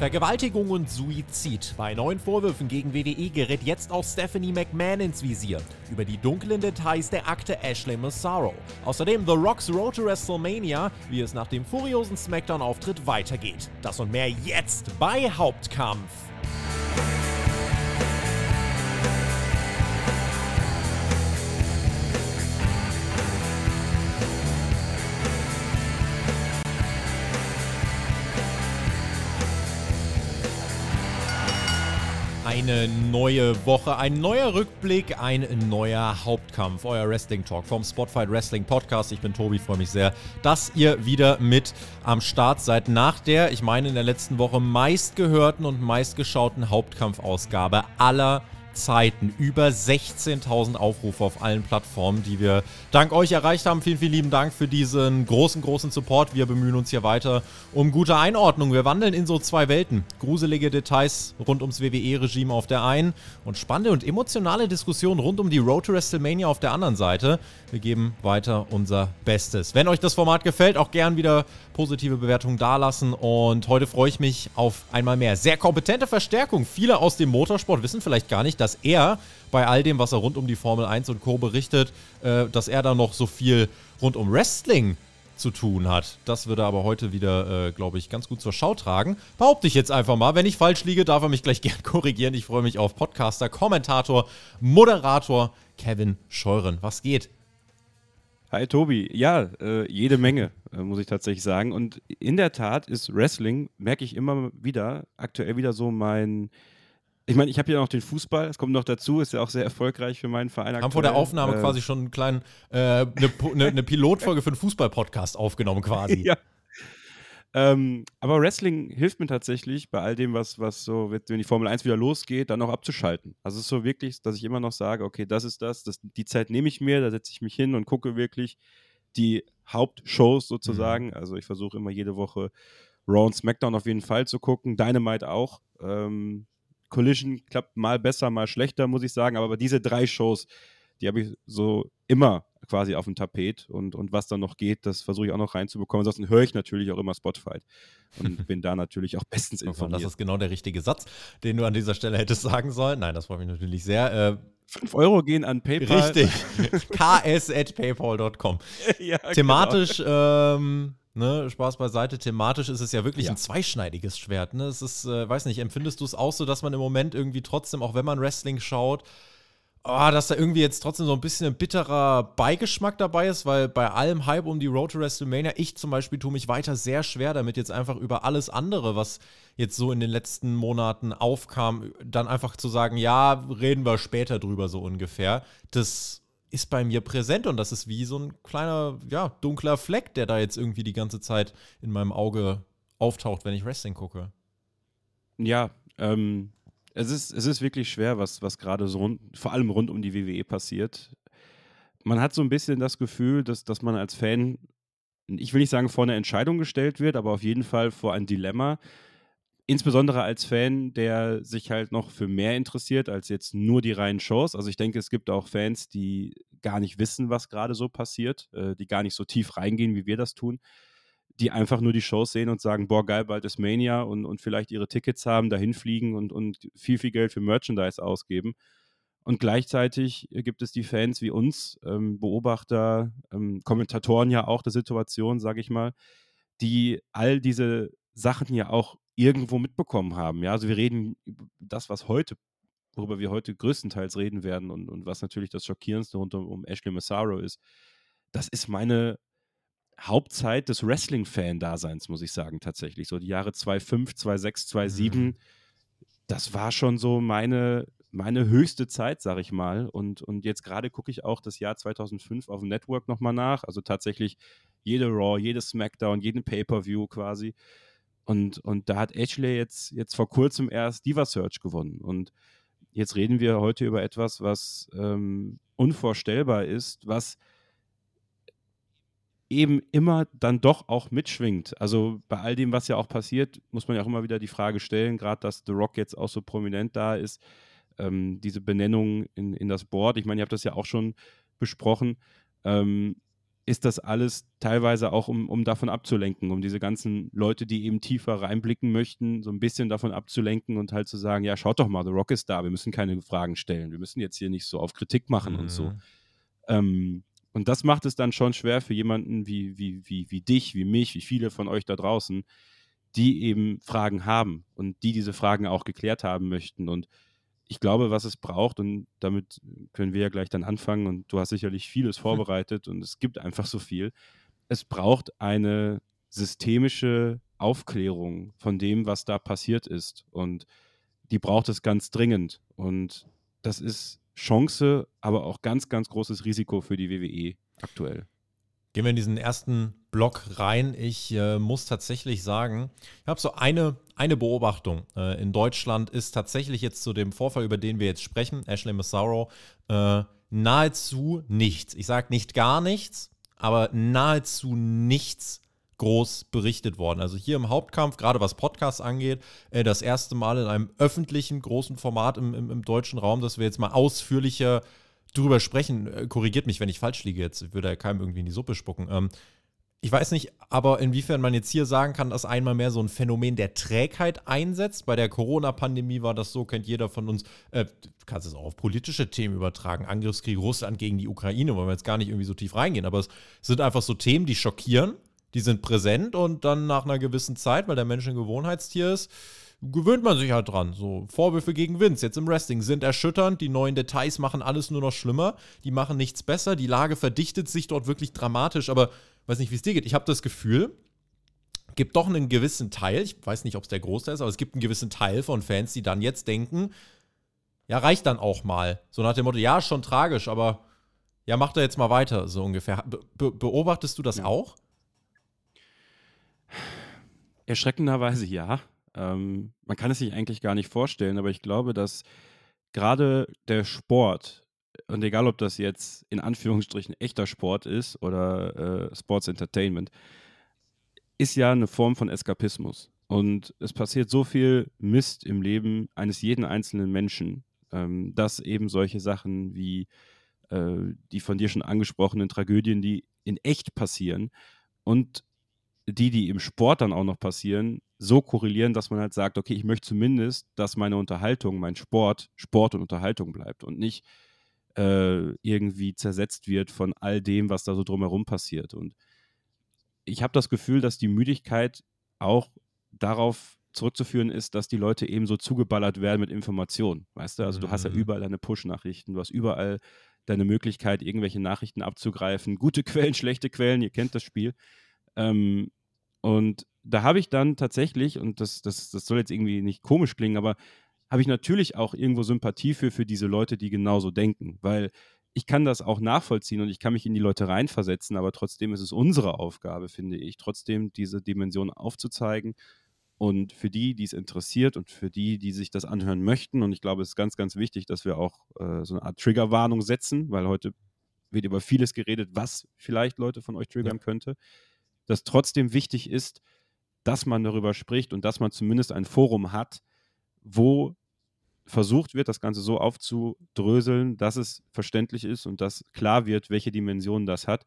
Vergewaltigung und Suizid. Bei neuen Vorwürfen gegen WWE gerät jetzt auch Stephanie McMahon ins Visier. Über die dunklen Details der Akte Ashley Massaro. Außerdem The Rock's Road to WrestleMania, wie es nach dem furiosen Smackdown-Auftritt weitergeht. Das und mehr jetzt bei Hauptkampf. Eine neue Woche, ein neuer Rückblick, ein neuer Hauptkampf. Euer Wrestling Talk vom Spotfight Wrestling Podcast. Ich bin Tobi, freue mich sehr, dass ihr wieder mit am Start seid nach der, ich meine in der letzten Woche meistgehörten und meistgeschauten Hauptkampfausgabe aller Zeiten. Über 16.000 Aufrufe auf allen Plattformen, die wir dank euch erreicht haben. Vielen, vielen lieben Dank für diesen großen, großen Support. Wir bemühen uns hier weiter um gute Einordnung. Wir wandeln in so zwei Welten. Gruselige Details rund ums WWE-Regime auf der einen und spannende und emotionale Diskussionen rund um die Road to WrestleMania auf der anderen Seite. Wir geben weiter unser Bestes. Wenn euch das Format gefällt, auch gern wieder positive Bewertungen dalassen. Und heute freue ich mich auf einmal mehr. Sehr kompetente Verstärkung. Viele aus dem Motorsport wissen vielleicht gar nicht, dass er bei all dem, was er rund um die Formel 1 und Co. berichtet, äh, dass er da noch so viel rund um Wrestling zu tun hat. Das würde aber heute wieder, äh, glaube ich, ganz gut zur Schau tragen. Behaupte ich jetzt einfach mal. Wenn ich falsch liege, darf er mich gleich gern korrigieren. Ich freue mich auf Podcaster, Kommentator, Moderator Kevin Scheuren. Was geht? Hi Tobi, ja, äh, jede Menge, äh, muss ich tatsächlich sagen. Und in der Tat ist Wrestling, merke ich immer wieder, aktuell wieder so mein. Ich meine, ich habe ja noch den Fußball, es kommt noch dazu, ist ja auch sehr erfolgreich für meinen Verein. Haben vor der Aufnahme äh, quasi schon einen kleinen, eine äh, ne, ne Pilotfolge für einen Fußball-Podcast aufgenommen quasi. ja, ähm, aber Wrestling hilft mir tatsächlich bei all dem, was, was so, wenn die Formel 1 wieder losgeht, dann auch abzuschalten. Also es ist so wirklich, dass ich immer noch sage, okay, das ist das, das die Zeit nehme ich mir, da setze ich mich hin und gucke wirklich die Hauptshows sozusagen. Mhm. Also ich versuche immer jede Woche Raw und SmackDown auf jeden Fall zu gucken, Dynamite auch. Ähm, Collision klappt mal besser, mal schlechter, muss ich sagen, aber diese drei Shows, die habe ich so immer quasi auf dem Tapet und, und was dann noch geht, das versuche ich auch noch reinzubekommen. Ansonsten höre ich natürlich auch immer Spotify und bin da natürlich auch bestens informiert. Das ist genau der richtige Satz, den du an dieser Stelle hättest sagen sollen. Nein, das freut mich natürlich sehr. Äh, 5 Euro gehen an PayPal. Richtig. ks.paypal.com. ja, genau. Thematisch, genau. ähm, ne, Spaß beiseite, thematisch ist es ja wirklich ja. ein zweischneidiges Schwert. Ne? Es ist, äh, weiß nicht, empfindest du es auch so, dass man im Moment irgendwie trotzdem, auch wenn man Wrestling schaut, oh, dass da irgendwie jetzt trotzdem so ein bisschen ein bitterer Beigeschmack dabei ist, weil bei allem Hype um die Road to WrestleMania, ich zum Beispiel tue mich weiter sehr schwer damit, jetzt einfach über alles andere, was jetzt so in den letzten Monaten aufkam, dann einfach zu sagen, ja, reden wir später drüber so ungefähr. Das ist bei mir präsent und das ist wie so ein kleiner, ja, dunkler Fleck, der da jetzt irgendwie die ganze Zeit in meinem Auge auftaucht, wenn ich Wrestling gucke. Ja, ähm, es ist, es ist wirklich schwer, was, was gerade so rund, vor allem rund um die WWE passiert. Man hat so ein bisschen das Gefühl, dass, dass man als Fan, ich will nicht sagen vor eine Entscheidung gestellt wird, aber auf jeden Fall vor ein Dilemma. Insbesondere als Fan, der sich halt noch für mehr interessiert als jetzt nur die reinen Shows. Also ich denke, es gibt auch Fans, die gar nicht wissen, was gerade so passiert, äh, die gar nicht so tief reingehen, wie wir das tun die einfach nur die Shows sehen und sagen, boah, geil, bald ist Mania und, und vielleicht ihre Tickets haben, dahin fliegen und, und viel, viel Geld für Merchandise ausgeben. Und gleichzeitig gibt es die Fans wie uns, ähm, Beobachter, ähm, Kommentatoren ja auch der Situation, sage ich mal, die all diese Sachen ja auch irgendwo mitbekommen haben. Ja, also wir reden das, was heute, worüber wir heute größtenteils reden werden und, und was natürlich das Schockierendste rund um, um Ashley Massaro ist. Das ist meine Hauptzeit des Wrestling-Fan-Daseins, muss ich sagen, tatsächlich. So die Jahre 2005, 2006, 2007, mhm. das war schon so meine, meine höchste Zeit, sag ich mal. Und, und jetzt gerade gucke ich auch das Jahr 2005 auf dem Network nochmal nach. Also tatsächlich jede Raw, jede SmackDown, jeden Pay-Per-View quasi. Und, und da hat Ashley jetzt, jetzt vor kurzem erst Diva Search gewonnen. Und jetzt reden wir heute über etwas, was ähm, unvorstellbar ist, was eben immer dann doch auch mitschwingt. Also bei all dem, was ja auch passiert, muss man ja auch immer wieder die Frage stellen, gerade dass The Rock jetzt auch so prominent da ist, ähm, diese Benennung in, in das Board. Ich meine, ihr habt das ja auch schon besprochen. Ähm, ist das alles teilweise auch, um, um davon abzulenken, um diese ganzen Leute, die eben tiefer reinblicken möchten, so ein bisschen davon abzulenken und halt zu sagen, ja, schaut doch mal, The Rock ist da, wir müssen keine Fragen stellen, wir müssen jetzt hier nicht so auf Kritik machen mhm. und so. Mhm. Ähm, und das macht es dann schon schwer für jemanden wie, wie, wie, wie dich, wie mich, wie viele von euch da draußen, die eben Fragen haben und die diese Fragen auch geklärt haben möchten. Und ich glaube, was es braucht, und damit können wir ja gleich dann anfangen, und du hast sicherlich vieles vorbereitet und es gibt einfach so viel. Es braucht eine systemische Aufklärung von dem, was da passiert ist. Und die braucht es ganz dringend. Und das ist Chance, aber auch ganz, ganz großes Risiko für die WWE aktuell. Gehen wir in diesen ersten Block rein. Ich äh, muss tatsächlich sagen, ich habe so eine, eine Beobachtung. Äh, in Deutschland ist tatsächlich jetzt zu dem Vorfall, über den wir jetzt sprechen, Ashley Massaro, äh, nahezu nichts. Ich sage nicht gar nichts, aber nahezu nichts groß berichtet worden. Also hier im Hauptkampf, gerade was Podcasts angeht, äh, das erste Mal in einem öffentlichen großen Format im, im, im, deutschen Raum, dass wir jetzt mal ausführlicher drüber sprechen. Äh, korrigiert mich, wenn ich falsch liege jetzt. Würde ja keinem irgendwie in die Suppe spucken. Ähm, ich weiß nicht, aber inwiefern man jetzt hier sagen kann, dass einmal mehr so ein Phänomen der Trägheit einsetzt. Bei der Corona-Pandemie war das so, kennt jeder von uns. Äh, du kannst es auch auf politische Themen übertragen. Angriffskrieg Russland gegen die Ukraine, wollen wir jetzt gar nicht irgendwie so tief reingehen. Aber es sind einfach so Themen, die schockieren die sind präsent und dann nach einer gewissen Zeit, weil der Mensch ein Gewohnheitstier ist, gewöhnt man sich halt dran. So, Vorwürfe gegen Vince jetzt im Wrestling sind erschütternd, die neuen Details machen alles nur noch schlimmer, die machen nichts besser, die Lage verdichtet sich dort wirklich dramatisch, aber weiß nicht, wie es dir geht. Ich habe das Gefühl, gibt doch einen gewissen Teil, ich weiß nicht, ob es der Großteil ist, aber es gibt einen gewissen Teil von Fans, die dann jetzt denken, ja, reicht dann auch mal. So nach dem Motto, ja, schon tragisch, aber ja, mach da jetzt mal weiter, so ungefähr. Be beobachtest du das ja. auch? Erschreckenderweise ja. Ähm, man kann es sich eigentlich gar nicht vorstellen, aber ich glaube, dass gerade der Sport, und egal ob das jetzt in Anführungsstrichen echter Sport ist oder äh, Sports Entertainment, ist ja eine Form von Eskapismus. Und es passiert so viel Mist im Leben eines jeden einzelnen Menschen, ähm, dass eben solche Sachen wie äh, die von dir schon angesprochenen Tragödien, die in echt passieren und die, die im Sport dann auch noch passieren, so korrelieren, dass man halt sagt, okay, ich möchte zumindest, dass meine Unterhaltung, mein Sport, Sport und Unterhaltung bleibt und nicht äh, irgendwie zersetzt wird von all dem, was da so drumherum passiert. Und ich habe das Gefühl, dass die Müdigkeit auch darauf zurückzuführen ist, dass die Leute eben so zugeballert werden mit Informationen. Weißt du, also mhm. du hast ja mhm. überall deine Push-Nachrichten, du hast überall deine Möglichkeit, irgendwelche Nachrichten abzugreifen. Gute Quellen, schlechte Quellen, ihr kennt das Spiel. Ähm, und da habe ich dann tatsächlich, und das, das, das soll jetzt irgendwie nicht komisch klingen, aber habe ich natürlich auch irgendwo Sympathie für, für diese Leute, die genauso denken. Weil ich kann das auch nachvollziehen und ich kann mich in die Leute reinversetzen, aber trotzdem ist es unsere Aufgabe, finde ich, trotzdem diese Dimension aufzuzeigen. Und für die, die es interessiert und für die, die sich das anhören möchten, und ich glaube, es ist ganz, ganz wichtig, dass wir auch äh, so eine Art Triggerwarnung setzen, weil heute wird über vieles geredet, was vielleicht Leute von euch triggern ja. könnte dass trotzdem wichtig ist, dass man darüber spricht und dass man zumindest ein Forum hat, wo versucht wird, das Ganze so aufzudröseln, dass es verständlich ist und dass klar wird, welche Dimensionen das hat.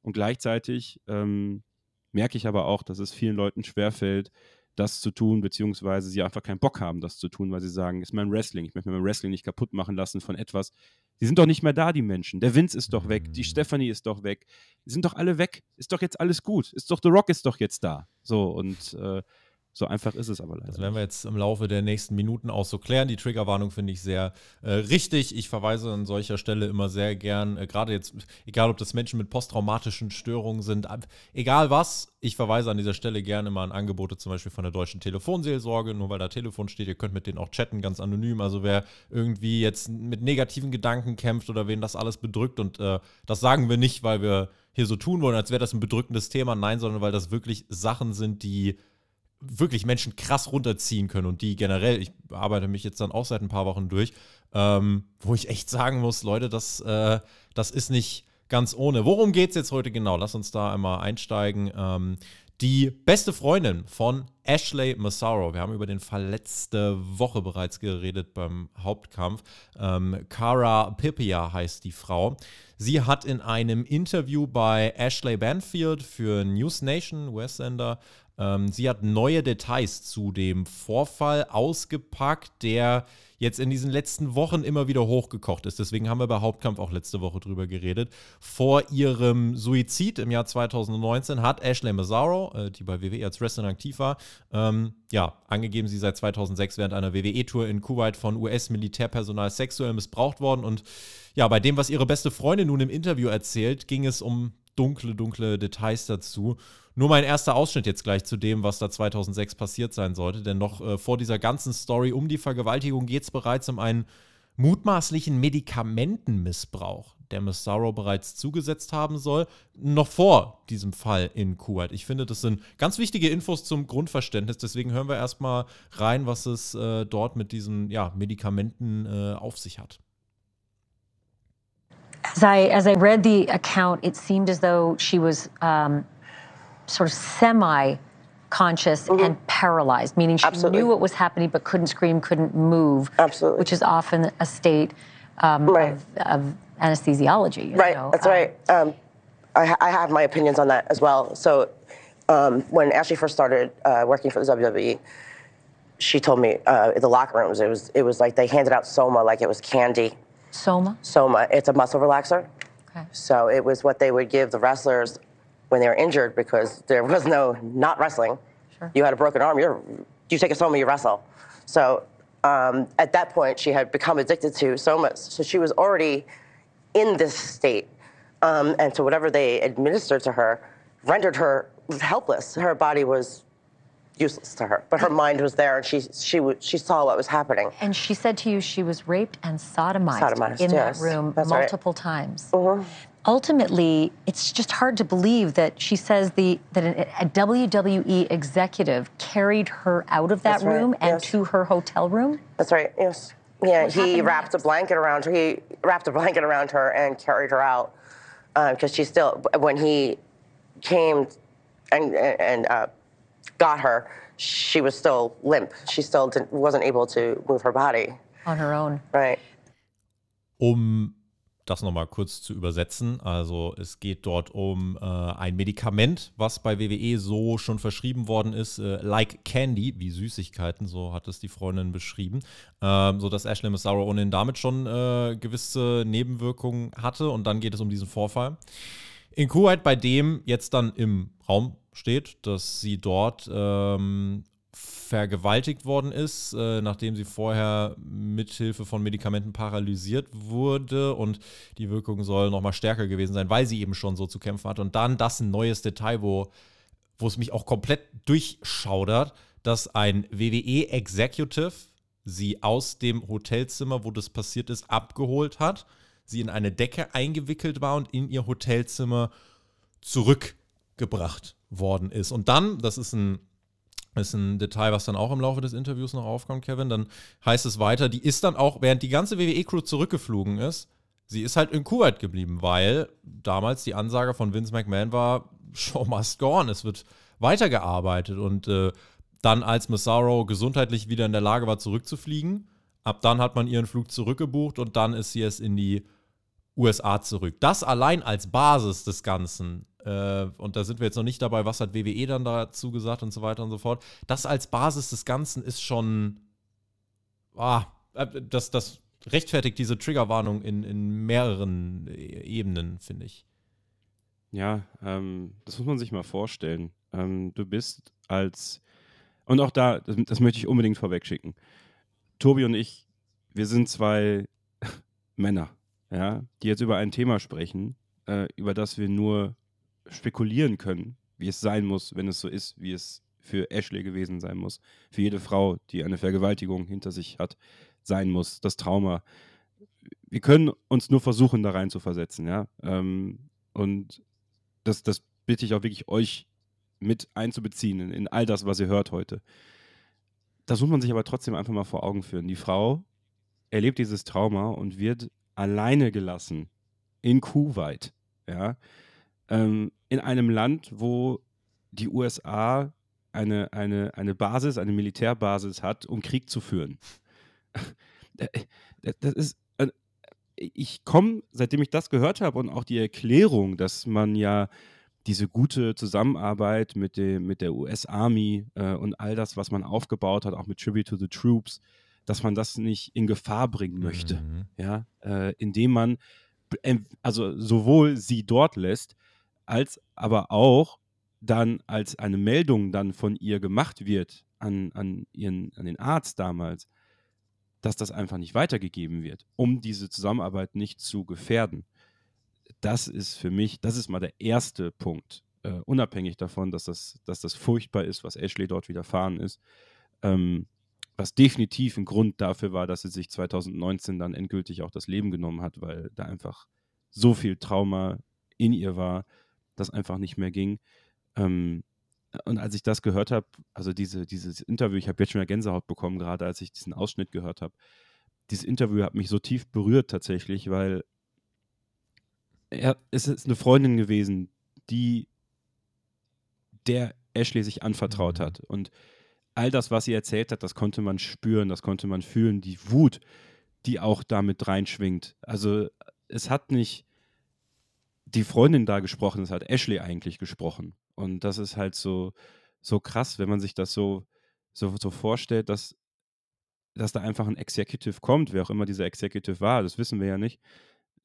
Und gleichzeitig ähm, merke ich aber auch, dass es vielen Leuten schwerfällt, das zu tun, beziehungsweise sie einfach keinen Bock haben, das zu tun, weil sie sagen, ist mein Wrestling, ich möchte mein Wrestling nicht kaputt machen lassen von etwas. Die sind doch nicht mehr da, die Menschen. Der Vince ist doch weg, die mhm. Stephanie ist doch weg. Die sind doch alle weg. Ist doch jetzt alles gut. Ist doch The Rock ist doch jetzt da. So und äh, so einfach ist es aber leider. Das werden wir jetzt im Laufe der nächsten Minuten auch so klären. Die Triggerwarnung finde ich sehr äh, richtig. Ich verweise an solcher Stelle immer sehr gern, äh, gerade jetzt, egal ob das Menschen mit posttraumatischen Störungen sind, egal was, ich verweise an dieser Stelle gerne mal an Angebote zum Beispiel von der Deutschen Telefonseelsorge, nur weil da Telefon steht, ihr könnt mit denen auch chatten, ganz anonym. Also wer irgendwie jetzt mit negativen Gedanken kämpft oder wen das alles bedrückt und äh, das sagen wir nicht, weil wir hier so tun wollen, als wäre das ein bedrückendes Thema, nein, sondern weil das wirklich Sachen sind, die wirklich Menschen krass runterziehen können und die generell, ich arbeite mich jetzt dann auch seit ein paar Wochen durch, ähm, wo ich echt sagen muss, Leute, das, äh, das ist nicht ganz ohne. Worum geht es jetzt heute genau? Lass uns da einmal einsteigen. Ähm, die beste Freundin von Ashley Massaro. Wir haben über den Fall letzte Woche bereits geredet beim Hauptkampf. Ähm, Cara Pipia heißt die Frau. Sie hat in einem Interview bei Ashley Banfield für News Nation, US-Sender, ähm, sie hat neue Details zu dem Vorfall ausgepackt, der jetzt in diesen letzten Wochen immer wieder hochgekocht ist. Deswegen haben wir bei Hauptkampf auch letzte Woche drüber geredet. Vor ihrem Suizid im Jahr 2019 hat Ashley Mazzaro, äh, die bei WWE als Wrestler aktiv war, ähm, ja, angegeben, sie sei 2006 während einer WWE-Tour in Kuwait von US-Militärpersonal sexuell missbraucht worden. Und ja, bei dem, was ihre beste Freundin nun im Interview erzählt, ging es um dunkle, dunkle Details dazu. Nur mein erster Ausschnitt jetzt gleich zu dem, was da 2006 passiert sein sollte, denn noch äh, vor dieser ganzen Story um die Vergewaltigung geht es bereits um einen mutmaßlichen Medikamentenmissbrauch, der Miss Sorrow bereits zugesetzt haben soll, noch vor diesem Fall in Kuwait. Ich finde, das sind ganz wichtige Infos zum Grundverständnis, deswegen hören wir erstmal rein, was es äh, dort mit diesen ja, Medikamenten äh, auf sich hat. As I as I read the account, it seemed as though she was um sort of semi conscious mm-hmm. and paralyzed, meaning she Absolutely. knew what was happening but couldn't scream, couldn't move. Absolutely. Which is often a state um, right. of, of, anesthesiology. Right, know? that's um, right. Um, I, I, have my opinions on that as well. So um, when Ashley first started uh, working for the WWE, she told me uh, in the locker rooms, it was, it was like they handed out Soma like it was candy. Soma? Soma. It's a muscle relaxer. Okay. So it was what they would give the wrestlers when they were injured because there was no not wrestling. Sure. You had a broken arm, you're, you take a soma, you wrestle. So um, at that point, she had become addicted to somas. So she was already in this state. Um, and so whatever they administered to her rendered her helpless. Her body was useless to her, but her mind was there, and she she she saw what was happening. And she said to you she was raped and sodomized, sodomized in yes. that room That's multiple right. times. Mm-hmm ultimately, it's just hard to believe that she says the that a, a WWE executive carried her out of that That's room right. and yes. to her hotel room. That's right. Yes. Yeah. What he wrapped next? a blanket around her. He wrapped a blanket around her and carried her out because uh, she still when he came and and uh, got her, she was still limp. She still wasn't able to move her body on her own. Right. Um das nochmal kurz zu übersetzen. Also es geht dort um äh, ein Medikament, was bei WWE so schon verschrieben worden ist, äh, like Candy, wie Süßigkeiten, so hat es die Freundin beschrieben, ähm, sodass Ashley Massaro ohnehin damit schon äh, gewisse Nebenwirkungen hatte. Und dann geht es um diesen Vorfall. In Kuwait, bei dem jetzt dann im Raum steht, dass sie dort ähm, vergewaltigt worden ist, äh, nachdem sie vorher mithilfe von Medikamenten paralysiert wurde und die Wirkung soll nochmal stärker gewesen sein, weil sie eben schon so zu kämpfen hat. Und dann das ein neues Detail, wo, wo es mich auch komplett durchschaudert, dass ein WWE-Executive sie aus dem Hotelzimmer, wo das passiert ist, abgeholt hat, sie in eine Decke eingewickelt war und in ihr Hotelzimmer zurückgebracht worden ist. Und dann, das ist ein ist ein Detail, was dann auch im Laufe des Interviews noch aufkommt, Kevin. Dann heißt es weiter, die ist dann auch, während die ganze WWE-Crew zurückgeflogen ist, sie ist halt in Kuwait geblieben, weil damals die Ansage von Vince McMahon war, Show must go on, es wird weitergearbeitet. Und äh, dann, als Massaro gesundheitlich wieder in der Lage war, zurückzufliegen, ab dann hat man ihren Flug zurückgebucht und dann ist sie es in die USA zurück. Das allein als Basis des Ganzen äh, und da sind wir jetzt noch nicht dabei, was hat WWE dann dazu gesagt und so weiter und so fort. Das als Basis des Ganzen ist schon, ah, äh, das, das rechtfertigt diese Triggerwarnung in, in mehreren Ebenen, finde ich. Ja, ähm, das muss man sich mal vorstellen. Ähm, du bist als, und auch da, das, das möchte ich unbedingt vorwegschicken. Tobi und ich, wir sind zwei Männer, ja, die jetzt über ein Thema sprechen, äh, über das wir nur spekulieren können, wie es sein muss, wenn es so ist, wie es für Ashley gewesen sein muss. Für jede Frau, die eine Vergewaltigung hinter sich hat, sein muss, das Trauma. Wir können uns nur versuchen, da rein zu versetzen, ja. Ähm, und das, das bitte ich auch wirklich euch mit einzubeziehen in, in all das, was ihr hört heute. Das muss man sich aber trotzdem einfach mal vor Augen führen. Die Frau erlebt dieses Trauma und wird alleine gelassen in Kuwait, ja ähm, in einem Land, wo die USA eine, eine, eine Basis, eine Militärbasis hat, um Krieg zu führen. Das ist, äh, ich komme, seitdem ich das gehört habe und auch die Erklärung, dass man ja diese gute Zusammenarbeit mit, dem, mit der US-Army äh, und all das, was man aufgebaut hat, auch mit Tribute to the Troops, dass man das nicht in Gefahr bringen möchte, mhm. ja, äh, indem man also sowohl sie dort lässt, als aber auch dann, als eine Meldung dann von ihr gemacht wird an, an, ihren, an den Arzt damals, dass das einfach nicht weitergegeben wird, um diese Zusammenarbeit nicht zu gefährden. Das ist für mich, das ist mal der erste Punkt, äh, unabhängig davon, dass das, dass das furchtbar ist, was Ashley dort widerfahren ist. Ähm, was definitiv ein Grund dafür war, dass sie sich 2019 dann endgültig auch das Leben genommen hat, weil da einfach so viel Trauma in ihr war, dass einfach nicht mehr ging. Ähm, und als ich das gehört habe, also diese, dieses Interview, ich habe jetzt schon eine Gänsehaut bekommen, gerade als ich diesen Ausschnitt gehört habe. Dieses Interview hat mich so tief berührt tatsächlich, weil er, es ist eine Freundin gewesen, die der Ashley sich anvertraut mhm. hat. Und all das, was sie erzählt hat, das konnte man spüren, das konnte man fühlen, die Wut, die auch damit reinschwingt. Also es hat nicht die Freundin da gesprochen, es hat Ashley eigentlich gesprochen. Und das ist halt so, so krass, wenn man sich das so, so, so vorstellt, dass, dass da einfach ein Executive kommt, wer auch immer dieser Executive war, das wissen wir ja nicht,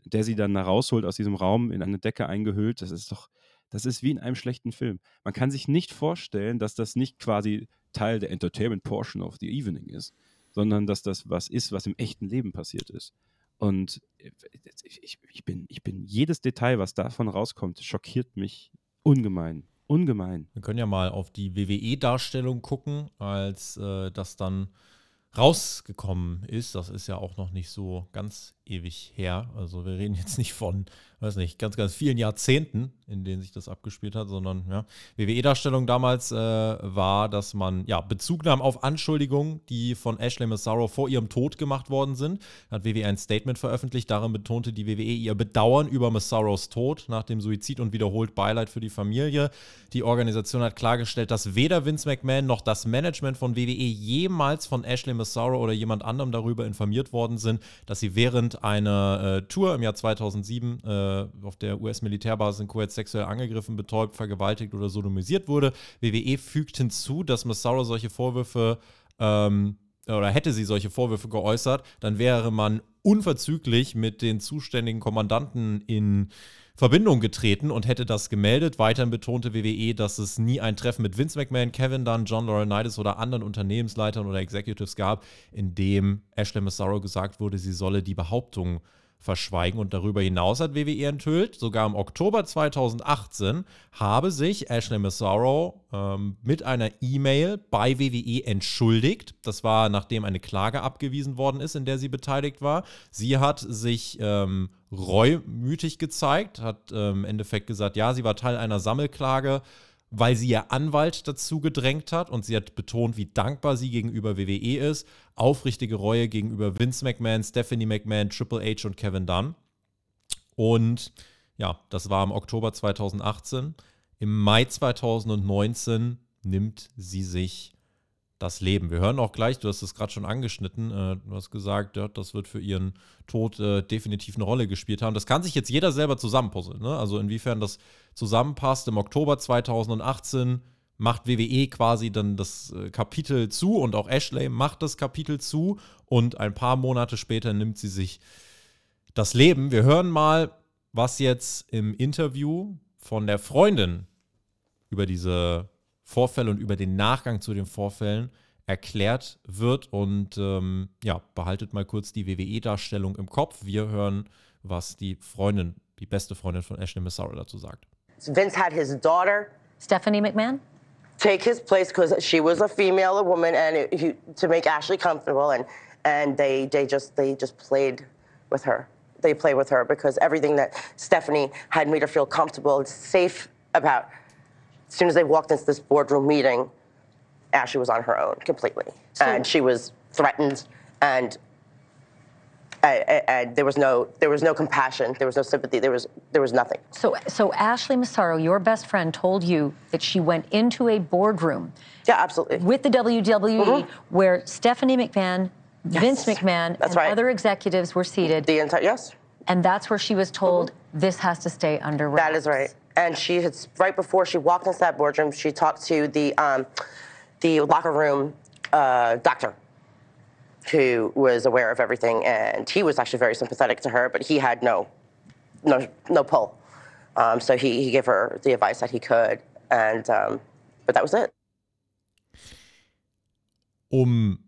der sie dann da rausholt aus diesem Raum in eine Decke eingehüllt. Das ist doch, das ist wie in einem schlechten Film. Man kann sich nicht vorstellen, dass das nicht quasi Teil der Entertainment Portion of the Evening ist, sondern dass das was ist, was im echten Leben passiert ist. Und äh, ich, ich, bin, ich bin, jedes Detail, was davon rauskommt, schockiert mich ungemein. Ungemein. Wir können ja mal auf die WWE-Darstellung gucken, als äh, das dann rausgekommen ist. Das ist ja auch noch nicht so ganz ewig her. Also wir reden jetzt nicht von, weiß nicht, ganz, ganz vielen Jahrzehnten, in denen sich das abgespielt hat, sondern ja, WWE-Darstellung damals äh, war, dass man ja Bezug nahm auf Anschuldigungen, die von Ashley Massaro vor ihrem Tod gemacht worden sind. Hat WWE ein Statement veröffentlicht, darin betonte die WWE ihr Bedauern über Massaros Tod nach dem Suizid und wiederholt Beileid für die Familie. Die Organisation hat klargestellt, dass weder Vince McMahon noch das Management von WWE jemals von Ashley Massaro oder jemand anderem darüber informiert worden sind, dass sie während eine äh, Tour im Jahr 2007 äh, auf der US-Militärbasis in Kuwait sexuell angegriffen, betäubt, vergewaltigt oder sodomisiert wurde. WWE fügt hinzu, dass Massaro solche Vorwürfe ähm, oder hätte sie solche Vorwürfe geäußert, dann wäre man unverzüglich mit den zuständigen Kommandanten in Verbindung getreten und hätte das gemeldet. Weiterhin betonte WWE, dass es nie ein Treffen mit Vince McMahon, Kevin Dunn, John Laurinaitis oder anderen Unternehmensleitern oder Executives gab, in dem Ashley Massaro gesagt wurde, sie solle die Behauptung verschweigen. Und darüber hinaus hat WWE enthüllt, sogar im Oktober 2018 habe sich Ashley Massaro ähm, mit einer E-Mail bei WWE entschuldigt. Das war, nachdem eine Klage abgewiesen worden ist, in der sie beteiligt war. Sie hat sich ähm, reumütig gezeigt, hat ähm, im Endeffekt gesagt, ja, sie war Teil einer Sammelklage weil sie ihr Anwalt dazu gedrängt hat und sie hat betont, wie dankbar sie gegenüber WWE ist. Aufrichtige Reue gegenüber Vince McMahon, Stephanie McMahon, Triple H und Kevin Dunn. Und ja, das war im Oktober 2018. Im Mai 2019 nimmt sie sich das Leben. Wir hören auch gleich, du hast es gerade schon angeschnitten, äh, du hast gesagt, ja, das wird für ihren Tod äh, definitiv eine Rolle gespielt haben. Das kann sich jetzt jeder selber zusammenpuzzeln. Ne? Also inwiefern das zusammenpasst. Im Oktober 2018 macht WWE quasi dann das äh, Kapitel zu und auch Ashley macht das Kapitel zu und ein paar Monate später nimmt sie sich das Leben. Wir hören mal, was jetzt im Interview von der Freundin über diese Vorfälle und über den Nachgang zu den Vorfällen erklärt wird. Und ähm, ja, behaltet mal kurz die WWE-Darstellung im Kopf. Wir hören, was die Freundin, die beste Freundin von Ashley Massaro dazu sagt. Vince had his daughter, Stephanie McMahon, take his place because she was a female, a woman, and it, he, to make Ashley comfortable, and and they they just they just played with her. They played with her because everything that Stephanie had made her feel comfortable, safe about as soon as they walked into this boardroom meeting, Ashley was on her own completely. So, and she was threatened and and, and, there was no there was no compassion there was no sympathy there was there was nothing so so ashley massaro your best friend told you that she went into a boardroom yeah absolutely with the wwe mm-hmm. where stephanie mcmahon yes. vince mcmahon that's and right. other executives were seated the entire yes and that's where she was told mm-hmm. this has to stay under wraps. that is right and she had right before she walked into that boardroom she talked to the um, the locker room uh, doctor who was aware of everything, and he was actually very sympathetic to her, but he had no, no, no pull. Um, so he, he gave her the advice that he could, and um, but that was it. Um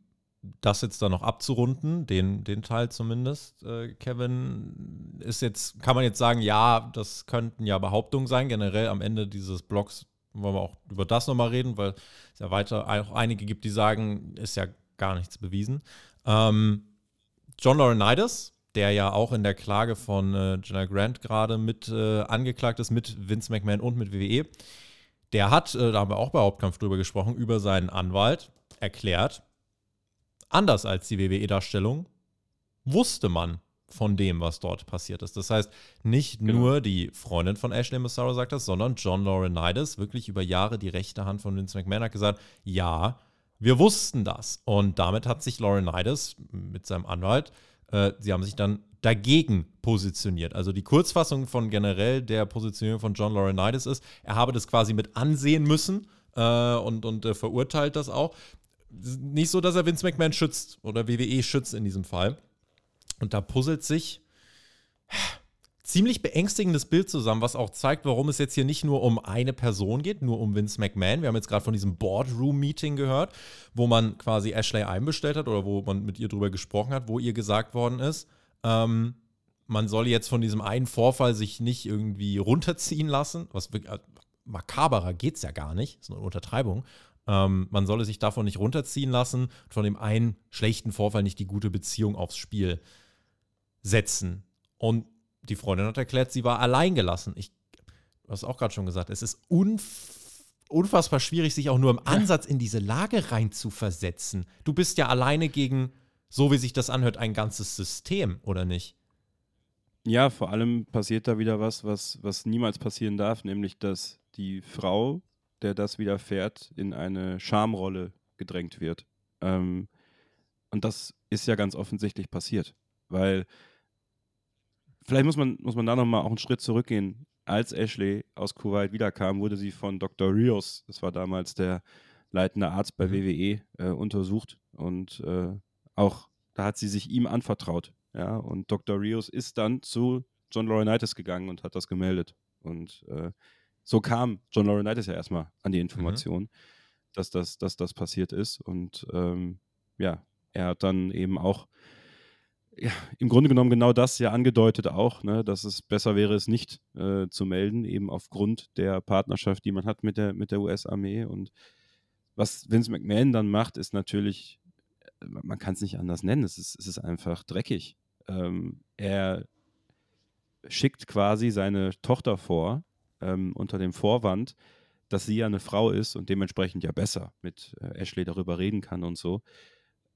das jetzt dann noch abzurunden, den, den Teil zumindest, äh, Kevin, ist jetzt, kann man jetzt sagen, ja, das könnten ja Behauptungen sein. Generell am Ende dieses Blogs wollen wir auch über das nochmal reden, weil es ja weiter auch einige gibt, die sagen, ist ja gar nichts bewiesen. Ähm, John Laurinaitis, der ja auch in der Klage von äh, Jenna Grant gerade mit äh, angeklagt ist, mit Vince McMahon und mit WWE, der hat, äh, da haben wir auch bei Hauptkampf drüber gesprochen, über seinen Anwalt erklärt, anders als die WWE-Darstellung, wusste man von dem, was dort passiert ist. Das heißt, nicht genau. nur die Freundin von Ashley Massaro sagt das, sondern John Laurinaitis, wirklich über Jahre die rechte Hand von Vince McMahon, hat gesagt, ja, wir wussten das. Und damit hat sich Laurinaitis mit seinem Anwalt, äh, sie haben sich dann dagegen positioniert. Also die Kurzfassung von generell der Positionierung von John Laurinaitis ist, er habe das quasi mit ansehen müssen äh, und, und äh, verurteilt das auch. Nicht so, dass er Vince McMahon schützt oder WWE schützt in diesem Fall. Und da puzzelt sich ziemlich beängstigendes Bild zusammen, was auch zeigt, warum es jetzt hier nicht nur um eine Person geht, nur um Vince McMahon. Wir haben jetzt gerade von diesem Boardroom-Meeting gehört, wo man quasi Ashley einbestellt hat oder wo man mit ihr drüber gesprochen hat, wo ihr gesagt worden ist, ähm, man soll jetzt von diesem einen Vorfall sich nicht irgendwie runterziehen lassen, was äh, makaberer geht es ja gar nicht, ist eine Untertreibung. Ähm, man solle sich davon nicht runterziehen lassen, von dem einen schlechten Vorfall nicht die gute Beziehung aufs Spiel setzen. Und die Freundin hat erklärt, sie war alleingelassen. Ich, du hast auch gerade schon gesagt, es ist unf unfassbar schwierig, sich auch nur im Ansatz in diese Lage rein zu versetzen. Du bist ja alleine gegen, so wie sich das anhört, ein ganzes System, oder nicht? Ja, vor allem passiert da wieder was, was, was niemals passieren darf, nämlich dass die Frau, der das widerfährt, in eine Schamrolle gedrängt wird. Ähm, und das ist ja ganz offensichtlich passiert, weil vielleicht muss man, muss man da nochmal auch einen Schritt zurückgehen. Als Ashley aus Kuwait wiederkam, wurde sie von Dr. Rios, das war damals der leitende Arzt bei mhm. WWE, äh, untersucht. Und äh, auch da hat sie sich ihm anvertraut. Ja, und Dr. Rios ist dann zu John Laurinaitis gegangen und hat das gemeldet. Und äh, so kam John Laurinaitis ja erstmal an die Information, mhm. dass, das, dass das passiert ist. Und ähm, ja, er hat dann eben auch ja, im Grunde genommen genau das ja angedeutet auch, ne, dass es besser wäre, es nicht äh, zu melden, eben aufgrund der Partnerschaft, die man hat mit der, mit der US-Armee. Und was Vince McMahon dann macht, ist natürlich, äh, man kann es nicht anders nennen, es ist, es ist einfach dreckig. Ähm, er schickt quasi seine Tochter vor, ähm, unter dem Vorwand, dass sie ja eine Frau ist und dementsprechend ja besser mit äh, Ashley darüber reden kann und so.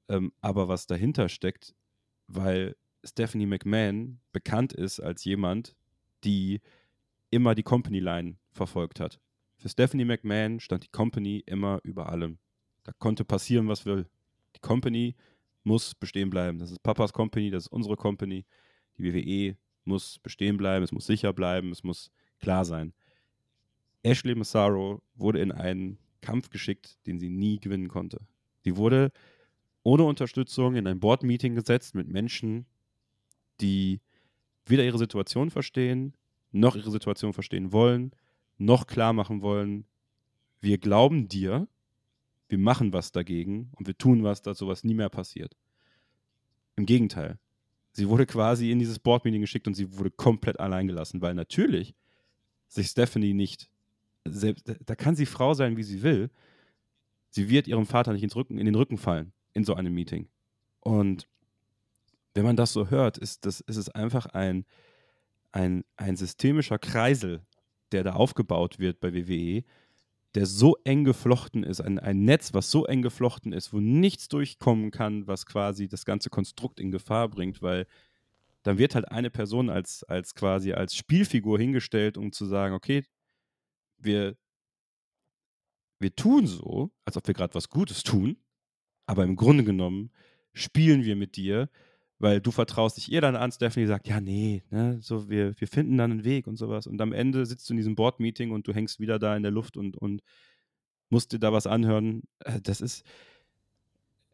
Ähm, aber was dahinter steckt, weil Stephanie McMahon bekannt ist als jemand, die immer die Company-Line verfolgt hat. Für Stephanie McMahon stand die Company immer über allem. Da konnte passieren, was will. Die Company muss bestehen bleiben. Das ist Papas Company, das ist unsere Company. Die WWE muss bestehen bleiben, es muss sicher bleiben, es muss klar sein. Ashley Massaro wurde in einen Kampf geschickt, den sie nie gewinnen konnte. Sie wurde ohne Unterstützung in ein Board-Meeting gesetzt mit Menschen, die weder ihre Situation verstehen, noch ihre Situation verstehen wollen, noch klar machen wollen, wir glauben dir, wir machen was dagegen und wir tun was, dass sowas nie mehr passiert. Im Gegenteil. Sie wurde quasi in dieses Board-Meeting geschickt und sie wurde komplett allein gelassen, weil natürlich sich Stephanie nicht, selbst, da kann sie Frau sein, wie sie will, sie wird ihrem Vater nicht ins Rücken, in den Rücken fallen in so einem Meeting. Und wenn man das so hört, ist, das, ist es einfach ein, ein, ein systemischer Kreisel, der da aufgebaut wird bei WWE, der so eng geflochten ist, ein, ein Netz, was so eng geflochten ist, wo nichts durchkommen kann, was quasi das ganze Konstrukt in Gefahr bringt, weil dann wird halt eine Person als, als quasi als Spielfigur hingestellt, um zu sagen, okay, wir, wir tun so, als ob wir gerade was Gutes tun, aber im Grunde genommen spielen wir mit dir, weil du vertraust dich ihr dann an, Stephanie sagt, ja, nee, ne, so, wir, wir finden dann einen Weg und sowas. Und am Ende sitzt du in diesem Board-Meeting und du hängst wieder da in der Luft und, und musst dir da was anhören. Äh, das ist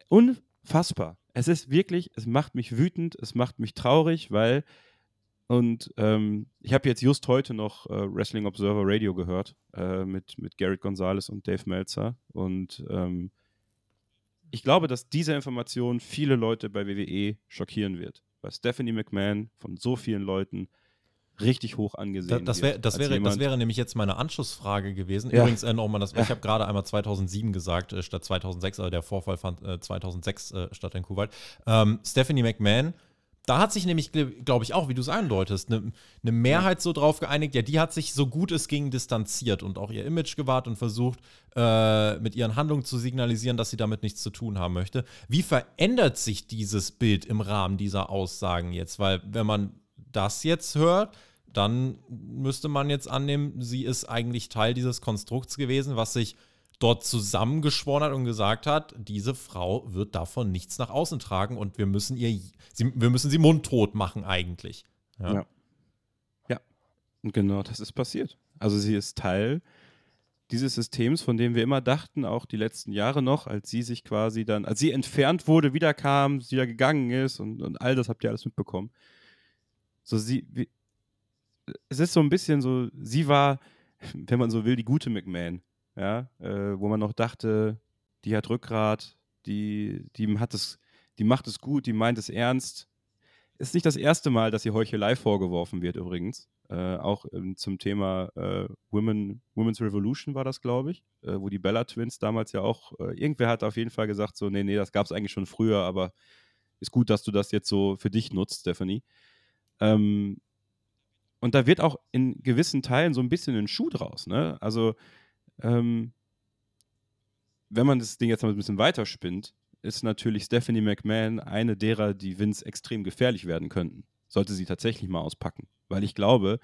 unfassbar. Es ist wirklich, es macht mich wütend, es macht mich traurig, weil, und ähm, ich habe jetzt just heute noch äh, Wrestling Observer Radio gehört äh, mit, mit Garrett Gonzalez und Dave Meltzer und ähm, ich glaube, dass diese Information viele Leute bei WWE schockieren wird. Weil Stephanie McMahon von so vielen Leuten richtig hoch angesehen das, das, wär, das wäre, das wäre nämlich jetzt meine Anschlussfrage gewesen. Ja. Übrigens, äh, nochmal, das, ja. ich habe gerade einmal 2007 gesagt, äh, statt 2006, also der Vorfall fand äh, 2006 äh, statt in Kuwait. Ähm, Stephanie McMahon da hat sich nämlich, glaube ich, auch, wie du es andeutest, eine ne Mehrheit so drauf geeinigt, ja, die hat sich so gut es ging distanziert und auch ihr Image gewahrt und versucht, äh, mit ihren Handlungen zu signalisieren, dass sie damit nichts zu tun haben möchte. Wie verändert sich dieses Bild im Rahmen dieser Aussagen jetzt? Weil, wenn man das jetzt hört, dann müsste man jetzt annehmen, sie ist eigentlich Teil dieses Konstrukts gewesen, was sich dort zusammengeschworen hat und gesagt hat, diese Frau wird davon nichts nach außen tragen und wir müssen ihr, sie, wir müssen sie mundtot machen eigentlich. Ja. ja. ja. Und genau das ist passiert. Also sie ist Teil dieses Systems, von dem wir immer dachten, auch die letzten Jahre noch, als sie sich quasi dann, als sie entfernt wurde, wiederkam, sie da gegangen ist und, und all das habt ihr alles mitbekommen. So sie, wie, es ist so ein bisschen so, sie war, wenn man so will, die gute McMahon ja, äh, wo man noch dachte, die hat Rückgrat, die, die, hat es, die macht es gut, die meint es ernst. Ist nicht das erste Mal, dass ihr Heuchelei vorgeworfen wird, übrigens. Äh, auch ähm, zum Thema äh, Women, Women's Revolution war das, glaube ich, äh, wo die Bella Twins damals ja auch, äh, irgendwer hat auf jeden Fall gesagt, so, nee, nee, das gab es eigentlich schon früher, aber ist gut, dass du das jetzt so für dich nutzt, Stephanie. Ähm, und da wird auch in gewissen Teilen so ein bisschen ein Schuh draus, ne? Also ähm, wenn man das Ding jetzt mal ein bisschen weiterspinnt, ist natürlich Stephanie McMahon eine derer, die Vince extrem gefährlich werden könnten. Sollte sie tatsächlich mal auspacken. Weil ich glaube,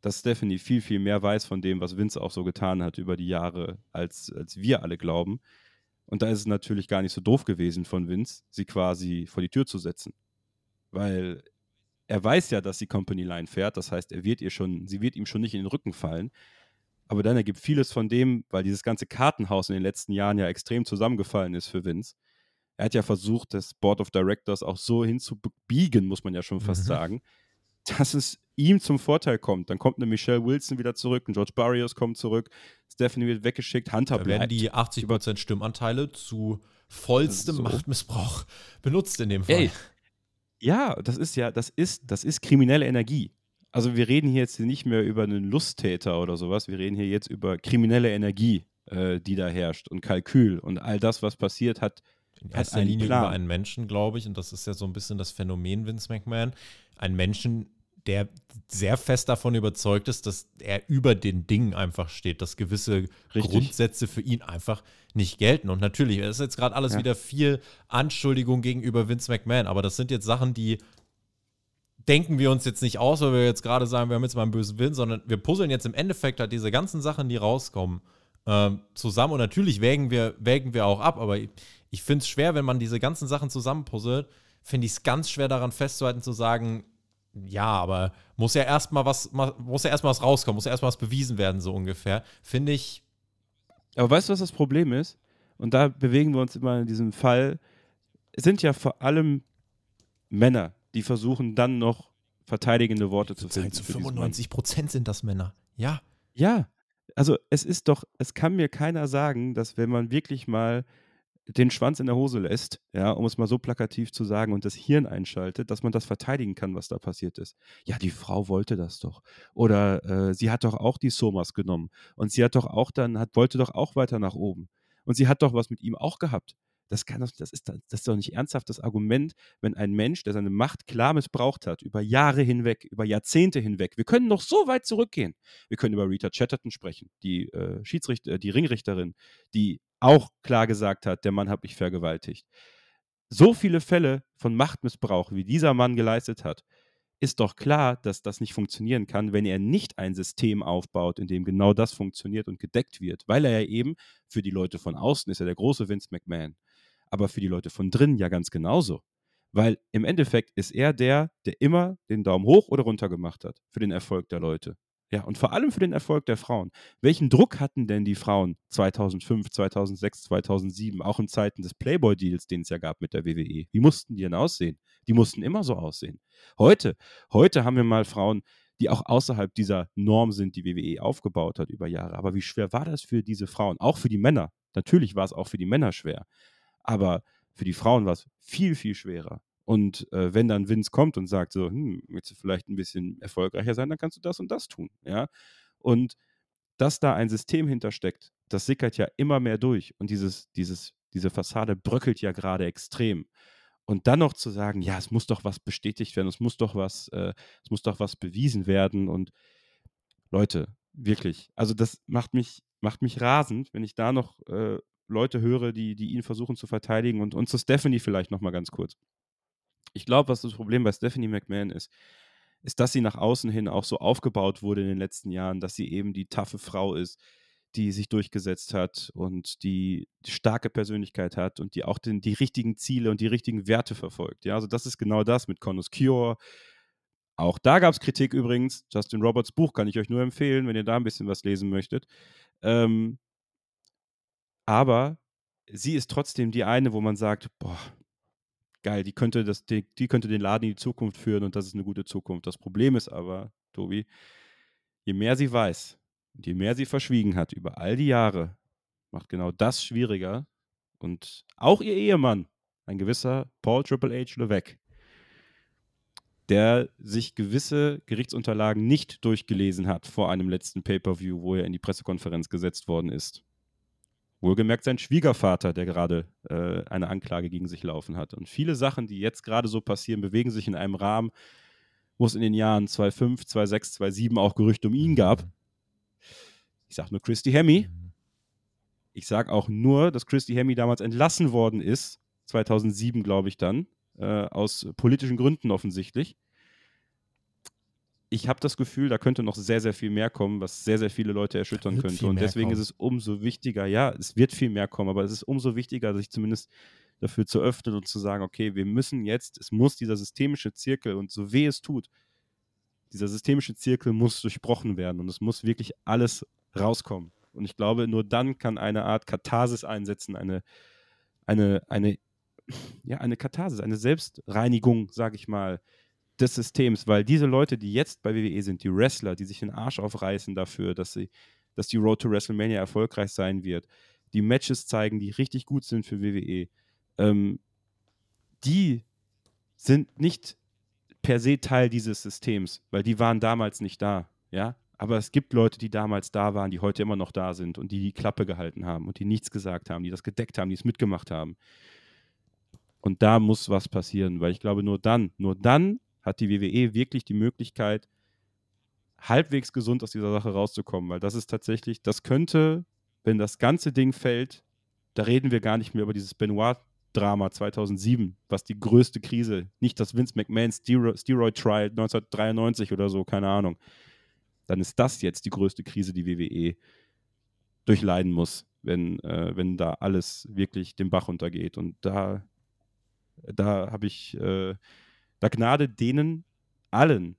dass Stephanie viel, viel mehr weiß von dem, was Vince auch so getan hat über die Jahre, als, als wir alle glauben. Und da ist es natürlich gar nicht so doof gewesen von Vince, sie quasi vor die Tür zu setzen. Weil er weiß ja, dass sie Company Line fährt. Das heißt, er wird ihr schon, sie wird ihm schon nicht in den Rücken fallen aber dann ergibt vieles von dem, weil dieses ganze Kartenhaus in den letzten Jahren ja extrem zusammengefallen ist für Vince. Er hat ja versucht, das Board of Directors auch so hinzubiegen, muss man ja schon fast mhm. sagen, dass es ihm zum Vorteil kommt. Dann kommt eine Michelle Wilson wieder zurück, ein George Barrios kommt zurück, Stephanie wird weggeschickt, Hunter da bleibt. werden die 80% Stimmanteile zu vollstem so. Machtmissbrauch benutzt in dem Fall. Ey. Ja, das ist ja, das ist, das ist kriminelle Energie. Also wir reden hier jetzt nicht mehr über einen Lusttäter oder sowas, wir reden hier jetzt über kriminelle Energie, äh, die da herrscht und Kalkül und all das, was passiert, hat in erster Linie Plan. über einen Menschen, glaube ich, und das ist ja so ein bisschen das Phänomen Vince McMahon, ein Menschen, der sehr fest davon überzeugt ist, dass er über den Dingen einfach steht, dass gewisse Richtig. Grundsätze für ihn einfach nicht gelten. Und natürlich, es ist jetzt gerade alles ja. wieder viel Anschuldigung gegenüber Vince McMahon, aber das sind jetzt Sachen, die denken wir uns jetzt nicht aus, weil wir jetzt gerade sagen, wir haben jetzt mal einen bösen Willen, sondern wir puzzeln jetzt im Endeffekt halt diese ganzen Sachen, die rauskommen, ähm, zusammen. Und natürlich wägen wir, wägen wir auch ab, aber ich, ich finde es schwer, wenn man diese ganzen Sachen zusammenpuzzelt, finde ich es ganz schwer daran festzuhalten, zu sagen, ja, aber muss ja erstmal was, muss ja erstmal was rauskommen, muss ja erstmal was bewiesen werden, so ungefähr. Finde ich. Aber weißt du, was das Problem ist? Und da bewegen wir uns immer in diesem Fall. Es sind ja vor allem Männer, die versuchen dann noch verteidigende Worte zu finden. Zu 95 Prozent sind das Männer. Ja. Ja. Also es ist doch, es kann mir keiner sagen, dass wenn man wirklich mal den Schwanz in der Hose lässt, ja, um es mal so plakativ zu sagen, und das Hirn einschaltet, dass man das verteidigen kann, was da passiert ist. Ja, die Frau wollte das doch. Oder äh, sie hat doch auch die Somas genommen. Und sie hat doch auch dann, hat, wollte doch auch weiter nach oben. Und sie hat doch was mit ihm auch gehabt. Das, kann doch, das, ist, das ist doch nicht ernsthaft das Argument, wenn ein Mensch, der seine Macht klar missbraucht hat, über Jahre hinweg, über Jahrzehnte hinweg, wir können noch so weit zurückgehen. Wir können über Rita Chatterton sprechen, die äh, Schiedsrichter, die Ringrichterin, die auch klar gesagt hat, der Mann hat mich vergewaltigt. So viele Fälle von Machtmissbrauch, wie dieser Mann geleistet hat, ist doch klar, dass das nicht funktionieren kann, wenn er nicht ein System aufbaut, in dem genau das funktioniert und gedeckt wird, weil er ja eben für die Leute von außen ist er der große Vince McMahon, aber für die Leute von drinnen ja ganz genauso. Weil im Endeffekt ist er der, der immer den Daumen hoch oder runter gemacht hat für den Erfolg der Leute. Ja, und vor allem für den Erfolg der Frauen. Welchen Druck hatten denn die Frauen 2005, 2006, 2007, auch in Zeiten des Playboy-Deals, den es ja gab mit der WWE? Wie mussten die denn aussehen? Die mussten immer so aussehen. Heute, heute haben wir mal Frauen, die auch außerhalb dieser Norm sind, die WWE aufgebaut hat über Jahre. Aber wie schwer war das für diese Frauen? Auch für die Männer. Natürlich war es auch für die Männer schwer. Aber für die Frauen war es viel, viel schwerer. Und äh, wenn dann Vince kommt und sagt so, hm, willst du vielleicht ein bisschen erfolgreicher sein, dann kannst du das und das tun, ja. Und dass da ein System hintersteckt, das sickert ja immer mehr durch und dieses, dieses, diese Fassade bröckelt ja gerade extrem. Und dann noch zu sagen, ja, es muss doch was bestätigt werden, es muss doch was, äh, es muss doch was bewiesen werden und Leute, wirklich, also das macht mich, macht mich rasend, wenn ich da noch äh, Leute höre, die, die ihn versuchen zu verteidigen und, und zu Stephanie vielleicht nochmal ganz kurz ich glaube, was das Problem bei Stephanie McMahon ist, ist, dass sie nach außen hin auch so aufgebaut wurde in den letzten Jahren, dass sie eben die taffe Frau ist, die sich durchgesetzt hat und die, starke Persönlichkeit hat und die auch den, die richtigen Ziele und die richtigen Werte verfolgt. Ja, also das ist genau das mit Connors Cure. Auch da gab es Kritik übrigens. Justin Roberts Buch kann ich euch nur empfehlen, wenn ihr da ein bisschen was lesen möchtet. Ähm, aber sie ist trotzdem die eine, wo man sagt, boah, geil, die könnte, das, die, die könnte den Laden in die Zukunft führen und das ist eine gute Zukunft. Das Problem ist aber, Tobi, je mehr sie weiß und je mehr sie verschwiegen hat über all die Jahre, macht genau das schwieriger. Und auch ihr Ehemann, ein gewisser Paul Triple H Levesque, der sich gewisse Gerichtsunterlagen nicht durchgelesen hat vor einem letzten Pay-per-view, wo er in die Pressekonferenz gesetzt worden ist. Wohlgemerkt sein Schwiegervater, der gerade äh, eine Anklage gegen sich laufen hat. Und viele Sachen, die jetzt gerade so passieren, bewegen sich in einem Rahmen, wo es in den Jahren 2005, 2006, 2007 auch Gerüchte um ihn gab. Ich sage nur Christy Hemme. Ich sage auch nur, dass Christy Hemme damals entlassen worden ist, 2007 glaube ich dann, äh, aus politischen Gründen offensichtlich ich habe das Gefühl, da könnte noch sehr, sehr viel mehr kommen, was sehr, sehr viele Leute erschüttern könnte. Und deswegen kommen. ist es umso wichtiger, ja, es wird viel mehr kommen, aber es ist umso wichtiger, sich zumindest dafür zu öffnen und zu sagen, okay, wir müssen jetzt, es muss dieser systemische Zirkel und so weh es tut, dieser systemische Zirkel muss durchbrochen werden und es muss wirklich alles rauskommen. Und ich glaube, nur dann kann eine Art Katharsis einsetzen, eine, eine, eine, ja, eine Katharsis, eine Selbstreinigung, sage ich mal, des Systems, weil diese Leute, die jetzt bei WWE sind, die Wrestler, die sich den Arsch aufreißen dafür, dass, sie, dass die Road to WrestleMania erfolgreich sein wird, die Matches zeigen, die richtig gut sind für WWE, ähm, die sind nicht per se Teil dieses Systems, weil die waren damals nicht da, ja. Aber es gibt Leute, die damals da waren, die heute immer noch da sind und die die Klappe gehalten haben und die nichts gesagt haben, die das gedeckt haben, die es mitgemacht haben. Und da muss was passieren, weil ich glaube, nur dann, nur dann hat die WWE wirklich die Möglichkeit, halbwegs gesund aus dieser Sache rauszukommen, weil das ist tatsächlich, das könnte, wenn das ganze Ding fällt, da reden wir gar nicht mehr über dieses Benoit-Drama 2007, was die größte Krise, nicht das Vince McMahon Steroid-Trial 1993 oder so, keine Ahnung. Dann ist das jetzt die größte Krise, die WWE durchleiden muss, wenn, äh, wenn da alles wirklich den Bach untergeht. Und da, da habe ich äh, da Gnade denen allen,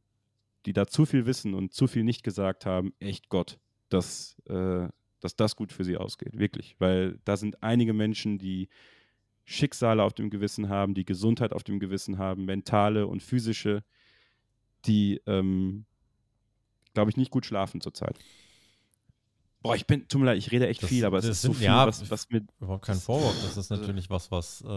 die da zu viel wissen und zu viel nicht gesagt haben, echt Gott, dass, äh, dass das gut für sie ausgeht. Wirklich. Weil da sind einige Menschen, die Schicksale auf dem Gewissen haben, die Gesundheit auf dem Gewissen haben, mentale und physische, die, ähm, glaube ich, nicht gut schlafen zurzeit. Boah, ich bin, tut mir leid, ich rede echt das, viel, aber es ist sind, so viel, ja, was, was mit. Überhaupt kein Vorwurf. Das ist natürlich was, was, äh,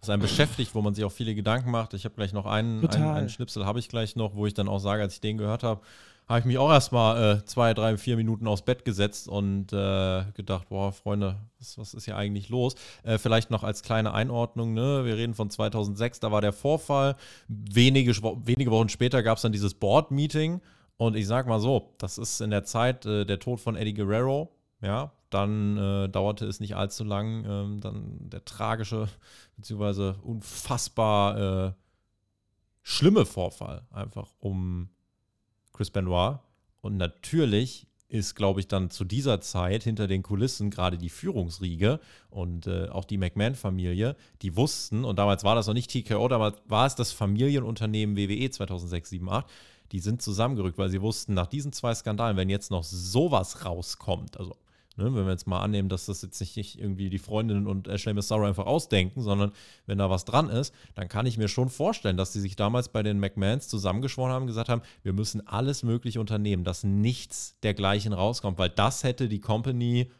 was einen beschäftigt, wo man sich auch viele Gedanken macht. Ich habe gleich noch einen, einen, einen, Schnipsel, habe ich gleich noch, wo ich dann auch sage, als ich den gehört habe, habe ich mich auch erstmal äh, zwei, drei, vier Minuten aufs Bett gesetzt und äh, gedacht, boah, Freunde, was, was ist hier eigentlich los? Äh, vielleicht noch als kleine Einordnung, ne? wir reden von 2006, da war der Vorfall. Wenige, wenige Wochen später gab es dann dieses Board-Meeting und ich sag mal so, das ist in der Zeit äh, der Tod von Eddie Guerrero, ja, dann äh, dauerte es nicht allzu lang, ähm, dann der tragische, beziehungsweise unfassbar äh, schlimme Vorfall einfach um Chris Benoit. Und natürlich ist, glaube ich, dann zu dieser Zeit hinter den Kulissen gerade die Führungsriege und äh, auch die McMahon-Familie, die wussten, und damals war das noch nicht TKO, damals war es das Familienunternehmen WWE 2006, 7, 8, die sind zusammengerückt, weil sie wussten, nach diesen zwei Skandalen, wenn jetzt noch sowas rauskommt, also Ne, wenn wir jetzt mal annehmen, dass das jetzt nicht irgendwie die Freundinnen und Ashley Massaro einfach ausdenken, sondern wenn da was dran ist, dann kann ich mir schon vorstellen, dass die sich damals bei den McMahons zusammengeschworen haben und gesagt haben, wir müssen alles Mögliche unternehmen, dass nichts dergleichen rauskommt, weil das hätte die Company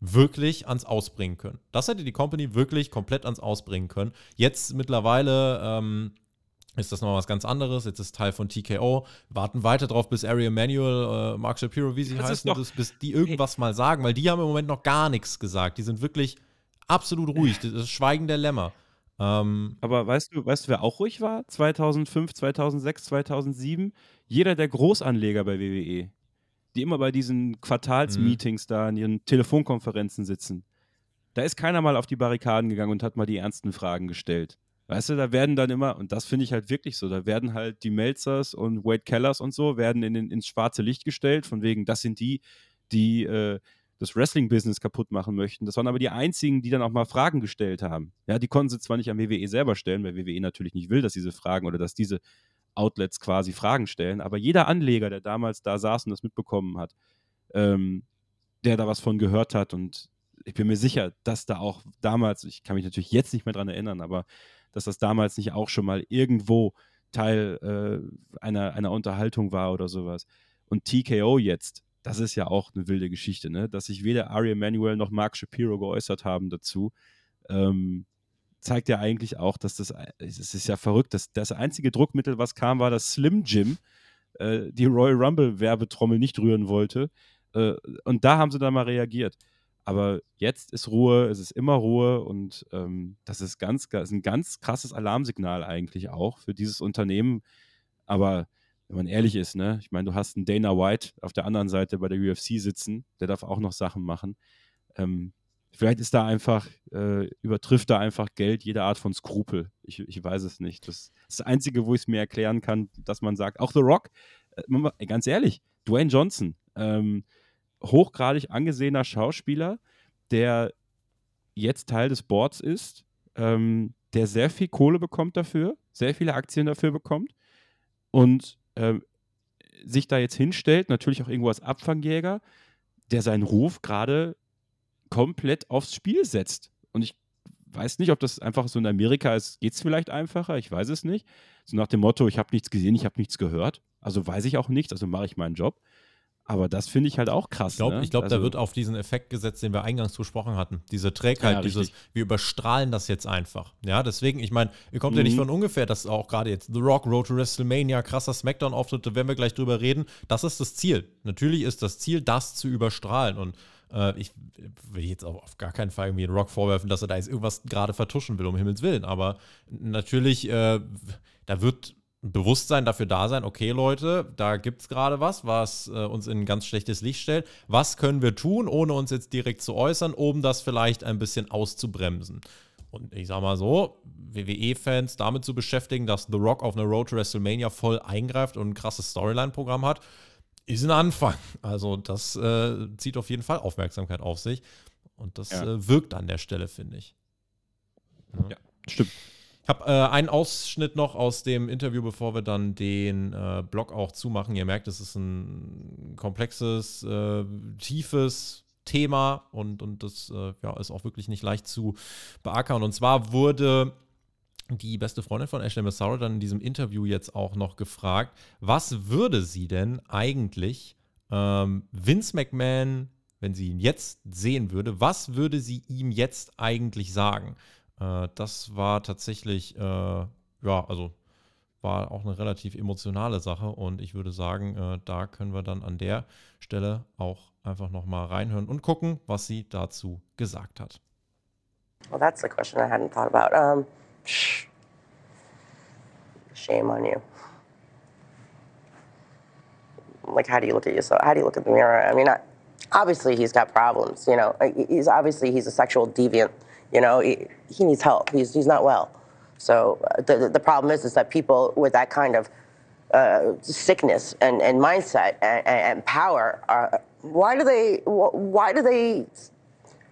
wirklich ans Ausbringen können. Das hätte die Company wirklich komplett ans Ausbringen können. Jetzt mittlerweile ähm, ist das noch was ganz anderes. Jetzt ist Teil von TKO. Warten weiter drauf, bis Ari Emanuel, äh, Mark Shapiro, wie sie das heißen, bis, bis die irgendwas mal sagen, weil die haben im Moment noch gar nichts gesagt. Die sind wirklich absolut ruhig. Das ist Schweigen der Lämmer. Ähm, Aber weißt du, weißt du, wer auch ruhig war? 2005, 2006, 2007? Jeder der Großanleger bei WWE, die immer bei diesen Quartalsmeetings da in ihren Telefonkonferenzen sitzen. Da ist keiner mal auf die Barrikaden gegangen und hat mal die ernsten Fragen gestellt. Weißt du, da werden dann immer, und das finde ich halt wirklich so, da werden halt die Melzers und Wade Kellers und so, werden in, in, ins schwarze Licht gestellt, von wegen, das sind die, die äh, das Wrestling-Business kaputt machen möchten. Das waren aber die einzigen, die dann auch mal Fragen gestellt haben. Ja, die konnten sie zwar nicht am WWE selber stellen, weil WWE natürlich nicht will, dass diese Fragen oder dass diese Outlets quasi Fragen stellen, aber jeder Anleger, der damals da saß und das mitbekommen hat, ähm, der da was von gehört hat und ich bin mir sicher, dass da auch damals, ich kann mich natürlich jetzt nicht mehr dran erinnern, aber dass das damals nicht auch schon mal irgendwo Teil äh, einer, einer Unterhaltung war oder sowas. Und TKO jetzt, das ist ja auch eine wilde Geschichte, ne? dass sich weder Ari Emanuel noch Mark Shapiro geäußert haben dazu. Ähm, zeigt ja eigentlich auch, dass das, es ist ja verrückt, dass das einzige Druckmittel, was kam, war, dass Slim Jim äh, die Royal Rumble Werbetrommel nicht rühren wollte. Äh, und da haben sie dann mal reagiert. Aber jetzt ist Ruhe, es ist immer Ruhe und ähm, das ist, ganz, ist ein ganz krasses Alarmsignal eigentlich auch für dieses Unternehmen. Aber wenn man ehrlich ist, ne, ich meine, du hast einen Dana White auf der anderen Seite bei der UFC sitzen, der darf auch noch Sachen machen. Ähm, vielleicht ist da einfach, äh, übertrifft da einfach Geld jede Art von Skrupel. Ich, ich weiß es nicht. Das ist das Einzige, wo ich es mir erklären kann, dass man sagt, auch The Rock, äh, ganz ehrlich, Dwayne Johnson, ähm, hochgradig angesehener Schauspieler, der jetzt Teil des Boards ist, ähm, der sehr viel Kohle bekommt dafür, sehr viele Aktien dafür bekommt und ähm, sich da jetzt hinstellt, natürlich auch irgendwo als Abfangjäger, der seinen Ruf gerade komplett aufs Spiel setzt. Und ich weiß nicht, ob das einfach so in Amerika ist, geht es vielleicht einfacher, ich weiß es nicht. So nach dem Motto, ich habe nichts gesehen, ich habe nichts gehört, also weiß ich auch nichts, also mache ich meinen Job. Aber das finde ich halt auch krass. Ich glaube, ne? glaub, also, da wird auf diesen Effekt gesetzt, den wir eingangs besprochen hatten. Diese Trägheit, ja, dieses, wir überstrahlen das jetzt einfach. Ja, deswegen, ich meine, ihr kommt mhm. ja nicht mhm. von ungefähr, dass auch gerade jetzt The Rock, Road to WrestleMania, krasser Smackdown-Auftritt, da werden wir gleich drüber reden. Das ist das Ziel. Natürlich ist das Ziel, das zu überstrahlen. Und äh, ich will jetzt auch auf gar keinen Fall irgendwie den Rock vorwerfen, dass er da jetzt irgendwas gerade vertuschen will, um Himmels Willen. Aber natürlich, äh, da wird Bewusstsein dafür da sein, okay Leute, da gibt es gerade was, was äh, uns in ein ganz schlechtes Licht stellt. Was können wir tun, ohne uns jetzt direkt zu äußern, um das vielleicht ein bisschen auszubremsen? Und ich sag mal so, WWE-Fans damit zu beschäftigen, dass The Rock auf einer Road to WrestleMania voll eingreift und ein krasses Storyline-Programm hat, ist ein Anfang. Also das äh, zieht auf jeden Fall Aufmerksamkeit auf sich. Und das ja. äh, wirkt an der Stelle, finde ich. Ja, ja stimmt. Habe äh, einen Ausschnitt noch aus dem Interview, bevor wir dann den äh, Blog auch zumachen. Ihr merkt, es ist ein komplexes, äh, tiefes Thema und, und das äh, ja, ist auch wirklich nicht leicht zu beackern. Und zwar wurde die beste Freundin von Ashley Massaro dann in diesem Interview jetzt auch noch gefragt, was würde sie denn eigentlich ähm, Vince McMahon, wenn sie ihn jetzt sehen würde, was würde sie ihm jetzt eigentlich sagen? Äh, das war tatsächlich, äh, ja, also war auch eine relativ emotionale Sache und ich würde sagen, äh, da können wir dann an der Stelle auch einfach nochmal reinhören und gucken, was sie dazu gesagt hat. Well, that's a question I hadn't thought about. Um, shame on you. Like, how do you look at yourself? How do you look at the mirror? I mean, I, obviously he's got problems. You know, he's obviously he's a sexual deviant. You know, he, he needs help. He's, he's not well. So uh, the, the problem is, is that people with that kind of uh, sickness and, and mindset and, and power are, why do they why do they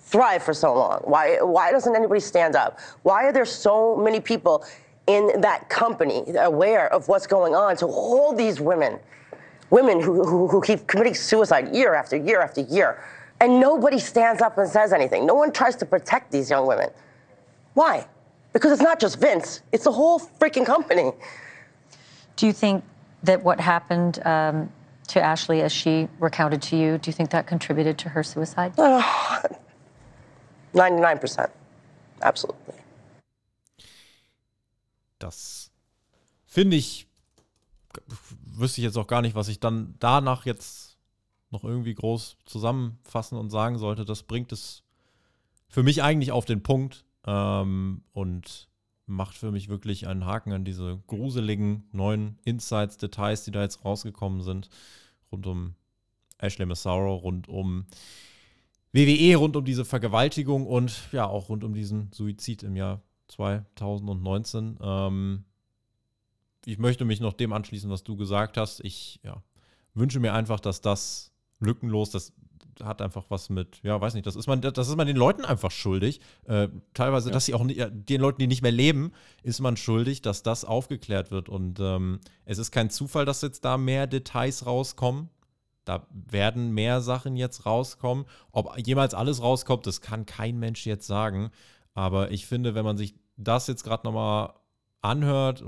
thrive for so long? Why why doesn't anybody stand up? Why are there so many people in that company aware of what's going on to hold these women, women who, who, who keep committing suicide year after year after year, and nobody stands up and says anything? No one tries to protect these young women. Why? Because it's not just Vince; it's the whole freaking company. Do you think that what happened um, to Ashley, as she recounted to you, do you think that contributed to her suicide? Ninety-nine percent, absolutely. Das finde ich, wüsste ich jetzt auch gar nicht, was ich dann danach jetzt noch irgendwie groß zusammenfassen und sagen sollte. Das bringt es für mich eigentlich auf den Punkt ähm, und macht für mich wirklich einen Haken an diese gruseligen neuen Insights, Details, die da jetzt rausgekommen sind, rund um Ashley Massaro, rund um WWE, rund um diese Vergewaltigung und ja auch rund um diesen Suizid im Jahr 2019. Ähm, ich möchte mich noch dem anschließen, was du gesagt hast. Ich ja, wünsche mir einfach, dass das lückenlos, das hat einfach was mit, ja, weiß nicht, das ist man, das ist man den Leuten einfach schuldig. Äh, teilweise, ja. dass sie auch nicht, den Leuten, die nicht mehr leben, ist man schuldig, dass das aufgeklärt wird. Und ähm, es ist kein Zufall, dass jetzt da mehr Details rauskommen. Da werden mehr Sachen jetzt rauskommen. Ob jemals alles rauskommt, das kann kein Mensch jetzt sagen. Aber ich finde, wenn man sich das jetzt gerade nochmal anhört,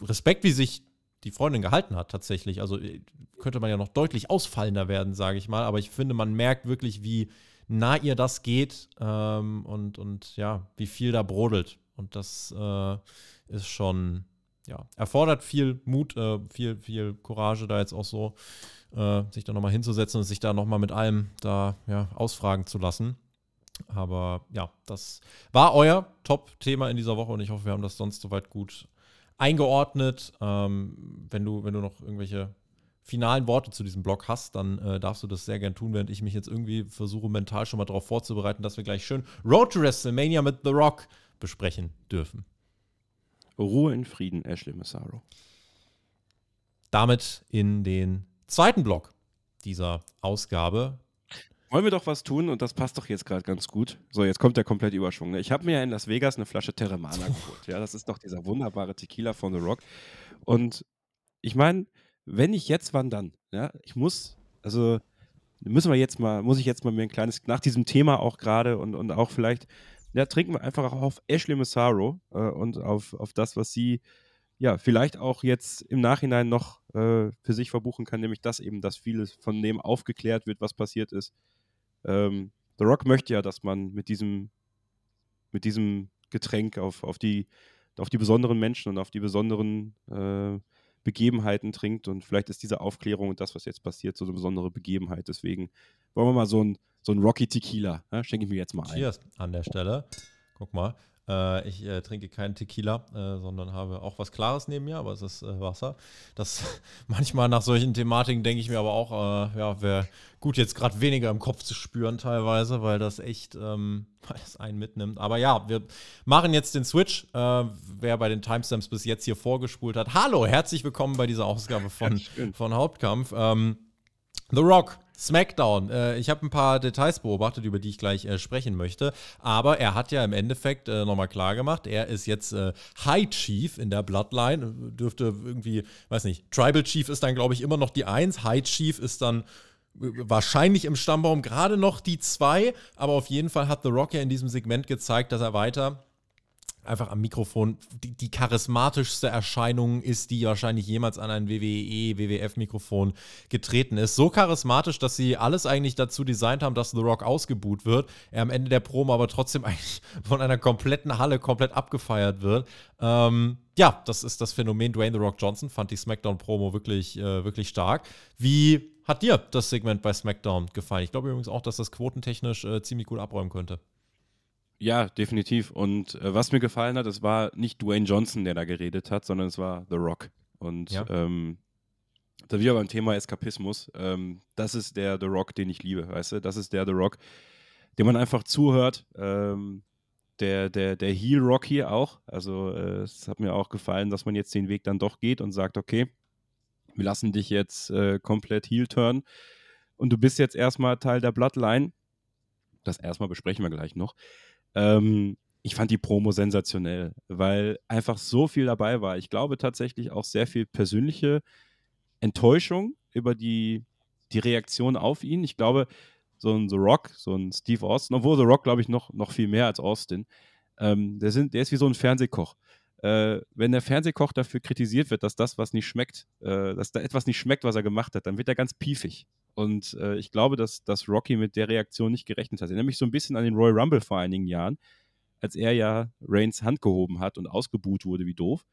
Respekt, wie sich die Freundin gehalten hat, tatsächlich. Also äh, könnte man ja noch deutlich ausfallender werden, sage ich mal. Aber ich finde, man merkt wirklich, wie nah ihr das geht ähm, und, und ja, wie viel da brodelt. Und das äh, ist schon, ja, erfordert viel Mut, äh, viel, viel Courage, da jetzt auch so äh, sich da nochmal hinzusetzen und sich da nochmal mit allem da ja, ausfragen zu lassen. Aber ja, das war euer Top-Thema in dieser Woche und ich hoffe, wir haben das sonst soweit gut eingeordnet. Ähm, wenn, du, wenn du noch irgendwelche finalen Worte zu diesem Blog hast, dann äh, darfst du das sehr gern tun, während ich mich jetzt irgendwie versuche, mental schon mal darauf vorzubereiten, dass wir gleich schön Road to WrestleMania mit The Rock besprechen dürfen. Ruhe in Frieden, Ashley Massaro. Damit in den zweiten Block dieser Ausgabe wollen wir doch was tun und das passt doch jetzt gerade ganz gut. So, jetzt kommt der komplette Überschwung. Ne? Ich habe mir ja in Las Vegas eine Flasche Terramana geholt. Ja, das ist doch dieser wunderbare Tequila von The Rock. Und ich meine, wenn ich jetzt, wann dann? Ja, ich muss, also müssen wir jetzt mal, muss ich jetzt mal mir ein kleines, nach diesem Thema auch gerade und, und auch vielleicht, ja, trinken wir einfach auch auf Ashley Massaro äh, und auf, auf das, was sie ja, vielleicht auch jetzt im Nachhinein noch äh, für sich verbuchen kann, nämlich dass eben, dass vieles von dem aufgeklärt wird, was passiert ist. Ähm, The Rock möchte ja, dass man mit diesem, mit diesem Getränk auf, auf, die, auf die besonderen Menschen und auf die besonderen äh, Begebenheiten trinkt. Und vielleicht ist diese Aufklärung und das, was jetzt passiert, so eine besondere Begebenheit. Deswegen wollen wir mal so ein, so ein Rocky Tequila. Ne? Schenke ich mir jetzt mal ein. Cheers an der Stelle. Guck mal. Äh, ich äh, trinke keinen Tequila, äh, sondern habe auch was Klares neben mir, aber es ist äh, Wasser. Das manchmal nach solchen Thematiken denke ich mir aber auch, äh, ja, wäre gut, jetzt gerade weniger im Kopf zu spüren teilweise, weil das echt, ähm, weil das einen mitnimmt. Aber ja, wir machen jetzt den Switch. Äh, wer bei den Timestamps bis jetzt hier vorgespult hat, hallo, herzlich willkommen bei dieser Ausgabe von, von Hauptkampf. Ähm, The Rock SmackDown. Äh, ich habe ein paar Details beobachtet, über die ich gleich äh, sprechen möchte. Aber er hat ja im Endeffekt äh, nochmal klar gemacht, er ist jetzt äh, High Chief in der Bloodline. Dürfte irgendwie, weiß nicht, Tribal Chief ist dann, glaube ich, immer noch die Eins. High Chief ist dann äh, wahrscheinlich im Stammbaum gerade noch die zwei. Aber auf jeden Fall hat The Rock ja in diesem Segment gezeigt, dass er weiter einfach am Mikrofon die, die, charismatischste Erscheinung ist, die wahrscheinlich jemals an ein WWE, WWF-Mikrofon getreten ist. So charismatisch, dass sie alles eigentlich dazu designt haben, dass The Rock ausgebuht wird. Er am Ende der Promo aber trotzdem eigentlich von einer kompletten Halle komplett abgefeiert wird. Ähm, ja, das ist das Phänomen Dwayne The Rock Johnson. Fand die SmackDown-Promo wirklich, äh, wirklich stark. Wie hat dir das Segment bei SmackDown gefallen? Ich glaube übrigens auch, dass das quotentechnisch äh, ziemlich gut abräumen könnte. Ja, definitiv. Und äh, was mir gefallen hat, es war nicht Dwayne Johnson, der da geredet hat, sondern es war The Rock. Und ja. ähm, da wieder beim Thema Eskapismus. Ähm, das ist der The Rock, den ich liebe, weißt du? Das ist der The Rock, dem man einfach zuhört, ähm, der, der, der Heel Rock hier auch. Also äh, es hat mir auch gefallen, dass man jetzt den Weg dann doch geht und sagt, okay, wir lassen dich jetzt äh, komplett Heel turn und du bist jetzt erstmal Teil der Bloodline. Das erstmal besprechen wir gleich noch. Ähm, ich fand die Promo sensationell, weil einfach so viel dabei war. Ich glaube tatsächlich auch sehr viel persönliche Enttäuschung über die, die Reaktion auf ihn. Ich glaube, so ein The Rock, so ein Steve Austin, obwohl The Rock, glaube ich, noch, noch viel mehr als Austin, ähm, der, sind, der ist wie so ein Fernsehkoch. Äh, wenn der Fernsehkoch dafür kritisiert wird, dass das, was nicht schmeckt, äh, dass da etwas nicht schmeckt, was er gemacht hat, dann wird er ganz piefig. Und äh, ich glaube, dass, dass Rocky mit der Reaktion nicht gerechnet hat. Er nämlich so ein bisschen an den Royal Rumble vor einigen Jahren, als er ja Reigns Hand gehoben hat und ausgebuht wurde wie doof.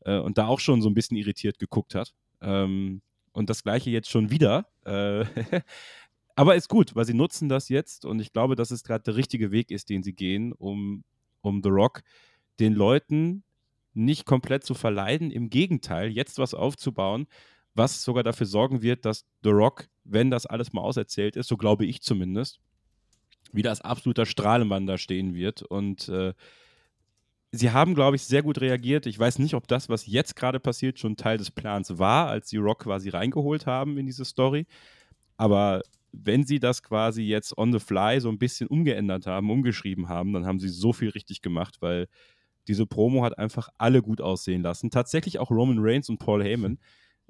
Äh, und da auch schon so ein bisschen irritiert geguckt hat. Ähm, und das gleiche jetzt schon wieder. Äh, aber ist gut, weil sie nutzen das jetzt und ich glaube, dass es gerade der richtige Weg ist, den sie gehen, um, um The Rock den Leuten nicht komplett zu verleiden. Im Gegenteil, jetzt was aufzubauen, was sogar dafür sorgen wird, dass The Rock, wenn das alles mal auserzählt ist, so glaube ich zumindest, wieder als absoluter Strahlemann da stehen wird. Und äh, sie haben, glaube ich, sehr gut reagiert. Ich weiß nicht, ob das, was jetzt gerade passiert, schon Teil des Plans war, als sie Rock quasi reingeholt haben in diese Story. Aber wenn sie das quasi jetzt on the fly so ein bisschen umgeändert haben, umgeschrieben haben, dann haben sie so viel richtig gemacht, weil diese Promo hat einfach alle gut aussehen lassen. Tatsächlich auch Roman Reigns und Paul Heyman,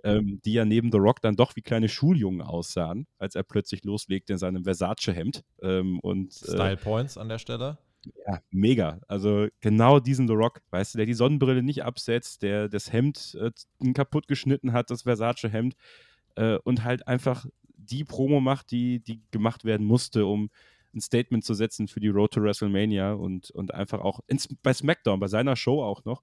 ähm, die ja neben The Rock dann doch wie kleine Schuljungen aussahen, als er plötzlich loslegte in seinem Versace-Hemd. Ähm, und, äh, Style Points an der Stelle. Ja, mega. Also genau diesen The Rock, weißt du, der die Sonnenbrille nicht absetzt, der das Hemd äh, kaputt geschnitten hat, das Versace-Hemd, äh, und halt einfach die Promo macht, die, die gemacht werden musste, um ein Statement zu setzen für die Road to WrestleMania und, und einfach auch ins, bei SmackDown, bei seiner Show auch noch.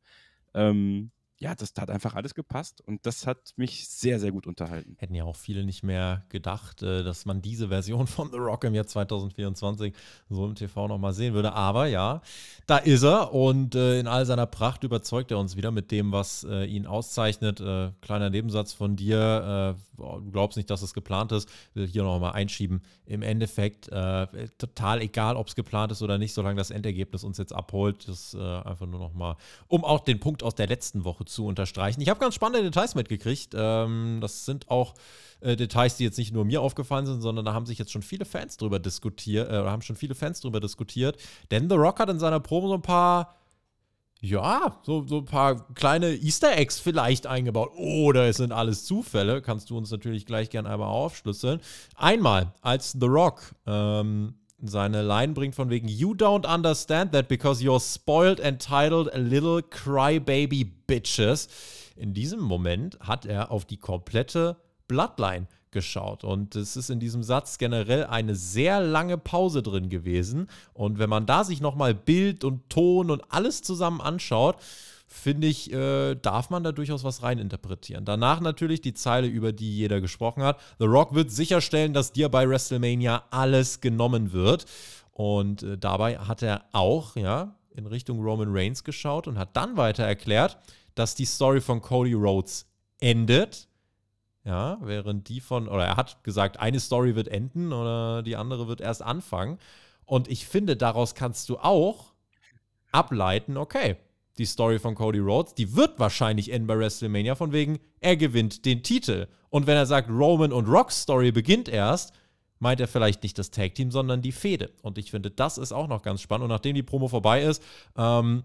Ähm, ja, das hat einfach alles gepasst und das hat mich sehr, sehr gut unterhalten. Hätten ja auch viele nicht mehr gedacht, äh, dass man diese Version von The Rock im Jahr 2024 so im TV nochmal sehen würde. Aber ja, da ist er und äh, in all seiner Pracht überzeugt er uns wieder mit dem, was äh, ihn auszeichnet. kleiner Nebensatz von dir, du glaubst nicht, dass es geplant ist, will hier nochmal einschieben. Im Endeffekt total egal, ob es geplant ist oder nicht, solange das Endergebnis uns jetzt abholt. Das ist einfach nur nochmal, um auch den Punkt aus der letzten Woche zu unterstreichen. Ich habe ganz spannende Details mitgekriegt. Ähm, das sind auch äh, Details, die jetzt nicht nur mir aufgefallen sind, sondern da haben sich jetzt schon viele Fans drüber diskutiert, äh, haben schon viele Fans drüber diskutiert. Denn The Rock hat in seiner Promo so ein paar ja, so, so ein paar kleine Easter Eggs vielleicht eingebaut. Oder es sind alles Zufälle. Kannst du uns natürlich gleich gerne einmal aufschlüsseln. Einmal, als The Rock ähm, seine Line bringt von wegen You don't understand that because you're spoiled, entitled, little crybaby bitches. In diesem Moment hat er auf die komplette Bloodline geschaut. Und es ist in diesem Satz generell eine sehr lange Pause drin gewesen. Und wenn man da sich nochmal Bild und Ton und alles zusammen anschaut, finde ich, äh, darf man da durchaus was reininterpretieren. Danach natürlich die Zeile, über die jeder gesprochen hat. The Rock wird sicherstellen, dass dir bei WrestleMania alles genommen wird. Und äh, dabei hat er auch, ja, in Richtung Roman Reigns geschaut und hat dann weiter erklärt, dass die Story von Cody Rhodes endet. Ja, während die von, oder er hat gesagt, eine Story wird enden oder die andere wird erst anfangen. Und ich finde, daraus kannst du auch ableiten, okay, die Story von Cody Rhodes, die wird wahrscheinlich enden bei WrestleMania, von wegen, er gewinnt den Titel. Und wenn er sagt, Roman und Rocks Story beginnt erst, meint er vielleicht nicht das Tag Team, sondern die Fehde. Und ich finde, das ist auch noch ganz spannend. Und nachdem die Promo vorbei ist, ähm,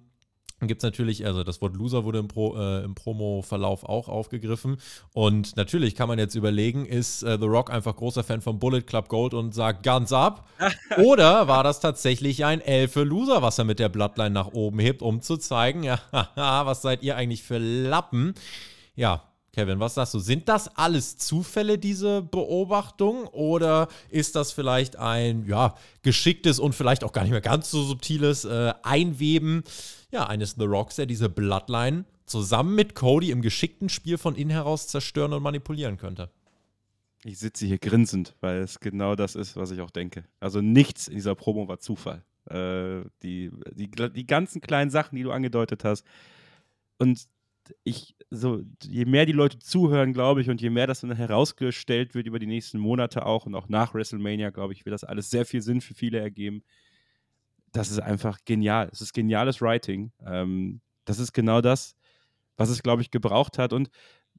gibt es natürlich, also das Wort Loser wurde im, Pro, äh, im Promo-Verlauf auch aufgegriffen. Und natürlich kann man jetzt überlegen, ist äh, The Rock einfach großer Fan von Bullet Club Gold und sagt Guns ab? Oder war das tatsächlich ein L für Loser, was er mit der Bloodline nach oben hebt, um zu zeigen, ja, was seid ihr eigentlich für Lappen? Ja, Kevin, was sagst du? Sind das alles Zufälle, diese Beobachtung? Oder ist das vielleicht ein ja, geschicktes und vielleicht auch gar nicht mehr ganz so subtiles äh, Einweben ja, eines The Rocks, der diese Bloodline zusammen mit Cody im geschickten Spiel von innen heraus zerstören und manipulieren könnte? Ich sitze hier grinsend, weil es genau das ist, was ich auch denke. Also nichts in dieser Promo war Zufall. Äh, die, die, die ganzen kleinen Sachen, die du angedeutet hast. Und ich, so, je mehr die Leute zuhören, glaube ich, und je mehr das dann herausgestellt wird über die nächsten Monate auch und auch nach WrestleMania, glaube ich, wird das alles sehr viel Sinn für viele ergeben. Das ist einfach genial. Es ist geniales Writing. Ähm, das ist genau das, was es, glaube ich, gebraucht hat. Und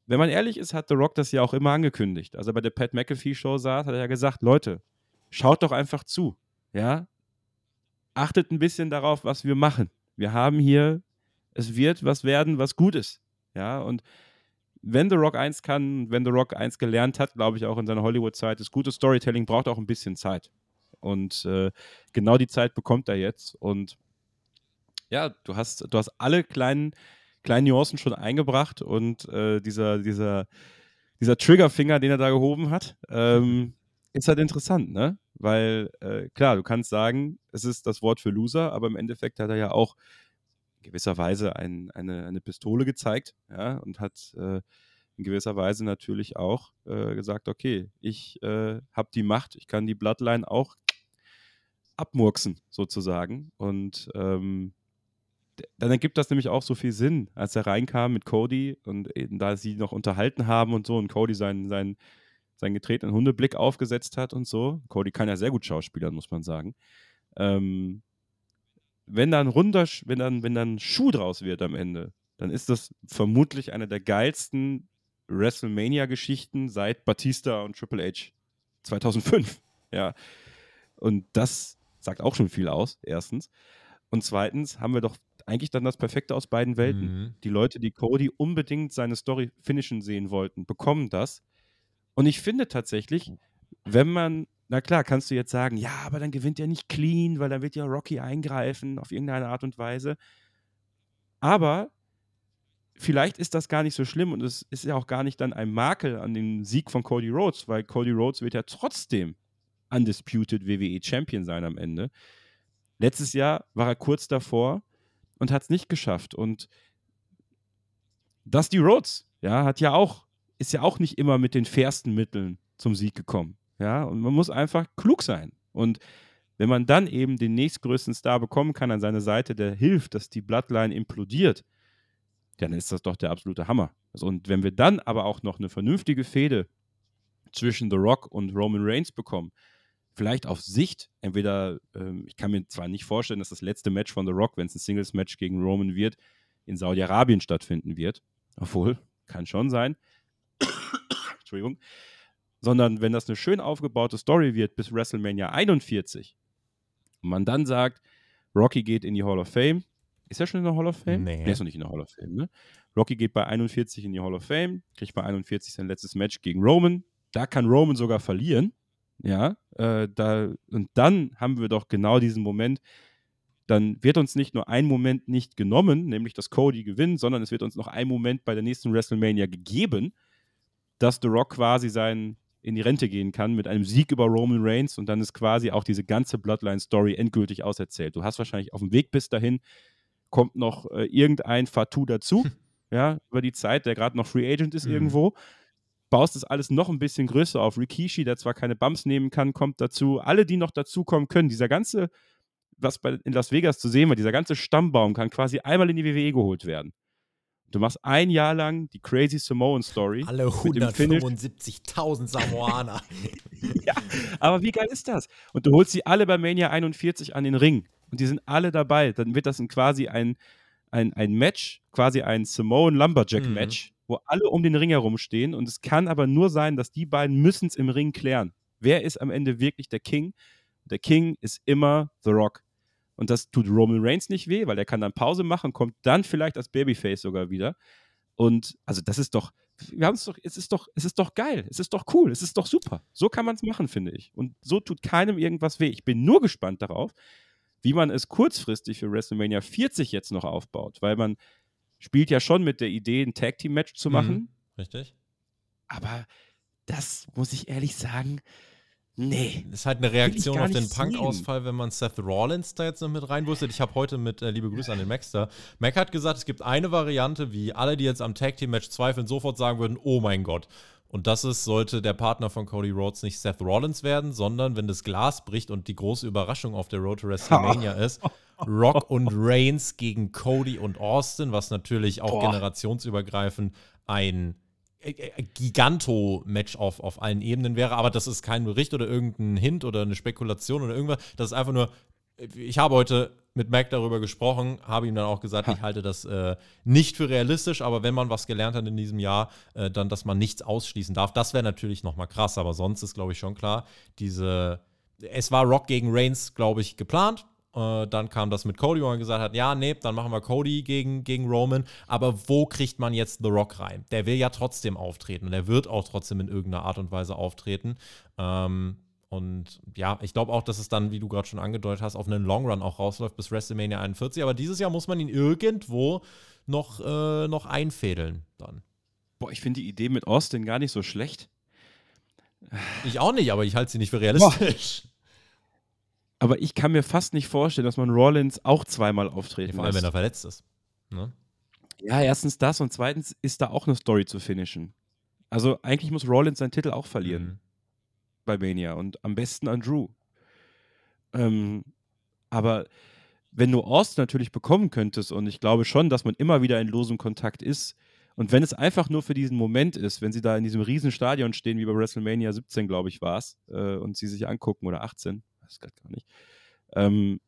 wenn man ehrlich ist, hat The Rock das ja auch immer angekündigt. Also bei der Pat McAfee Show saß, hat er ja gesagt, Leute, schaut doch einfach zu. Ja, achtet ein bisschen darauf, was wir machen. Wir haben hier, es wird was werden, was gut ist. Ja, und wenn The Rock eins kann, wenn The Rock eins gelernt hat, glaube ich auch in seiner Hollywood-Zeit, ist gutes Storytelling braucht auch ein bisschen Zeit. Und äh, genau die Zeit bekommt er jetzt. Und ja, du hast, du hast alle kleinen, kleinen Nuancen schon eingebracht und äh, dieser, dieser, dieser Triggerfinger, den er da gehoben hat, ähm, ist halt interessant, ne? Weil, äh, klar, du kannst sagen, es ist das Wort für Loser, aber im Endeffekt hat er ja auch in gewisser Weise ein, eine, eine Pistole gezeigt, ja, und hat äh, in gewisser Weise natürlich auch äh, gesagt, okay, ich äh, habe die Macht, ich kann die Bloodline auch abmurksen, sozusagen. Und ähm, dann ergibt das nämlich auch so viel Sinn, als er reinkam mit Cody und eben da sie noch unterhalten haben und so und Cody seinen, seinen, seinen getretenen Hundeblick aufgesetzt hat und so. Cody kann ja sehr gut schauspielern, muss man sagen. Ähm, wenn dann runder, wenn dann, wenn dann Schuh draus wird am Ende, dann ist das vermutlich eine der geilsten WrestleMania-Geschichten seit Batista und Triple H 2005. Ja. Und das sagt auch schon viel aus, erstens. Und zweitens haben wir doch eigentlich dann das Perfekte aus beiden Welten. Mhm. Die Leute, die Cody unbedingt seine Story finishen sehen wollten, bekommen das. Und ich finde tatsächlich, wenn man, na klar, kannst du jetzt sagen, ja, aber dann gewinnt er nicht clean, weil dann wird ja Rocky eingreifen auf irgendeine Art und Weise. Aber vielleicht ist das gar nicht so schlimm und es ist ja auch gar nicht dann ein Makel an dem Sieg von Cody Rhodes, weil Cody Rhodes wird ja trotzdem undisputed WWE Champion sein am Ende. Letztes Jahr war er kurz davor und hat es nicht geschafft. Und Dusty Rhodes, ja, hat ja auch, ist ja auch nicht immer mit den fairsten Mitteln zum Sieg gekommen. Ja, und man muss einfach klug sein. Und wenn man dann eben den nächstgrößten Star bekommen kann an seine Seite, der hilft, dass die Bloodline implodiert, dann ist das doch der absolute Hammer. Also, und wenn wir dann aber auch noch eine vernünftige Fehde zwischen The Rock und Roman Reigns bekommen, vielleicht auf Sicht, entweder, ähm, ich kann mir zwar nicht vorstellen, dass das letzte Match von The Rock, wenn es ein Singles-Match gegen Roman wird, in Saudi-Arabien stattfinden wird. Obwohl, kann schon sein. Entschuldigung. Sondern wenn das eine schön aufgebaute Story wird bis WrestleMania 41 und man dann sagt, Rocky geht in die Hall of Fame. Ist er schon in der Hall of Fame? Nee. Der ist noch nicht in der Hall of Fame, ne? Rocky geht bei 41 in die Hall of Fame, kriegt bei 41 sein letztes Match gegen Roman. Da kann Roman sogar verlieren. Ja, äh, da, und dann haben wir doch genau diesen Moment, dann wird uns nicht nur ein Moment nicht genommen, nämlich dass Cody gewinnt, sondern es wird uns noch ein Moment bei der nächsten WrestleMania gegeben, dass The Rock quasi sein, in die Rente gehen kann mit einem Sieg über Roman Reigns und dann ist quasi auch diese ganze Bloodline-Story endgültig auserzählt. Du hast wahrscheinlich auf dem Weg bis dahin kommt noch äh, irgendein Fatou dazu, ja, über die Zeit, der gerade noch Free Agent ist mhm. irgendwo baust das alles noch ein bisschen größer auf. Rikishi, der zwar keine Bumps nehmen kann, kommt dazu. Alle, die noch dazukommen können, dieser ganze, was bei, in Las Vegas zu sehen war, dieser ganze Stammbaum kann quasi einmal in die WWE geholt werden. Du machst ein Jahr lang die Crazy Samoan Story. Alle 175.000 Samoaner. ja, aber wie geil ist das? Und du holst sie alle bei Mania 41 an den Ring. Und die sind alle dabei. Dann wird das quasi ein, ein, ein Match, quasi ein Samoan Lumberjack Match, mhm wo alle um den Ring herum stehen und es kann aber nur sein, dass die beiden müssen es im Ring klären. Wer ist am Ende wirklich der King? Der King ist immer The Rock. Und das tut Roman Reigns nicht weh, weil er kann dann Pause machen, kommt dann vielleicht als Babyface sogar wieder. Und also das ist doch, wir haben es doch, es ist doch, es ist doch geil, es ist doch cool, es ist doch super. So kann man es machen, finde ich. Und so tut keinem irgendwas weh. Ich bin nur gespannt darauf, wie man es kurzfristig für WrestleMania 40 jetzt noch aufbaut, weil man spielt ja schon mit der Idee, ein Tag Team Match zu mhm. machen. Mhm, richtig. Aber das muss ich ehrlich sagen, nee. Das ist halt eine Reaktion auf den Punk-Ausfall, wenn man Seth Rollins da jetzt noch mit reinwurstet. Ich habe heute mit, äh, liebe Grüße an den Max da, Mac hat gesagt, es gibt eine Variante, wie alle, die jetzt am Tag Team Match zweifeln, sofort sagen würden, oh mein Gott. Und das ist, sollte der Partner von Cody Rhodes nicht Seth Rollins werden, sondern wenn das Glas bricht und die große Überraschung auf der Road to WrestleMania ist, Rock und Reigns gegen Cody und Austin, was natürlich auch Boah. generationsübergreifend ein äh, äh, Giganto-Match auf, auf allen Ebenen wäre, aber das ist kein Bericht oder irgendein Hint oder eine Spekulation oder irgendwas. Das ist einfach nur ich habe heute mit Mac darüber gesprochen, habe ihm dann auch gesagt, ha. ich halte das äh, nicht für realistisch, aber wenn man was gelernt hat in diesem Jahr, äh, dann, dass man nichts ausschließen darf. Das wäre natürlich nochmal krass, aber sonst ist, glaube ich, schon klar, diese. Es war Rock gegen Reigns, glaube ich, geplant. Äh, dann kam das mit Cody, wo man gesagt hat, ja, nee, dann machen wir Cody gegen, gegen Roman. Aber wo kriegt man jetzt The Rock rein? Der will ja trotzdem auftreten und er wird auch trotzdem in irgendeiner Art und Weise auftreten. Ähm, und ja, ich glaube auch, dass es dann, wie du gerade schon angedeutet hast, auf einen Long Run auch rausläuft bis WrestleMania 41. Aber dieses Jahr muss man ihn irgendwo noch, äh, noch einfädeln dann. Boah, ich finde die Idee mit Austin gar nicht so schlecht. Ich auch nicht, aber ich halte sie nicht für realistisch. Boah. Aber ich kann mir fast nicht vorstellen, dass man Rollins auch zweimal auftreten ja, Vor allem, lässt. wenn er verletzt ist. Ne? Ja, erstens das und zweitens ist da auch eine Story zu finishen. Also eigentlich muss Rollins seinen Titel auch verlieren. Mhm bei Mania und am besten an Drew. Ähm, aber wenn du Austin natürlich bekommen könntest, und ich glaube schon, dass man immer wieder in losem Kontakt ist, und wenn es einfach nur für diesen Moment ist, wenn sie da in diesem riesen Stadion stehen, wie bei WrestleMania 17, glaube ich, war es, äh, und sie sich angucken, oder 18, weiß gerade gar nicht, ähm,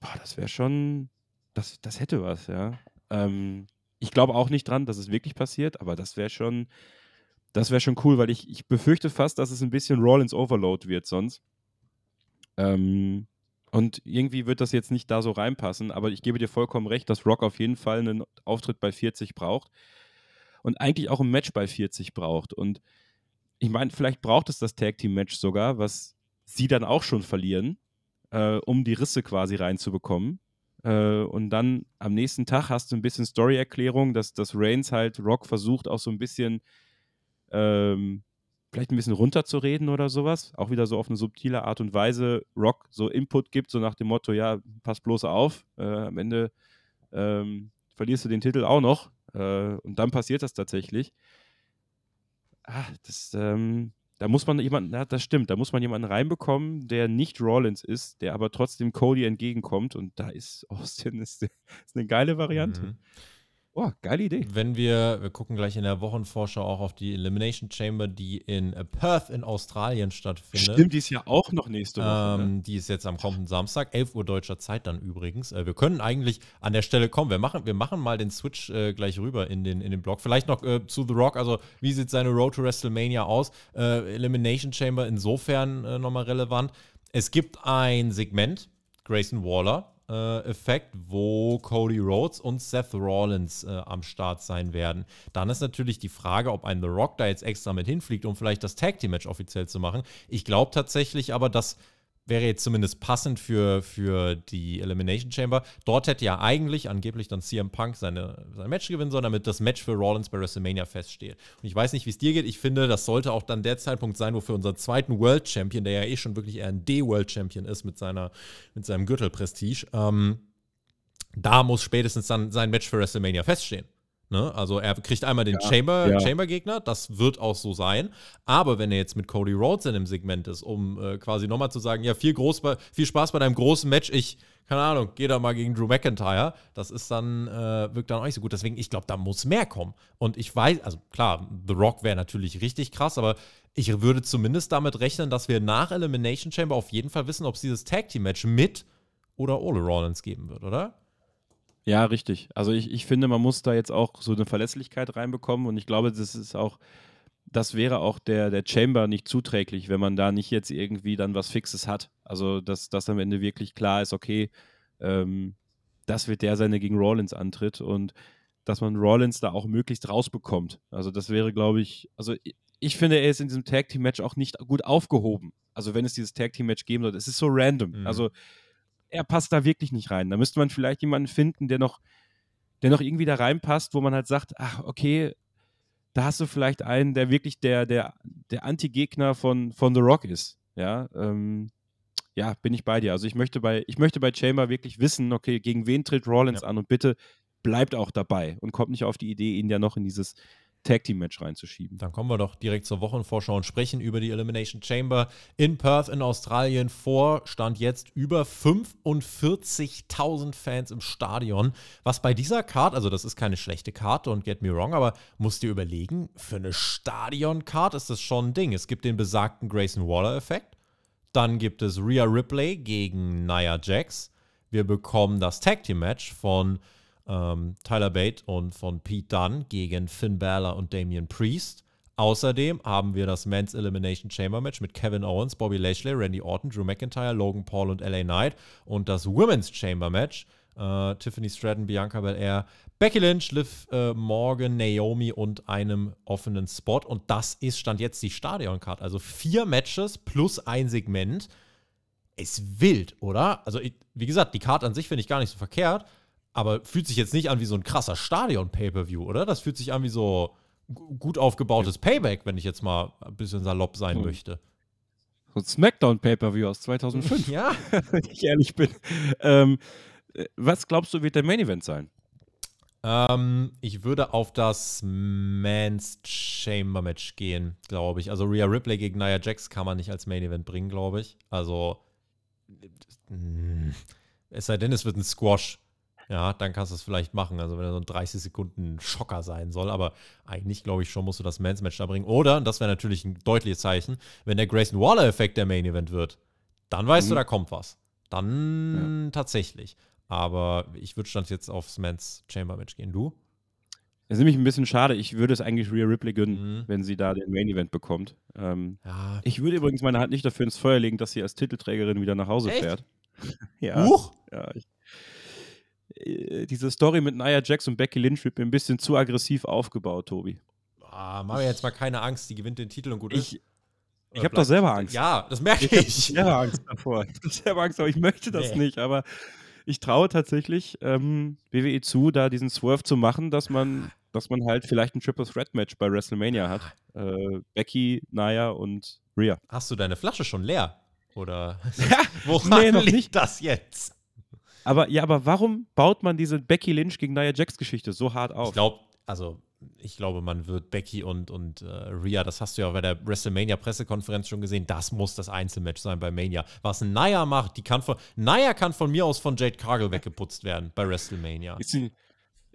boah, das wäre schon, das, das hätte was, ja. Ähm, ich glaube auch nicht dran, dass es wirklich passiert, aber das wäre schon, das wäre schon cool, weil ich, ich befürchte fast, dass es ein bisschen Rollins Overload wird sonst. Ähm, und irgendwie wird das jetzt nicht da so reinpassen, aber ich gebe dir vollkommen recht, dass Rock auf jeden Fall einen Auftritt bei 40 braucht und eigentlich auch ein Match bei 40 braucht. Und ich meine, vielleicht braucht es das Tag Team Match sogar, was sie dann auch schon verlieren, äh, um die Risse quasi reinzubekommen. Äh, und dann am nächsten Tag hast du ein bisschen Story-Erklärung, dass, dass Reigns halt Rock versucht, auch so ein bisschen ähm, vielleicht ein bisschen runterzureden oder sowas. Auch wieder so auf eine subtile Art und Weise Rock so Input gibt, so nach dem Motto, ja, pass bloß auf, äh, am Ende ähm, verlierst du den Titel auch noch. Äh, und dann passiert das tatsächlich. Ah, das, ähm, da muss man jemanden, ja, das stimmt, da muss man jemanden reinbekommen, der nicht Rollins ist, der aber trotzdem Cody entgegenkommt. Und da ist Austin ist, ist eine geile Variante. Mhm. Oh, geile Idee. Wenn wir, wir gucken gleich in der Wochenvorschau auch auf die Elimination Chamber, die in Perth in Australien stattfindet. Stimmt, die ist ja auch noch nächste Woche. Ähm, ne? Die ist jetzt am kommenden Samstag, 11 Uhr deutscher Zeit dann übrigens. Äh, wir können eigentlich an der Stelle kommen. Wir machen, wir machen mal den Switch äh, gleich rüber in den, in den Blog. Vielleicht noch äh, zu The Rock. Also, wie sieht seine Road to WrestleMania aus? Äh, Elimination Chamber insofern äh, nochmal relevant. Es gibt ein Segment, Grayson Waller, äh, Effekt, wo Cody Rhodes und Seth Rollins äh, am Start sein werden. Dann ist natürlich die Frage, ob ein The Rock da jetzt extra mit hinfliegt, um vielleicht das Tag Team Match offiziell zu machen. Ich glaube tatsächlich aber, dass wäre jetzt zumindest passend für, für die Elimination Chamber. Dort hätte ja eigentlich angeblich dann CM Punk seine, sein Match gewinnen sollen, damit das Match für Rollins bei WrestleMania feststeht. Und ich weiß nicht, wie es dir geht. Ich finde, das sollte auch dann der Zeitpunkt sein, wo für unseren zweiten World Champion, der ja eh schon wirklich eher ein D-World Champion ist mit, seiner, mit seinem Gürtelprestige, ähm, da muss spätestens dann sein Match für WrestleMania feststehen. Ne? Also er kriegt einmal den ja, Chamber, ja. Chamber-Gegner, das wird auch so sein. Aber wenn er jetzt mit Cody Rhodes in dem Segment ist, um äh, quasi nochmal zu sagen, ja, viel, groß bei, viel Spaß bei deinem großen Match, ich, keine Ahnung, gehe da mal gegen Drew McIntyre, das ist dann, äh, wirkt dann auch nicht so gut. Deswegen, ich glaube, da muss mehr kommen. Und ich weiß, also klar, The Rock wäre natürlich richtig krass, aber ich würde zumindest damit rechnen, dass wir nach Elimination Chamber auf jeden Fall wissen, ob es dieses Tag Team Match mit oder ohne Rollins geben wird, oder? Ja, richtig. Also ich, ich finde, man muss da jetzt auch so eine Verlässlichkeit reinbekommen und ich glaube, das ist auch, das wäre auch der, der Chamber nicht zuträglich, wenn man da nicht jetzt irgendwie dann was Fixes hat. Also dass das am Ende wirklich klar ist, okay, ähm, das wird der seine gegen Rollins antritt und dass man Rollins da auch möglichst rausbekommt. Also das wäre, glaube ich, also ich finde, er ist in diesem Tag Team Match auch nicht gut aufgehoben. Also wenn es dieses Tag Team Match geben soll, es ist so random. Mhm. Also er passt da wirklich nicht rein. Da müsste man vielleicht jemanden finden, der noch, der noch irgendwie da reinpasst, wo man halt sagt, ach, okay, da hast du vielleicht einen, der wirklich der, der, der Anti-Gegner von, von The Rock ist. Ja, ähm, ja, bin ich bei dir. Also ich möchte bei, ich möchte bei Chamber wirklich wissen, okay, gegen wen tritt Rollins ja. an und bitte bleibt auch dabei und kommt nicht auf die Idee, ihn ja noch in dieses Tag Team Match reinzuschieben. Dann kommen wir doch direkt zur Wochenvorschau und sprechen über die Elimination Chamber in Perth in Australien vor. Stand jetzt über 45.000 Fans im Stadion. Was bei dieser Card, also das ist keine schlechte Karte und get me wrong, aber musst dir überlegen, für eine Stadion-Card ist das schon ein Ding. Es gibt den besagten Grayson Waller-Effekt. Dann gibt es Rhea Ripley gegen Nia Jax. Wir bekommen das Tag Team Match von ähm, Tyler Bate und von Pete Dunne gegen Finn Balor und Damian Priest. Außerdem haben wir das Men's Elimination Chamber Match mit Kevin Owens, Bobby Lashley, Randy Orton, Drew McIntyre, Logan Paul und LA Knight und das Women's Chamber Match. Äh, Tiffany Stratton, Bianca Belair, Becky Lynch, Liv äh, Morgan, Naomi und einem offenen Spot. Und das ist Stand jetzt die Stadioncard. Also vier Matches plus ein Segment. Ist wild, oder? Also, wie gesagt, die Card an sich finde ich gar nicht so verkehrt, aber fühlt sich jetzt nicht an wie so ein krasser Stadion-Pay-Per-View, oder? Das fühlt sich an wie so gut aufgebautes Payback, wenn ich jetzt mal ein bisschen salopp sein hm. möchte. So ein Smackdown Pay-Per-View aus 2005. ja. wenn ich ehrlich bin. Ähm, was glaubst du, wird der Main Event sein? Ähm, ich würde auf das Man's Chamber Match gehen, glaube ich. Also Rhea Ripley gegen Nia Jax kann man nicht als Main Event bringen, glaube ich. Also es sei denn, es wird ein Squash. Ja, dann kannst du es vielleicht machen. Also wenn er so ein 30 Sekunden Schocker sein soll. Aber eigentlich, glaube ich, schon musst du das Men's Match da bringen. Oder, und das wäre natürlich ein deutliches Zeichen, wenn der Grayson Waller-Effekt der Main Event wird, dann weißt mhm. du, da kommt was. Dann ja. tatsächlich. Aber ich würde stand jetzt aufs Men's Chamber Match gehen. Du? Das ist nämlich ein bisschen schade. Ich würde es eigentlich Rhea Ripley gönnen, mhm. wenn sie da den Main Event bekommt. Ähm, ja. Ich würde übrigens meine Hand nicht dafür ins Feuer legen, dass sie als Titelträgerin wieder nach Hause Echt? fährt. ja. Huch? Ja, ich, diese Story mit Nia Jax und Becky Lynch wird mir ein bisschen zu aggressiv aufgebaut, Tobi. Ah, mach mir jetzt mal keine Angst, die gewinnt den Titel und gut ich, ist. Ich habe doch selber Angst. Ja, das merke ich. Ich habe selber Angst davor. Ich habe selber Angst, aber ich möchte das nee. nicht. Aber ich traue tatsächlich ähm, WWE zu, da diesen Swerve zu machen, dass man, dass man halt vielleicht ein Triple Threat Match bei WrestleMania hat. Äh, Becky, Naya und Rhea. Hast du deine Flasche schon leer? Oder woran nee, noch liegt nicht. das jetzt? Aber ja, aber warum baut man diese Becky Lynch gegen Nia Jax Geschichte so hart auf? Ich glaube, also ich glaube, man wird Becky und, und äh, Rhea, das hast du ja bei der WrestleMania-Pressekonferenz schon gesehen, das muss das Einzelmatch sein bei Mania. Was Naya macht, die kann von, Naya kann von mir aus von Jade Cargill weggeputzt werden bei WrestleMania. Die,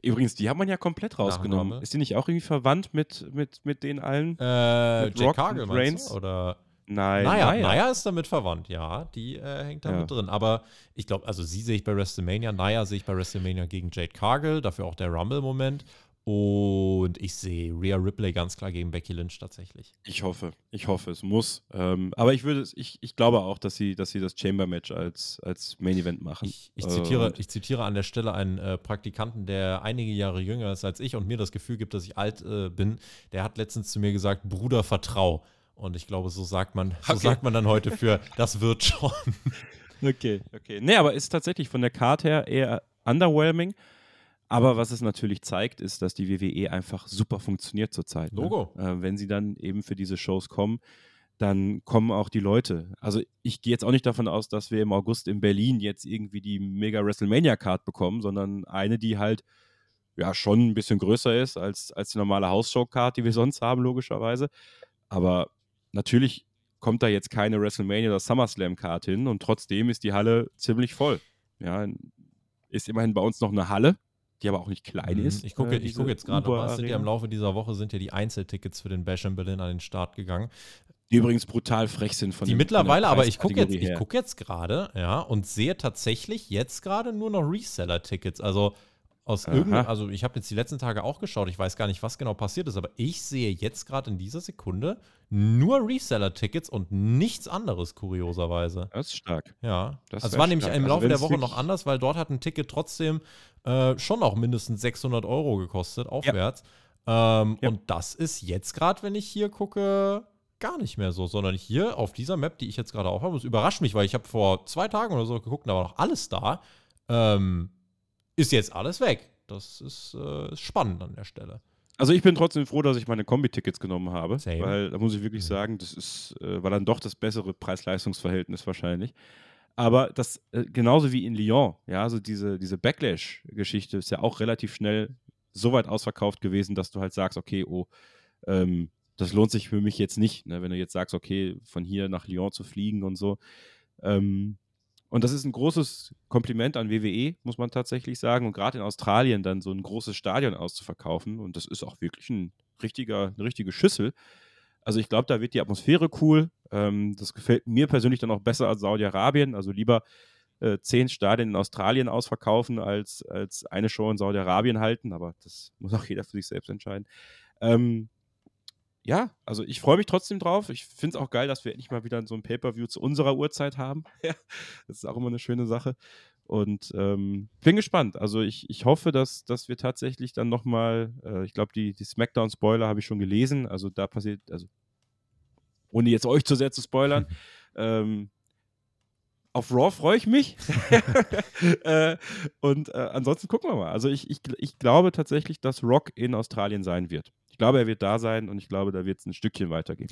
übrigens, die hat man ja komplett rausgenommen. Nachname. Ist die nicht auch irgendwie verwandt mit, mit, mit den allen? Äh, mit Jade Rock Cargill, Reigns? Du, oder? Nein. Naja, Naya. Naya ist damit verwandt, ja. Die äh, hängt da ja. drin. Aber ich glaube, also sie sehe ich bei WrestleMania, Naya sehe ich bei WrestleMania gegen Jade Cargill, dafür auch der Rumble-Moment. Und ich sehe Rhea Ripley ganz klar gegen Becky Lynch tatsächlich. Ich hoffe, ich hoffe, es muss. Ähm, aber ich würde, ich, ich glaube auch, dass sie, dass sie das Chamber Match als, als Main Event machen. Ich, ich zitiere, äh, ich zitiere an der Stelle einen äh, Praktikanten, der einige Jahre jünger ist als ich und mir das Gefühl gibt, dass ich alt äh, bin. Der hat letztens zu mir gesagt: Bruder, vertrau. Und ich glaube, so sagt man, so okay. sagt man dann heute für, das wird schon. Okay, okay. Nee, aber ist tatsächlich von der Karte her eher underwhelming. Aber was es natürlich zeigt, ist, dass die WWE einfach super funktioniert zurzeit. Ne? Logo. Ne? Äh, wenn sie dann eben für diese Shows kommen, dann kommen auch die Leute. Also ich gehe jetzt auch nicht davon aus, dass wir im August in Berlin jetzt irgendwie die Mega WrestleMania Card bekommen, sondern eine, die halt ja schon ein bisschen größer ist als, als die normale Hausshow Card, die wir sonst haben, logischerweise. Aber natürlich kommt da jetzt keine WrestleMania oder SummerSlam Card hin und trotzdem ist die Halle ziemlich voll. Ja, ist immerhin bei uns noch eine Halle, die aber auch nicht klein mhm. ist. Ich gucke äh, guck jetzt gerade mal, sind ja im Laufe dieser Woche sind ja die Einzeltickets für den Bash in Berlin an den Start gegangen. Die übrigens brutal frech sind von Die den, mittlerweile, aber ich gucke jetzt, guck jetzt gerade, ja, und sehe tatsächlich jetzt gerade nur noch Reseller-Tickets. Also aus irgendeinem, also ich habe jetzt die letzten Tage auch geschaut, ich weiß gar nicht, was genau passiert ist, aber ich sehe jetzt gerade in dieser Sekunde nur Reseller-Tickets und nichts anderes, kurioserweise. Das ist stark. Ja. Das also war nämlich im Laufe also der Woche noch anders, weil dort hat ein Ticket trotzdem äh, schon auch mindestens 600 Euro gekostet, aufwärts. Ja. Ähm, ja. Und das ist jetzt gerade, wenn ich hier gucke, gar nicht mehr so, sondern hier auf dieser Map, die ich jetzt gerade auch habe, es überrascht mich, weil ich habe vor zwei Tagen oder so geguckt, da war noch alles da. Ähm, ist jetzt alles weg. Das ist, äh, spannend an der Stelle. Also ich bin trotzdem froh, dass ich meine Kombi-Tickets genommen habe, Same. weil da muss ich wirklich mhm. sagen, das ist, äh, war dann doch das bessere Preis-Leistungs-Verhältnis wahrscheinlich. Aber das, äh, genauso wie in Lyon, ja, also diese, diese Backlash-Geschichte ist ja auch relativ schnell so weit ausverkauft gewesen, dass du halt sagst, okay, oh, ähm, das lohnt sich für mich jetzt nicht, ne? wenn du jetzt sagst, okay, von hier nach Lyon zu fliegen und so. Ähm, und das ist ein großes Kompliment an WWE, muss man tatsächlich sagen. Und gerade in Australien dann so ein großes Stadion auszuverkaufen. Und das ist auch wirklich ein richtiger, eine richtige Schüssel. Also ich glaube, da wird die Atmosphäre cool. Ähm, das gefällt mir persönlich dann auch besser als Saudi-Arabien. Also lieber äh, zehn Stadien in Australien ausverkaufen, als, als eine Show in Saudi-Arabien halten. Aber das muss auch jeder für sich selbst entscheiden. Ähm, ja, also ich freue mich trotzdem drauf. Ich finde es auch geil, dass wir endlich mal wieder so ein Pay-Per-View zu unserer Uhrzeit haben. das ist auch immer eine schöne Sache. Und ähm, bin gespannt. Also ich, ich hoffe, dass, dass wir tatsächlich dann nochmal, äh, ich glaube, die, die Smackdown-Spoiler habe ich schon gelesen. Also da passiert, also ohne jetzt euch zu sehr zu spoilern, ähm, auf Raw freue ich mich. äh, und äh, ansonsten gucken wir mal. Also ich, ich, ich glaube tatsächlich, dass Rock in Australien sein wird. Ich glaube, er wird da sein und ich glaube, da wird es ein Stückchen weitergehen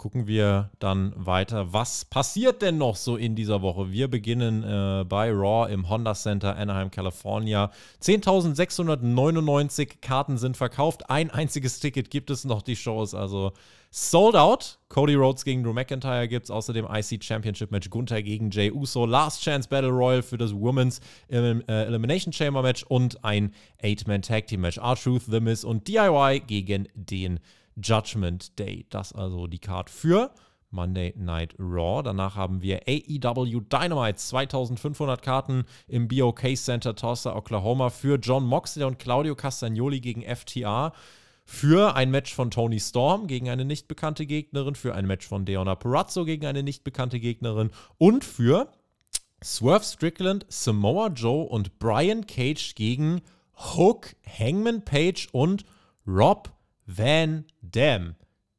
gucken wir dann weiter. Was passiert denn noch so in dieser Woche? Wir beginnen äh, bei Raw im Honda Center Anaheim, California. 10.699 Karten sind verkauft. Ein einziges Ticket gibt es noch. Die Show ist also sold out. Cody Rhodes gegen Drew McIntyre gibt es. Außerdem IC Championship Match Gunther gegen Jay Uso. Last Chance Battle Royal für das Women's Elim äh, Elimination Chamber Match und ein Eight-Man Tag Team Match. R-Truth, The Miz und DIY gegen den Judgment Day. Das also die Card für Monday Night Raw. Danach haben wir AEW Dynamite, 2500 Karten im BOK Center Tulsa, Oklahoma für John Moxley und Claudio Castagnoli gegen FTR. Für ein Match von Tony Storm gegen eine nicht bekannte Gegnerin, für ein Match von Deonna Purazzo gegen eine nicht bekannte Gegnerin und für Swerve Strickland, Samoa Joe und Brian Cage gegen Hook, Hangman Page und Rob Van Dam.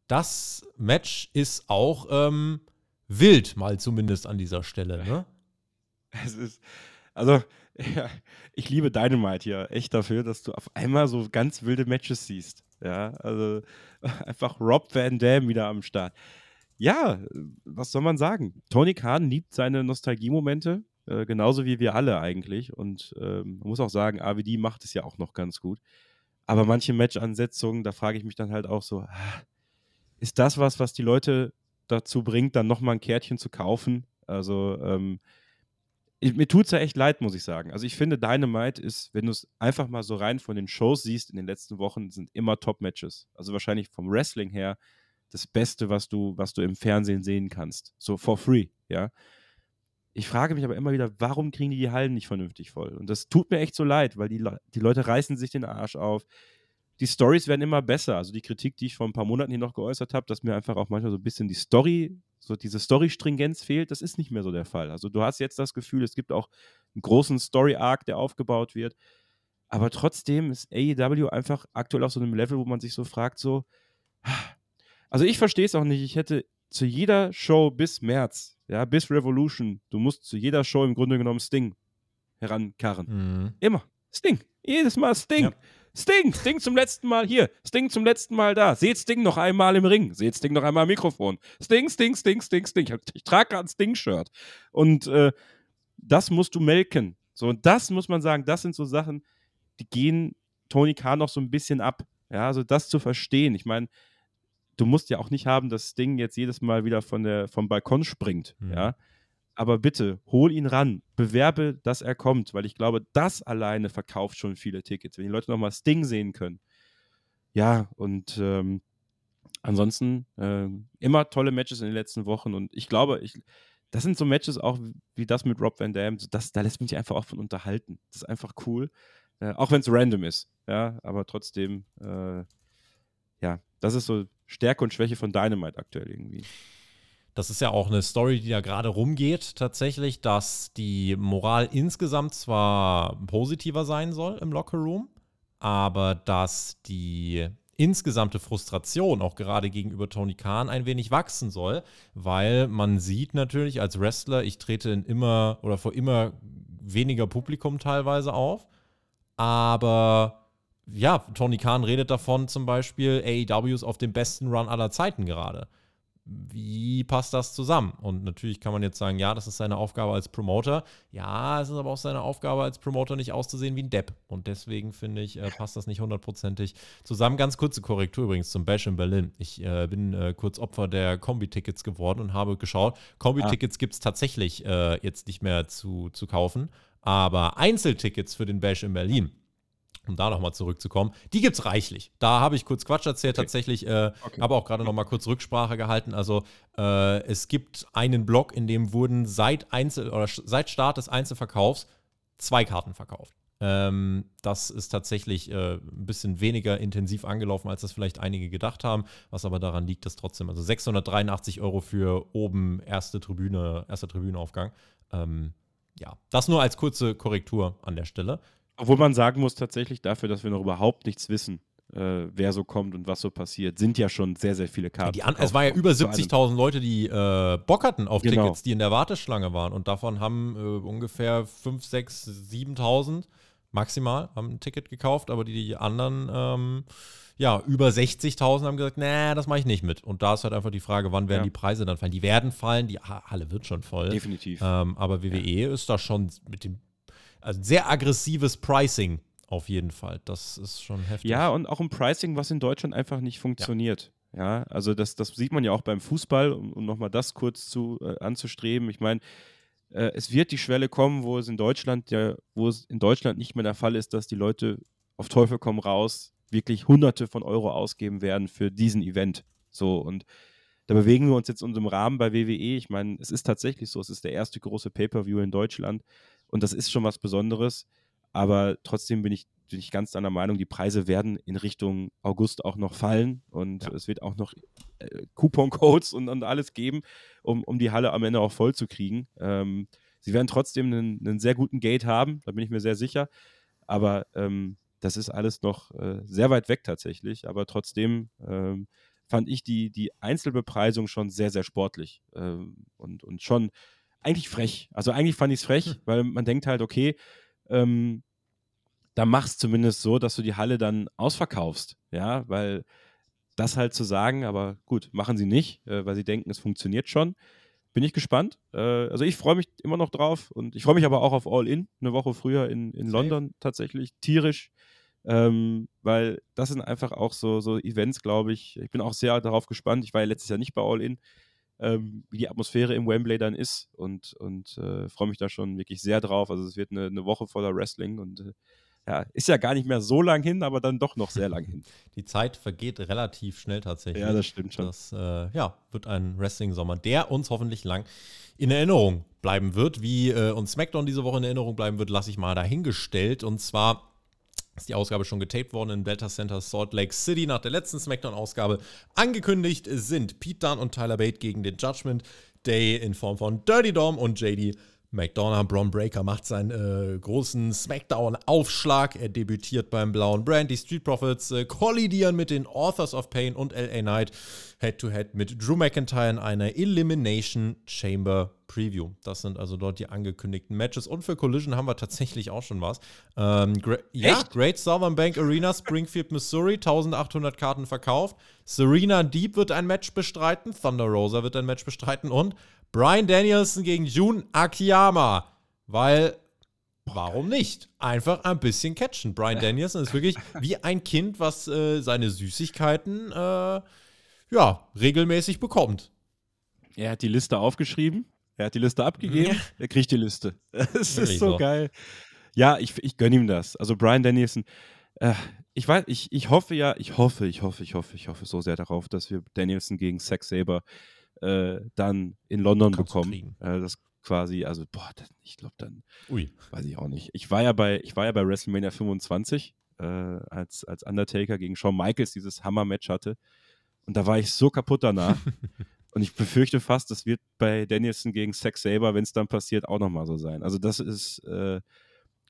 Das Match ist auch ähm, wild, mal zumindest an dieser Stelle. Ne? Es ist, also, ja, ich liebe Dynamite hier echt dafür, dass du auf einmal so ganz wilde Matches siehst. Ja, also einfach Rob Van Dam wieder am Start. Ja, was soll man sagen? Tony Khan liebt seine Nostalgiemomente, äh, genauso wie wir alle eigentlich. Und ähm, man muss auch sagen, AWD macht es ja auch noch ganz gut. Aber manche Match-Ansetzungen, da frage ich mich dann halt auch so, ah, ist das was, was die Leute dazu bringt, dann nochmal ein Kärtchen zu kaufen? Also, ähm, ich, mir tut es ja echt leid, muss ich sagen. Also ich finde, Dynamite ist, wenn du es einfach mal so rein von den Shows siehst in den letzten Wochen, sind immer Top-Matches. Also wahrscheinlich vom Wrestling her das Beste, was du, was du im Fernsehen sehen kannst. So for free, ja. Ich frage mich aber immer wieder, warum kriegen die die Hallen nicht vernünftig voll? Und das tut mir echt so leid, weil die, die Leute reißen sich den Arsch auf. Die Stories werden immer besser. Also die Kritik, die ich vor ein paar Monaten hier noch geäußert habe, dass mir einfach auch manchmal so ein bisschen die Story, so diese Story-Stringenz fehlt, das ist nicht mehr so der Fall. Also du hast jetzt das Gefühl, es gibt auch einen großen Story-Arc, der aufgebaut wird. Aber trotzdem ist AEW einfach aktuell auf so einem Level, wo man sich so fragt, so, also ich verstehe es auch nicht. Ich hätte zu jeder Show bis März ja, bis Revolution, du musst zu jeder Show im Grunde genommen Sting herankarren. Mhm. Immer. Sting. Jedes Mal Sting. Ja. Sting, Sting zum letzten Mal hier, Sting zum letzten Mal da. Seht Sting noch einmal im Ring, seht Sting noch einmal im Mikrofon. Sting, Sting, Sting, Sting, Sting. Ich, ich trage gerade ein Sting-Shirt. Und äh, das musst du melken. So, und das muss man sagen, das sind so Sachen, die gehen Tony Khan noch so ein bisschen ab. Ja, also das zu verstehen. Ich meine, du musst ja auch nicht haben, dass Sting jetzt jedes Mal wieder von der, vom Balkon springt, mhm. ja. Aber bitte, hol ihn ran, bewerbe, dass er kommt, weil ich glaube, das alleine verkauft schon viele Tickets, wenn die Leute nochmal Sting sehen können. Ja, und ähm, ansonsten äh, immer tolle Matches in den letzten Wochen und ich glaube, ich, das sind so Matches auch wie das mit Rob Van Dam, das, da lässt mich einfach auch von unterhalten. Das ist einfach cool, äh, auch wenn es random ist, ja, aber trotzdem, äh, ja, das ist so Stärke und Schwäche von Dynamite aktuell irgendwie. Das ist ja auch eine Story, die da gerade rumgeht, tatsächlich, dass die Moral insgesamt zwar positiver sein soll im Lockerroom, aber dass die insgesamte Frustration auch gerade gegenüber Tony Khan ein wenig wachsen soll, weil man sieht natürlich als Wrestler, ich trete in immer oder vor immer weniger Publikum teilweise auf, aber ja, Tony Khan redet davon zum Beispiel, AEW ist auf dem besten Run aller Zeiten gerade. Wie passt das zusammen? Und natürlich kann man jetzt sagen, ja, das ist seine Aufgabe als Promoter. Ja, es ist aber auch seine Aufgabe als Promoter nicht auszusehen wie ein Depp. Und deswegen finde ich, äh, passt das nicht hundertprozentig zusammen. Ganz kurze Korrektur übrigens zum Bash in Berlin. Ich äh, bin äh, kurz Opfer der Kombi-Tickets geworden und habe geschaut. Kombi-Tickets ah. gibt es tatsächlich äh, jetzt nicht mehr zu, zu kaufen. Aber Einzeltickets für den Bash in Berlin um da nochmal zurückzukommen. Die gibt es reichlich. Da habe ich kurz Quatsch erzählt, okay. tatsächlich. Äh, okay. Habe auch gerade nochmal kurz Rücksprache gehalten. Also äh, es gibt einen Blog, in dem wurden seit Einzel oder seit Start des Einzelverkaufs zwei Karten verkauft. Ähm, das ist tatsächlich äh, ein bisschen weniger intensiv angelaufen, als das vielleicht einige gedacht haben, was aber daran liegt, dass trotzdem, also 683 Euro für oben erste Tribüne, erster Tribünenaufgang. Ähm, ja, das nur als kurze Korrektur an der Stelle. Obwohl man sagen muss, tatsächlich dafür, dass wir noch überhaupt nichts wissen, äh, wer so kommt und was so passiert, sind ja schon sehr, sehr viele Karten. Ja, es war ja über 70.000 Leute, die äh, Bock hatten auf genau. Tickets, die in der Warteschlange waren. Und davon haben äh, ungefähr 5, 6, 7.000 maximal haben ein Ticket gekauft, aber die, die anderen, ähm, ja, über 60.000 haben gesagt, nee, das mache ich nicht mit. Und da ist halt einfach die Frage, wann werden ja. die Preise dann fallen? Die werden fallen, die Halle wird schon voll. Definitiv. Ähm, aber WWE ja. ist da schon mit dem, also sehr aggressives Pricing auf jeden Fall. Das ist schon heftig. Ja, und auch ein Pricing, was in Deutschland einfach nicht funktioniert. Ja, ja also das, das sieht man ja auch beim Fußball, um, um nochmal das kurz zu, äh, anzustreben. Ich meine, äh, es wird die Schwelle kommen, wo es in Deutschland ja, wo es in Deutschland nicht mehr der Fall ist, dass die Leute auf Teufel komm raus wirklich Hunderte von Euro ausgeben werden für diesen Event. So und da bewegen wir uns jetzt in unserem Rahmen bei WWE. Ich meine, es ist tatsächlich so, es ist der erste große Pay-per-View in Deutschland und das ist schon was Besonderes. Aber trotzdem bin ich, bin ich ganz deiner Meinung, die Preise werden in Richtung August auch noch fallen und ja. es wird auch noch äh, Coupon-Codes und, und, alles geben, um, um die Halle am Ende auch voll zu kriegen. Ähm, sie werden trotzdem einen, einen, sehr guten Gate haben, da bin ich mir sehr sicher. Aber ähm, das ist alles noch äh, sehr weit weg tatsächlich. Aber trotzdem ähm, fand ich die, die Einzelbepreisung schon sehr, sehr sportlich ähm, und, und schon eigentlich frech. Also eigentlich fand ich es frech, hm. weil man denkt halt, okay, ähm, da machst zumindest so, dass du die Halle dann ausverkaufst. Ja, weil das halt zu sagen, aber gut, machen sie nicht, äh, weil sie denken, es funktioniert schon. Bin ich gespannt. Äh, also ich freue mich immer noch drauf und ich freue mich aber auch auf All In, eine Woche früher in, in London tatsächlich, tierisch. Ähm, weil das sind einfach auch so, so Events, glaube ich. Ich bin auch sehr darauf gespannt. Ich war ja letztes Jahr nicht bei All In ähm, wie die Atmosphäre im Wembley dann ist und, und äh, freue mich da schon wirklich sehr drauf. Also es wird eine, eine Woche voller Wrestling und äh, ja, ist ja gar nicht mehr so lang hin, aber dann doch noch sehr lang hin. Die Zeit vergeht relativ schnell tatsächlich. Ja, das stimmt schon. Das äh, ja, wird ein Wrestling-Sommer, der uns hoffentlich lang in Erinnerung bleiben wird. Wie äh, uns SmackDown diese Woche in Erinnerung bleiben wird, lasse ich mal dahingestellt. Und zwar ist die Ausgabe schon getaped worden im Delta Center Salt Lake City. Nach der letzten SmackDown-Ausgabe angekündigt sind Pete Dunne und Tyler Bate gegen den Judgment Day in Form von Dirty Dom und JD McDonough. Braun Breaker macht seinen äh, großen SmackDown-Aufschlag. Er debütiert beim blauen Brand. Die Street Profits äh, kollidieren mit den Authors of Pain und LA Knight Head-to-Head -head mit Drew McIntyre in einer Elimination Chamber Preview. Das sind also dort die angekündigten Matches. Und für Collision haben wir tatsächlich auch schon was. Ähm, ja, Great Southern Bank Arena, Springfield, Missouri. 1800 Karten verkauft. Serena Deep wird ein Match bestreiten. Thunder Rosa wird ein Match bestreiten. Und Brian Danielson gegen Jun Akiyama. Weil, warum nicht? Einfach ein bisschen catchen. Brian Danielson ist wirklich wie ein Kind, was äh, seine Süßigkeiten äh, ja, regelmäßig bekommt. Er hat die Liste aufgeschrieben, er hat die Liste abgegeben, ja. er kriegt die Liste. Das ist so, so, geil. Ja, ich, ich gönne ihm das. Also Brian Danielson, äh, ich weiß, ich, ich hoffe ja, ich hoffe, ich hoffe, ich hoffe, ich hoffe so sehr darauf, dass wir Danielson gegen Zack Saber äh, dann in London Kannst bekommen. Äh, das quasi, also boah, das, ich glaube dann, Ui. weiß ich auch nicht. Ich war ja bei, ich war ja bei WrestleMania 25, äh, als, als Undertaker gegen Shawn Michaels dieses Hammer-Match hatte. Und da war ich so kaputt danach. Und ich befürchte fast, das wird bei Danielson gegen Zack Saber, wenn es dann passiert, auch nochmal so sein. Also das ist äh,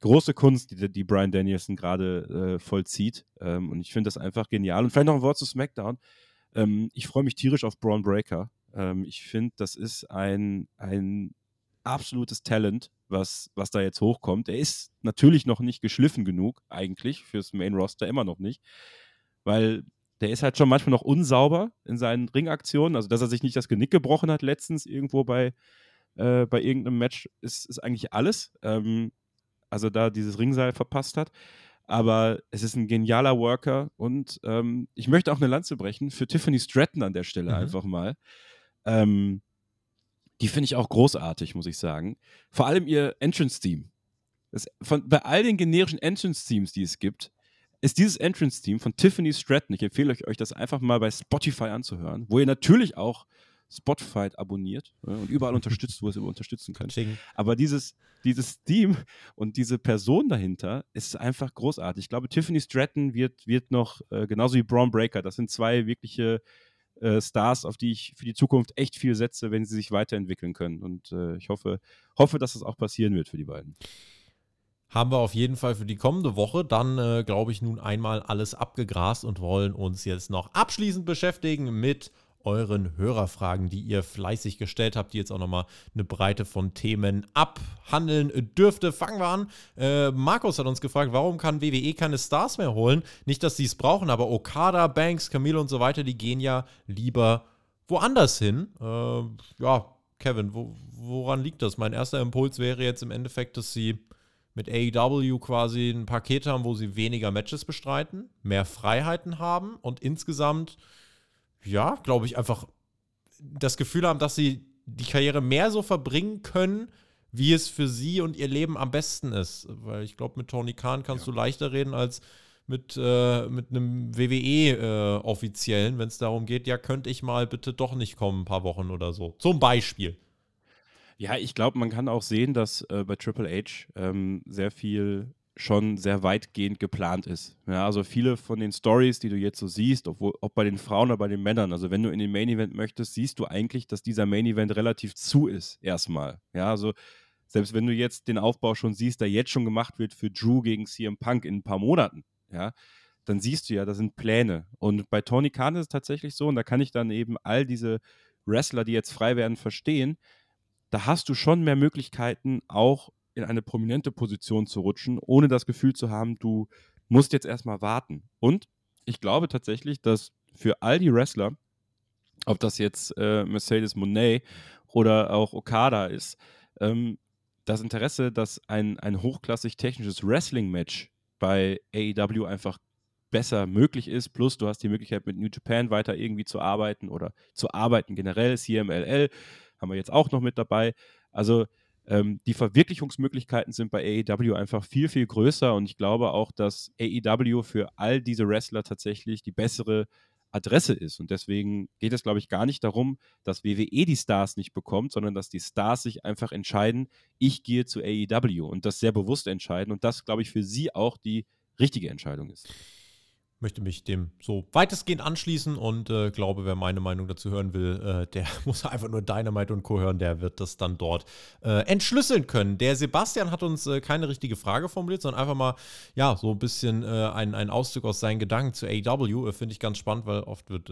große Kunst, die, die Brian Danielson gerade äh, vollzieht. Ähm, und ich finde das einfach genial. Und vielleicht noch ein Wort zu SmackDown. Ähm, ich freue mich tierisch auf Braun Breaker. Ähm, ich finde, das ist ein, ein absolutes Talent, was, was da jetzt hochkommt. Er ist natürlich noch nicht geschliffen genug, eigentlich, fürs Main Roster immer noch nicht. Weil der ist halt schon manchmal noch unsauber in seinen Ringaktionen. Also, dass er sich nicht das Genick gebrochen hat letztens irgendwo bei, äh, bei irgendeinem Match, ist, ist eigentlich alles. Ähm, also, da dieses Ringseil verpasst hat aber es ist ein genialer Worker und ähm, ich möchte auch eine Lanze brechen für Tiffany Stratton an der Stelle mhm. einfach mal. Ähm, die finde ich auch großartig, muss ich sagen. Vor allem ihr Entrance-Theme. Bei all den generischen Entrance-Themes, die es gibt, ist dieses Entrance-Team von Tiffany Stratton. Ich empfehle euch, euch das einfach mal bei Spotify anzuhören, wo ihr natürlich auch Spotify abonniert ja, und überall unterstützt, wo ihr es unterstützen könnt. Aber dieses, dieses Team und diese Person dahinter ist einfach großartig. Ich glaube, Tiffany Stratton wird, wird noch, äh, genauso wie Braun Breaker, das sind zwei wirkliche äh, Stars, auf die ich für die Zukunft echt viel setze, wenn sie sich weiterentwickeln können. Und äh, ich hoffe, hoffe, dass das auch passieren wird für die beiden haben wir auf jeden Fall für die kommende Woche dann, äh, glaube ich, nun einmal alles abgegrast und wollen uns jetzt noch abschließend beschäftigen mit euren Hörerfragen, die ihr fleißig gestellt habt, die jetzt auch nochmal eine Breite von Themen abhandeln dürfte. Fangen wir an. Äh, Markus hat uns gefragt, warum kann WWE keine Stars mehr holen? Nicht, dass sie es brauchen, aber Okada, Banks, Camille und so weiter, die gehen ja lieber woanders hin. Äh, ja, Kevin, wo, woran liegt das? Mein erster Impuls wäre jetzt im Endeffekt, dass sie mit AEW quasi ein Paket haben, wo sie weniger Matches bestreiten, mehr Freiheiten haben und insgesamt ja, glaube ich, einfach das Gefühl haben, dass sie die Karriere mehr so verbringen können, wie es für sie und ihr Leben am besten ist. Weil ich glaube, mit Tony Khan kannst ja. du leichter reden als mit, äh, mit einem WWE-Offiziellen, äh, wenn es darum geht, ja, könnte ich mal bitte doch nicht kommen, ein paar Wochen oder so. Zum Beispiel. Ja, ich glaube, man kann auch sehen, dass äh, bei Triple H ähm, sehr viel schon sehr weitgehend geplant ist. Ja, also viele von den Stories, die du jetzt so siehst, obwohl, ob bei den Frauen oder bei den Männern, also wenn du in den Main Event möchtest, siehst du eigentlich, dass dieser Main Event relativ zu ist, erstmal. Ja, also selbst wenn du jetzt den Aufbau schon siehst, der jetzt schon gemacht wird für Drew gegen CM Punk in ein paar Monaten, ja, dann siehst du ja, da sind Pläne. Und bei Tony Khan ist es tatsächlich so, und da kann ich dann eben all diese Wrestler, die jetzt frei werden, verstehen, da hast du schon mehr Möglichkeiten, auch in eine prominente Position zu rutschen, ohne das Gefühl zu haben, du musst jetzt erstmal warten. Und ich glaube tatsächlich, dass für all die Wrestler, ob das jetzt äh, Mercedes Monet oder auch Okada ist, ähm, das Interesse, dass ein, ein hochklassig technisches Wrestling-Match bei AEW einfach besser möglich ist. Plus, du hast die Möglichkeit, mit New Japan weiter irgendwie zu arbeiten oder zu arbeiten generell. CMLL haben wir jetzt auch noch mit dabei. Also ähm, die Verwirklichungsmöglichkeiten sind bei AEW einfach viel, viel größer und ich glaube auch, dass AEW für all diese Wrestler tatsächlich die bessere Adresse ist. Und deswegen geht es, glaube ich, gar nicht darum, dass WWE die Stars nicht bekommt, sondern dass die Stars sich einfach entscheiden, ich gehe zu AEW und das sehr bewusst entscheiden und das, glaube ich, für sie auch die richtige Entscheidung ist möchte mich dem so weitestgehend anschließen und äh, glaube, wer meine Meinung dazu hören will, äh, der muss einfach nur Dynamite und Co. hören, der wird das dann dort äh, entschlüsseln können. Der Sebastian hat uns äh, keine richtige Frage formuliert, sondern einfach mal, ja, so ein bisschen äh, ein, ein Auszug aus seinen Gedanken zu AW. Äh, finde ich ganz spannend, weil oft wird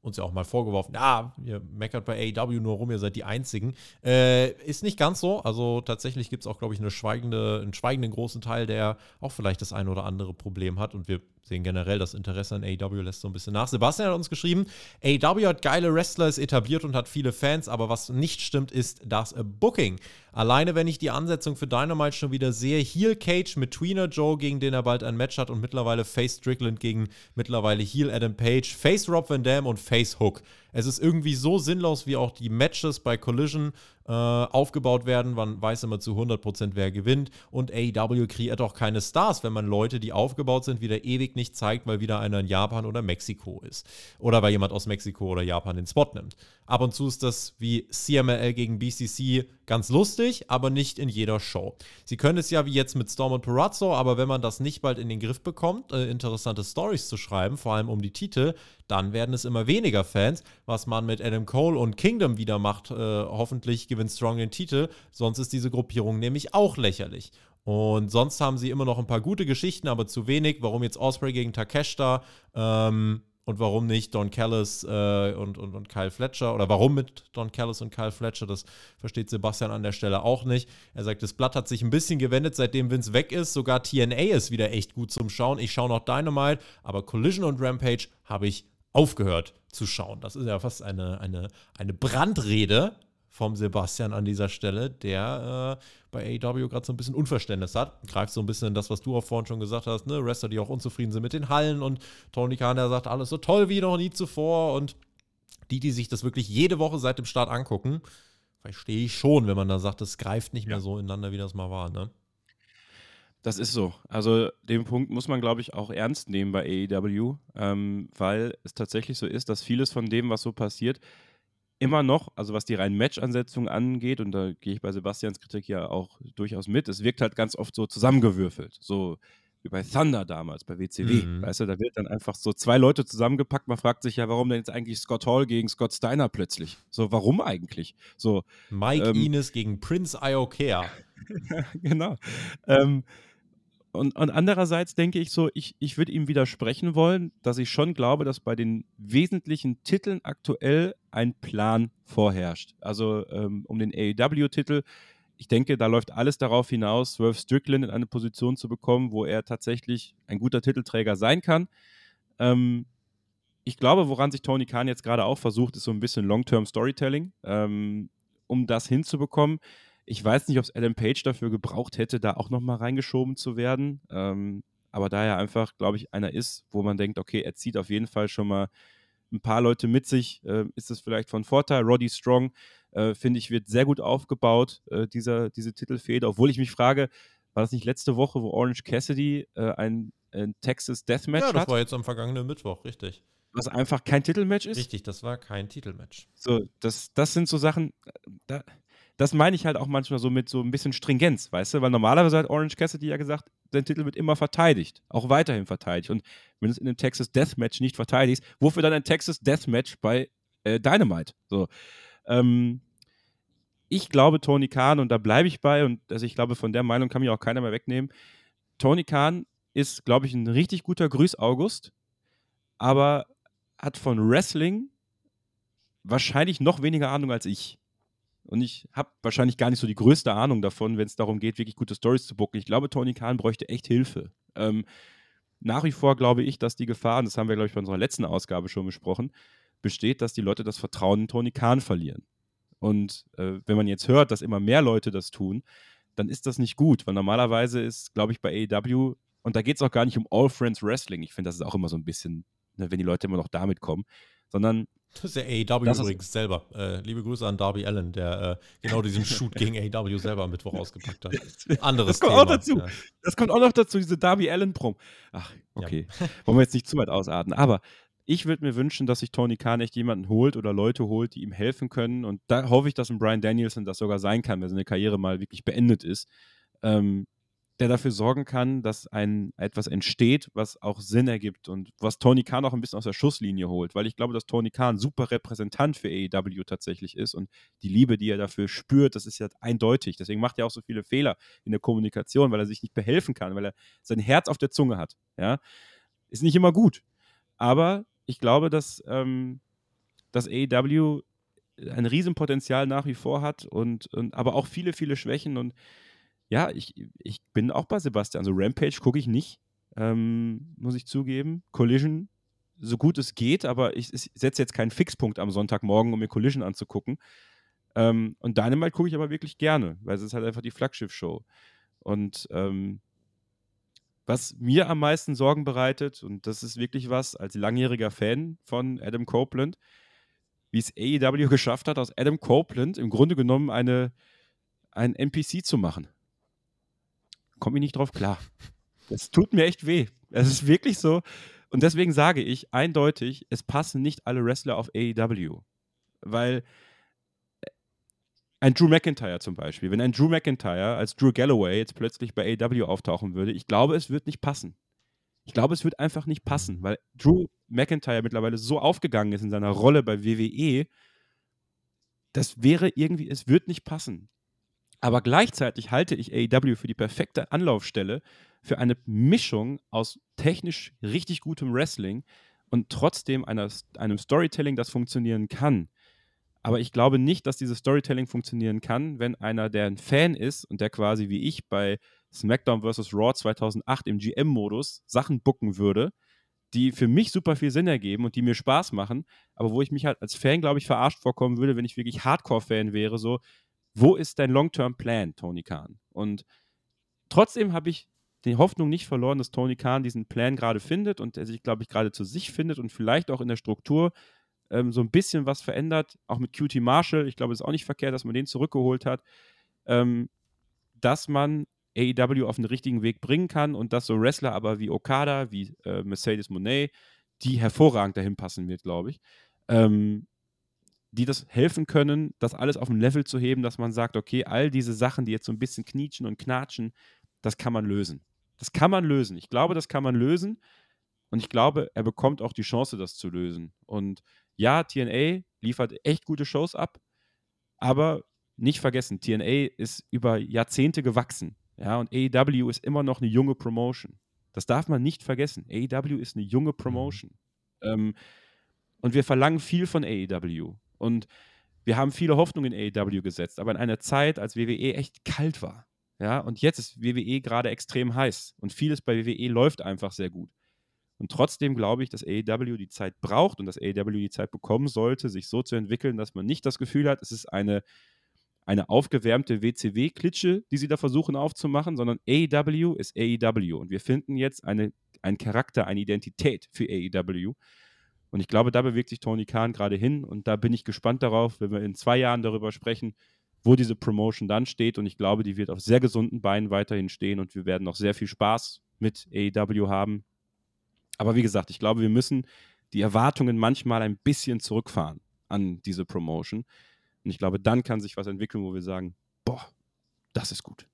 uns ja auch mal vorgeworfen, ja, ihr meckert bei AEW nur rum, ihr seid die Einzigen. Äh, ist nicht ganz so. Also tatsächlich gibt es auch, glaube ich, eine schweigende, einen schweigenden großen Teil, der auch vielleicht das ein oder andere Problem hat. Und wir sehen generell, das Interesse an AEW lässt so ein bisschen nach. Sebastian hat uns geschrieben, AEW hat geile Wrestler, ist etabliert und hat viele Fans, aber was nicht stimmt, ist das Booking. Alleine, wenn ich die Ansetzung für Dynamite schon wieder sehe, Heel Cage mit Tweener Joe, gegen den er bald ein Match hat und mittlerweile Face Strickland gegen mittlerweile Heel Adam Page, Face Rob Van Dam und Face Hook. Es ist irgendwie so sinnlos, wie auch die Matches bei Collision äh, aufgebaut werden. Man weiß immer zu 100%, wer gewinnt. Und AEW kreiert auch keine Stars, wenn man Leute, die aufgebaut sind, wieder ewig nicht zeigt, weil wieder einer in Japan oder Mexiko ist. Oder weil jemand aus Mexiko oder Japan den Spot nimmt. Ab und zu ist das wie CMLL gegen BCC ganz lustig, aber nicht in jeder Show. Sie können es ja wie jetzt mit Storm und Perazzo, aber wenn man das nicht bald in den Griff bekommt, äh, interessante Stories zu schreiben, vor allem um die Titel, dann werden es immer weniger Fans, was man mit Adam Cole und Kingdom wieder macht. Äh, hoffentlich gewinnt Strong den Titel, sonst ist diese Gruppierung nämlich auch lächerlich. Und sonst haben sie immer noch ein paar gute Geschichten, aber zu wenig. Warum jetzt Osprey gegen Takeshita? Ähm, und warum nicht Don Callis äh, und, und, und Kyle Fletcher oder warum mit Don Callis und Kyle Fletcher, das versteht Sebastian an der Stelle auch nicht. Er sagt, das Blatt hat sich ein bisschen gewendet, seitdem Vince weg ist. Sogar TNA ist wieder echt gut zum Schauen. Ich schaue noch Dynamite, aber Collision und Rampage habe ich aufgehört zu schauen. Das ist ja fast eine, eine, eine Brandrede vom Sebastian an dieser Stelle, der äh, bei AEW gerade so ein bisschen Unverständnis hat. Greift so ein bisschen das, was du auch vorhin schon gesagt hast, ne? Wrestler, die auch unzufrieden sind mit den Hallen und Tony Khan, der sagt, alles so toll wie noch nie zuvor und die, die sich das wirklich jede Woche seit dem Start angucken, verstehe ich schon, wenn man da sagt, es greift nicht ja. mehr so ineinander, wie das mal war, ne? Das ist so. Also den Punkt muss man, glaube ich, auch ernst nehmen bei AEW, ähm, weil es tatsächlich so ist, dass vieles von dem, was so passiert, immer noch, also was die reinen Match-Ansetzungen angeht, und da gehe ich bei Sebastians Kritik ja auch durchaus mit, es wirkt halt ganz oft so zusammengewürfelt. So wie bei Thunder damals, bei WCW. Mhm. Weißt du, da wird dann einfach so zwei Leute zusammengepackt. Man fragt sich ja, warum denn jetzt eigentlich Scott Hall gegen Scott Steiner plötzlich? So, warum eigentlich? So, Mike ähm, Ines gegen Prince Iokea. genau. Ähm, und, und, andererseits denke ich so, ich, ich würde ihm widersprechen wollen, dass ich schon glaube, dass bei den wesentlichen Titeln aktuell ein Plan vorherrscht. Also ähm, um den AEW-Titel ich denke, da läuft alles darauf hinaus, Swerve Strickland in eine Position zu bekommen, wo er tatsächlich ein guter Titelträger sein kann. Ähm, ich glaube, woran sich Tony Khan jetzt gerade auch versucht, ist so ein bisschen Long-Term Storytelling, ähm, um das hinzubekommen. Ich weiß nicht, ob es Adam Page dafür gebraucht hätte, da auch nochmal reingeschoben zu werden. Ähm, aber da er einfach, glaube ich, einer ist, wo man denkt, okay, er zieht auf jeden Fall schon mal ein paar Leute mit sich, äh, ist es vielleicht von Vorteil. Roddy Strong äh, finde ich, wird sehr gut aufgebaut, äh, dieser, diese Titelfehde. Obwohl ich mich frage, war das nicht letzte Woche, wo Orange Cassidy äh, ein, ein, Texas Deathmatch hat? Ja, das hat? war jetzt am vergangenen Mittwoch, richtig. Was einfach kein Titelmatch ist? Richtig, das war kein Titelmatch. So, das, das sind so Sachen, da, das meine ich halt auch manchmal so mit so ein bisschen Stringenz, weißt du? Weil normalerweise hat Orange Cassidy ja gesagt, sein Titel wird immer verteidigt, auch weiterhin verteidigt. Und wenn du es in einem Texas Deathmatch nicht verteidigst, wofür dann ein Texas Deathmatch bei äh, Dynamite? So. Ähm, ich glaube, Tony Khan, und da bleibe ich bei, und also ich glaube, von der Meinung kann mich auch keiner mehr wegnehmen. Tony Khan ist, glaube ich, ein richtig guter Grüß August, aber hat von Wrestling wahrscheinlich noch weniger Ahnung als ich. Und ich habe wahrscheinlich gar nicht so die größte Ahnung davon, wenn es darum geht, wirklich gute Stories zu bucken. Ich glaube, Tony Khan bräuchte echt Hilfe. Ähm, nach wie vor glaube ich, dass die Gefahr, und das haben wir, glaube ich, bei unserer letzten Ausgabe schon besprochen, besteht, dass die Leute das Vertrauen in Tony Khan verlieren. Und äh, wenn man jetzt hört, dass immer mehr Leute das tun, dann ist das nicht gut, weil normalerweise ist, glaube ich, bei AEW, und da geht es auch gar nicht um All Friends Wrestling, ich finde, das ist auch immer so ein bisschen, ne, wenn die Leute immer noch damit kommen, sondern das ist ja AEW übrigens selber. Äh, liebe Grüße an Darby Allen, der äh, genau diesen Shoot gegen AEW selber am Mittwoch ausgepackt hat. Anderes das kommt Thema. Auch dazu. Ja. Das kommt auch noch dazu, diese Darby Allen-Prom. Ach, okay. Ja. Wollen wir jetzt nicht zu weit ausarten. Aber ich würde mir wünschen, dass sich Tony Khan echt jemanden holt oder Leute holt, die ihm helfen können. Und da hoffe ich, dass ein Brian Danielson das sogar sein kann, wenn seine Karriere mal wirklich beendet ist. Ähm, der dafür sorgen kann, dass ein etwas entsteht, was auch Sinn ergibt und was Tony Khan auch ein bisschen aus der Schusslinie holt, weil ich glaube, dass Tony Khan super Repräsentant für AEW tatsächlich ist und die Liebe, die er dafür spürt, das ist ja eindeutig. Deswegen macht er auch so viele Fehler in der Kommunikation, weil er sich nicht behelfen kann, weil er sein Herz auf der Zunge hat. Ja, ist nicht immer gut, aber ich glaube, dass, ähm, dass AEW ein Riesenpotenzial nach wie vor hat und, und aber auch viele, viele Schwächen. Und ja, ich, ich bin auch bei Sebastian. Also Rampage gucke ich nicht, ähm, muss ich zugeben. Collision, so gut es geht, aber ich, ich setze jetzt keinen Fixpunkt am Sonntagmorgen, um mir Collision anzugucken. Ähm, und Dynamite gucke ich aber wirklich gerne, weil es ist halt einfach die Flaggschiff-Show. Und ähm, was mir am meisten Sorgen bereitet, und das ist wirklich was, als langjähriger Fan von Adam Copeland, wie es AEW geschafft hat, aus Adam Copeland im Grunde genommen eine, ein NPC zu machen. Komme ich nicht drauf klar. Es tut mir echt weh. Es ist wirklich so. Und deswegen sage ich eindeutig, es passen nicht alle Wrestler auf AEW. Weil ein Drew McIntyre zum Beispiel, wenn ein Drew McIntyre als Drew Galloway jetzt plötzlich bei AW auftauchen würde, ich glaube, es wird nicht passen. Ich glaube, es wird einfach nicht passen, weil Drew McIntyre mittlerweile so aufgegangen ist in seiner Rolle bei WWE, das wäre irgendwie, es wird nicht passen. Aber gleichzeitig halte ich AEW für die perfekte Anlaufstelle für eine Mischung aus technisch richtig gutem Wrestling und trotzdem einer, einem Storytelling, das funktionieren kann. Aber ich glaube nicht, dass dieses Storytelling funktionieren kann, wenn einer, der ein Fan ist und der quasi wie ich bei SmackDown vs. Raw 2008 im GM-Modus Sachen bucken würde, die für mich super viel Sinn ergeben und die mir Spaß machen, aber wo ich mich halt als Fan, glaube ich, verarscht vorkommen würde, wenn ich wirklich Hardcore-Fan wäre, so, wo ist dein Long-Term-Plan, Tony Khan? Und trotzdem habe ich die Hoffnung nicht verloren, dass Tony Khan diesen Plan gerade findet und er sich, glaube ich, gerade zu sich findet und vielleicht auch in der Struktur ähm, so ein bisschen was verändert, auch mit QT Marshall. Ich glaube, es ist auch nicht verkehrt, dass man den zurückgeholt hat, ähm, dass man AEW auf den richtigen Weg bringen kann und dass so Wrestler aber wie Okada, wie äh, Mercedes Monet, die hervorragend dahin passen wird, glaube ich, ähm, die das helfen können, das alles auf ein Level zu heben, dass man sagt, okay, all diese Sachen, die jetzt so ein bisschen knietschen und knatschen, das kann man lösen. Das kann man lösen. Ich glaube, das kann man lösen. Und ich glaube, er bekommt auch die Chance, das zu lösen. Und ja, TNA liefert echt gute Shows ab, aber nicht vergessen, TNA ist über Jahrzehnte gewachsen. Ja, und AEW ist immer noch eine junge Promotion. Das darf man nicht vergessen. AEW ist eine junge mhm. Promotion. Ähm, und wir verlangen viel von AEW. Und wir haben viele Hoffnungen in AEW gesetzt, aber in einer Zeit, als WWE echt kalt war. Ja, und jetzt ist WWE gerade extrem heiß und vieles bei WWE läuft einfach sehr gut. Und trotzdem glaube ich, dass AEW die Zeit braucht und dass AEW die Zeit bekommen sollte, sich so zu entwickeln, dass man nicht das Gefühl hat, es ist eine, eine aufgewärmte WCW-Klitsche, die sie da versuchen aufzumachen, sondern AEW ist AEW. Und wir finden jetzt eine, einen Charakter, eine Identität für AEW. Und ich glaube, da bewegt sich Tony Khan gerade hin. Und da bin ich gespannt darauf, wenn wir in zwei Jahren darüber sprechen, wo diese Promotion dann steht. Und ich glaube, die wird auf sehr gesunden Beinen weiterhin stehen und wir werden noch sehr viel Spaß mit AEW haben. Aber wie gesagt, ich glaube, wir müssen die Erwartungen manchmal ein bisschen zurückfahren an diese Promotion. Und ich glaube, dann kann sich was entwickeln, wo wir sagen, boah, das ist gut.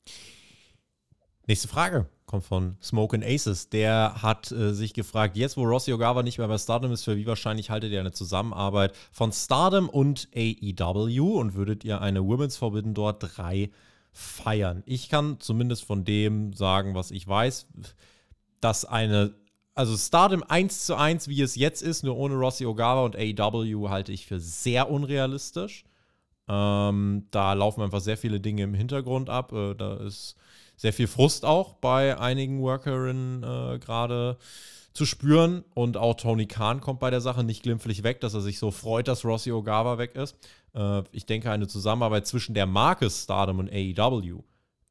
Nächste Frage kommt von Smoke and Aces. Der hat äh, sich gefragt, jetzt wo Rossi Ogawa nicht mehr bei Stardom ist, für wie wahrscheinlich haltet ihr eine Zusammenarbeit von Stardom und AEW und würdet ihr eine Women's Forbidden Door 3 feiern? Ich kann zumindest von dem sagen, was ich weiß, dass eine, also Stardom 1 zu 1, wie es jetzt ist, nur ohne Rossi Ogawa und AEW, halte ich für sehr unrealistisch. Ähm, da laufen einfach sehr viele Dinge im Hintergrund ab. Äh, da ist sehr viel Frust auch bei einigen Workerinnen äh, gerade zu spüren. Und auch Tony Khan kommt bei der Sache nicht glimpflich weg, dass er sich so freut, dass Rossi Ogawa weg ist. Äh, ich denke, eine Zusammenarbeit zwischen der Marke Stardom und AEW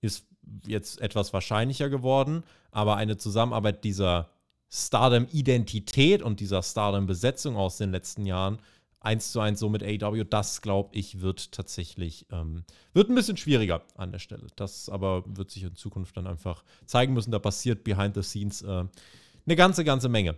ist jetzt etwas wahrscheinlicher geworden, aber eine Zusammenarbeit dieser Stardom-Identität und dieser Stardom-Besetzung aus den letzten Jahren eins zu eins so mit AEW, das glaube ich, wird tatsächlich, ähm, wird ein bisschen schwieriger an der Stelle. Das aber wird sich in Zukunft dann einfach zeigen müssen. Da passiert behind the scenes äh, eine ganze, ganze Menge.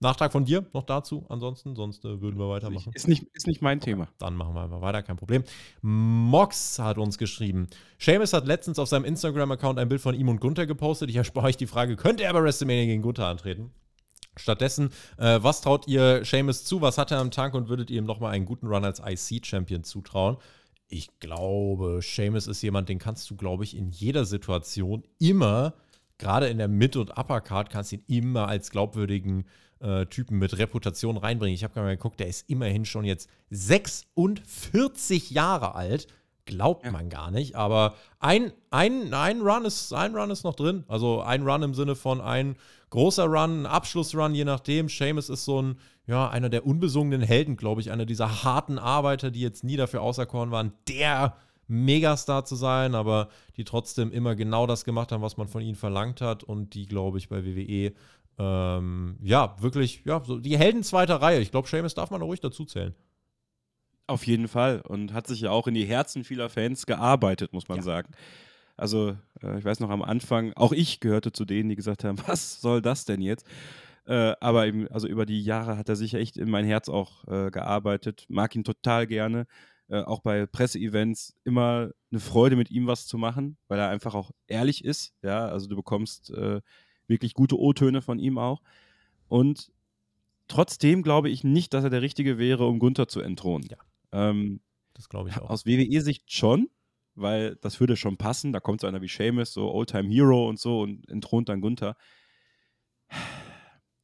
Nachtrag von dir noch dazu? Ansonsten, sonst äh, würden wir weitermachen. Ist nicht, ist nicht mein Thema. Dann machen wir einfach weiter, kein Problem. Mox hat uns geschrieben. Seamus hat letztens auf seinem Instagram-Account ein Bild von ihm und Gunther gepostet. Ich erspare euch die Frage: Könnte er bei WrestleMania gegen Gunther antreten? Stattdessen, äh, was traut ihr Seamus zu? Was hat er am Tank und würdet ihr ihm nochmal einen guten Run als IC-Champion zutrauen? Ich glaube, Seamus ist jemand, den kannst du, glaube ich, in jeder Situation immer, gerade in der Mid- und Uppercard, kannst du ihn immer als glaubwürdigen äh, Typen mit Reputation reinbringen. Ich habe gerade mal geguckt, der ist immerhin schon jetzt 46 Jahre alt. Glaubt ja. man gar nicht, aber ein, ein, ein, Run ist, ein Run ist noch drin. Also ein Run im Sinne von ein großer Run, Abschlussrun, je nachdem. Seamus ist so ein, ja, einer der unbesungenen Helden, glaube ich, einer dieser harten Arbeiter, die jetzt nie dafür auserkoren waren, der Megastar zu sein, aber die trotzdem immer genau das gemacht haben, was man von ihnen verlangt hat und die, glaube ich, bei WWE ähm, ja, wirklich, ja, so die Helden zweiter Reihe. Ich glaube, Seamus darf man ruhig dazu zählen. Auf jeden Fall und hat sich ja auch in die Herzen vieler Fans gearbeitet, muss man ja. sagen. Also, äh, ich weiß noch am Anfang, auch ich gehörte zu denen, die gesagt haben, was soll das denn jetzt? Äh, aber eben, also über die Jahre hat er sich echt in mein Herz auch äh, gearbeitet. Mag ihn total gerne. Äh, auch bei Presseevents immer eine Freude, mit ihm was zu machen, weil er einfach auch ehrlich ist. Ja, also du bekommst äh, wirklich gute O-Töne von ihm auch. Und trotzdem glaube ich nicht, dass er der Richtige wäre, um Gunther zu entthronen. Ja. Ähm, das glaube ich auch. Aus WWE-Sicht schon, weil das würde schon passen. Da kommt so einer wie Seamus, so Oldtime Hero und so und entthront dann Gunther.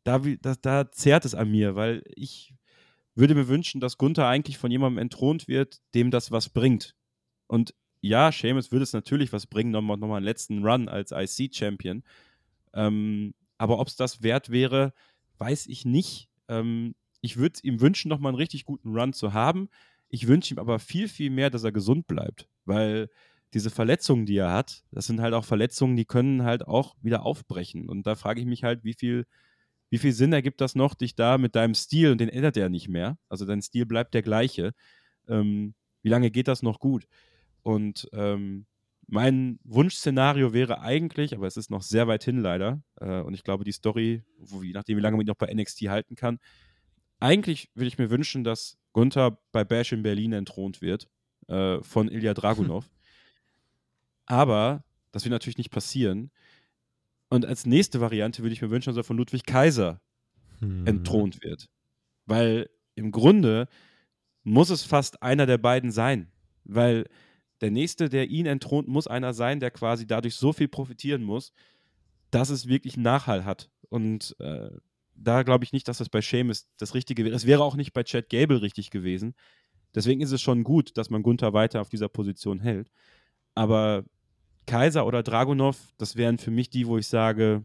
Da, da, da zehrt es an mir, weil ich würde mir wünschen, dass Gunther eigentlich von jemandem entthront wird, dem das was bringt. Und ja, Seamus würde es natürlich was bringen, nochmal, nochmal einen letzten Run als IC-Champion. Ähm, aber ob es das wert wäre, weiß ich nicht. Ähm, ich würde ihm wünschen, nochmal einen richtig guten Run zu haben. Ich wünsche ihm aber viel, viel mehr, dass er gesund bleibt weil diese Verletzungen, die er hat, das sind halt auch Verletzungen, die können halt auch wieder aufbrechen. Und da frage ich mich halt, wie viel, wie viel Sinn ergibt das noch, dich da mit deinem Stil, und den ändert er nicht mehr, also dein Stil bleibt der gleiche, ähm, wie lange geht das noch gut? Und ähm, mein Wunschszenario wäre eigentlich, aber es ist noch sehr weit hin leider, äh, und ich glaube, die Story, wo, je nachdem, wie lange man ihn noch bei NXT halten kann, eigentlich würde ich mir wünschen, dass Gunther bei Bash in Berlin entthront wird äh, von Ilya Dragunov. aber das wird natürlich nicht passieren. Und als nächste Variante würde ich mir wünschen, dass er von Ludwig Kaiser hm. entthront wird. Weil im Grunde muss es fast einer der beiden sein. Weil der Nächste, der ihn entthront, muss einer sein, der quasi dadurch so viel profitieren muss, dass es wirklich einen Nachhall hat. Und äh, da glaube ich nicht, dass das bei Seamus das Richtige wäre. Es wäre auch nicht bei Chad Gable richtig gewesen. Deswegen ist es schon gut, dass man Gunther weiter auf dieser Position hält. Aber Kaiser oder Dragunov, das wären für mich die, wo ich sage,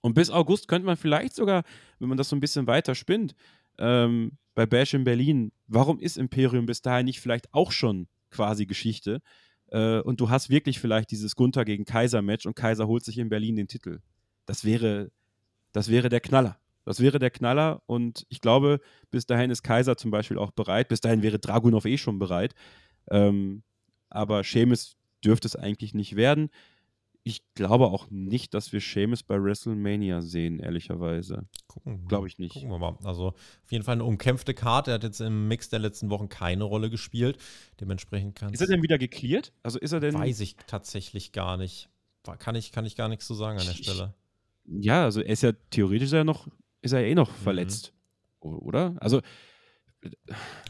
und bis August könnte man vielleicht sogar, wenn man das so ein bisschen weiter spinnt, ähm, bei Bash in Berlin, warum ist Imperium bis dahin nicht vielleicht auch schon quasi Geschichte. Äh, und du hast wirklich vielleicht dieses Gunther gegen Kaiser-Match und Kaiser holt sich in Berlin den Titel. Das wäre, das wäre der Knaller. Das wäre der Knaller und ich glaube, bis dahin ist Kaiser zum Beispiel auch bereit. Bis dahin wäre Dragunov eh schon bereit. Ähm, aber Sheamus dürfte es eigentlich nicht werden. Ich glaube auch nicht, dass wir Seamus bei WrestleMania sehen, ehrlicherweise. Gucken. Glaube ich nicht. Gucken wir mal. Also auf jeden Fall eine umkämpfte Karte. Er hat jetzt im Mix der letzten Wochen keine Rolle gespielt. Dementsprechend kann Ist er denn wieder geklärt? Also ist er denn. Weiß ich tatsächlich gar nicht. Kann ich, kann ich gar nichts zu sagen an der Stelle. Ja, also er ist ja theoretisch er noch, ist er eh noch mhm. verletzt. Oder? Also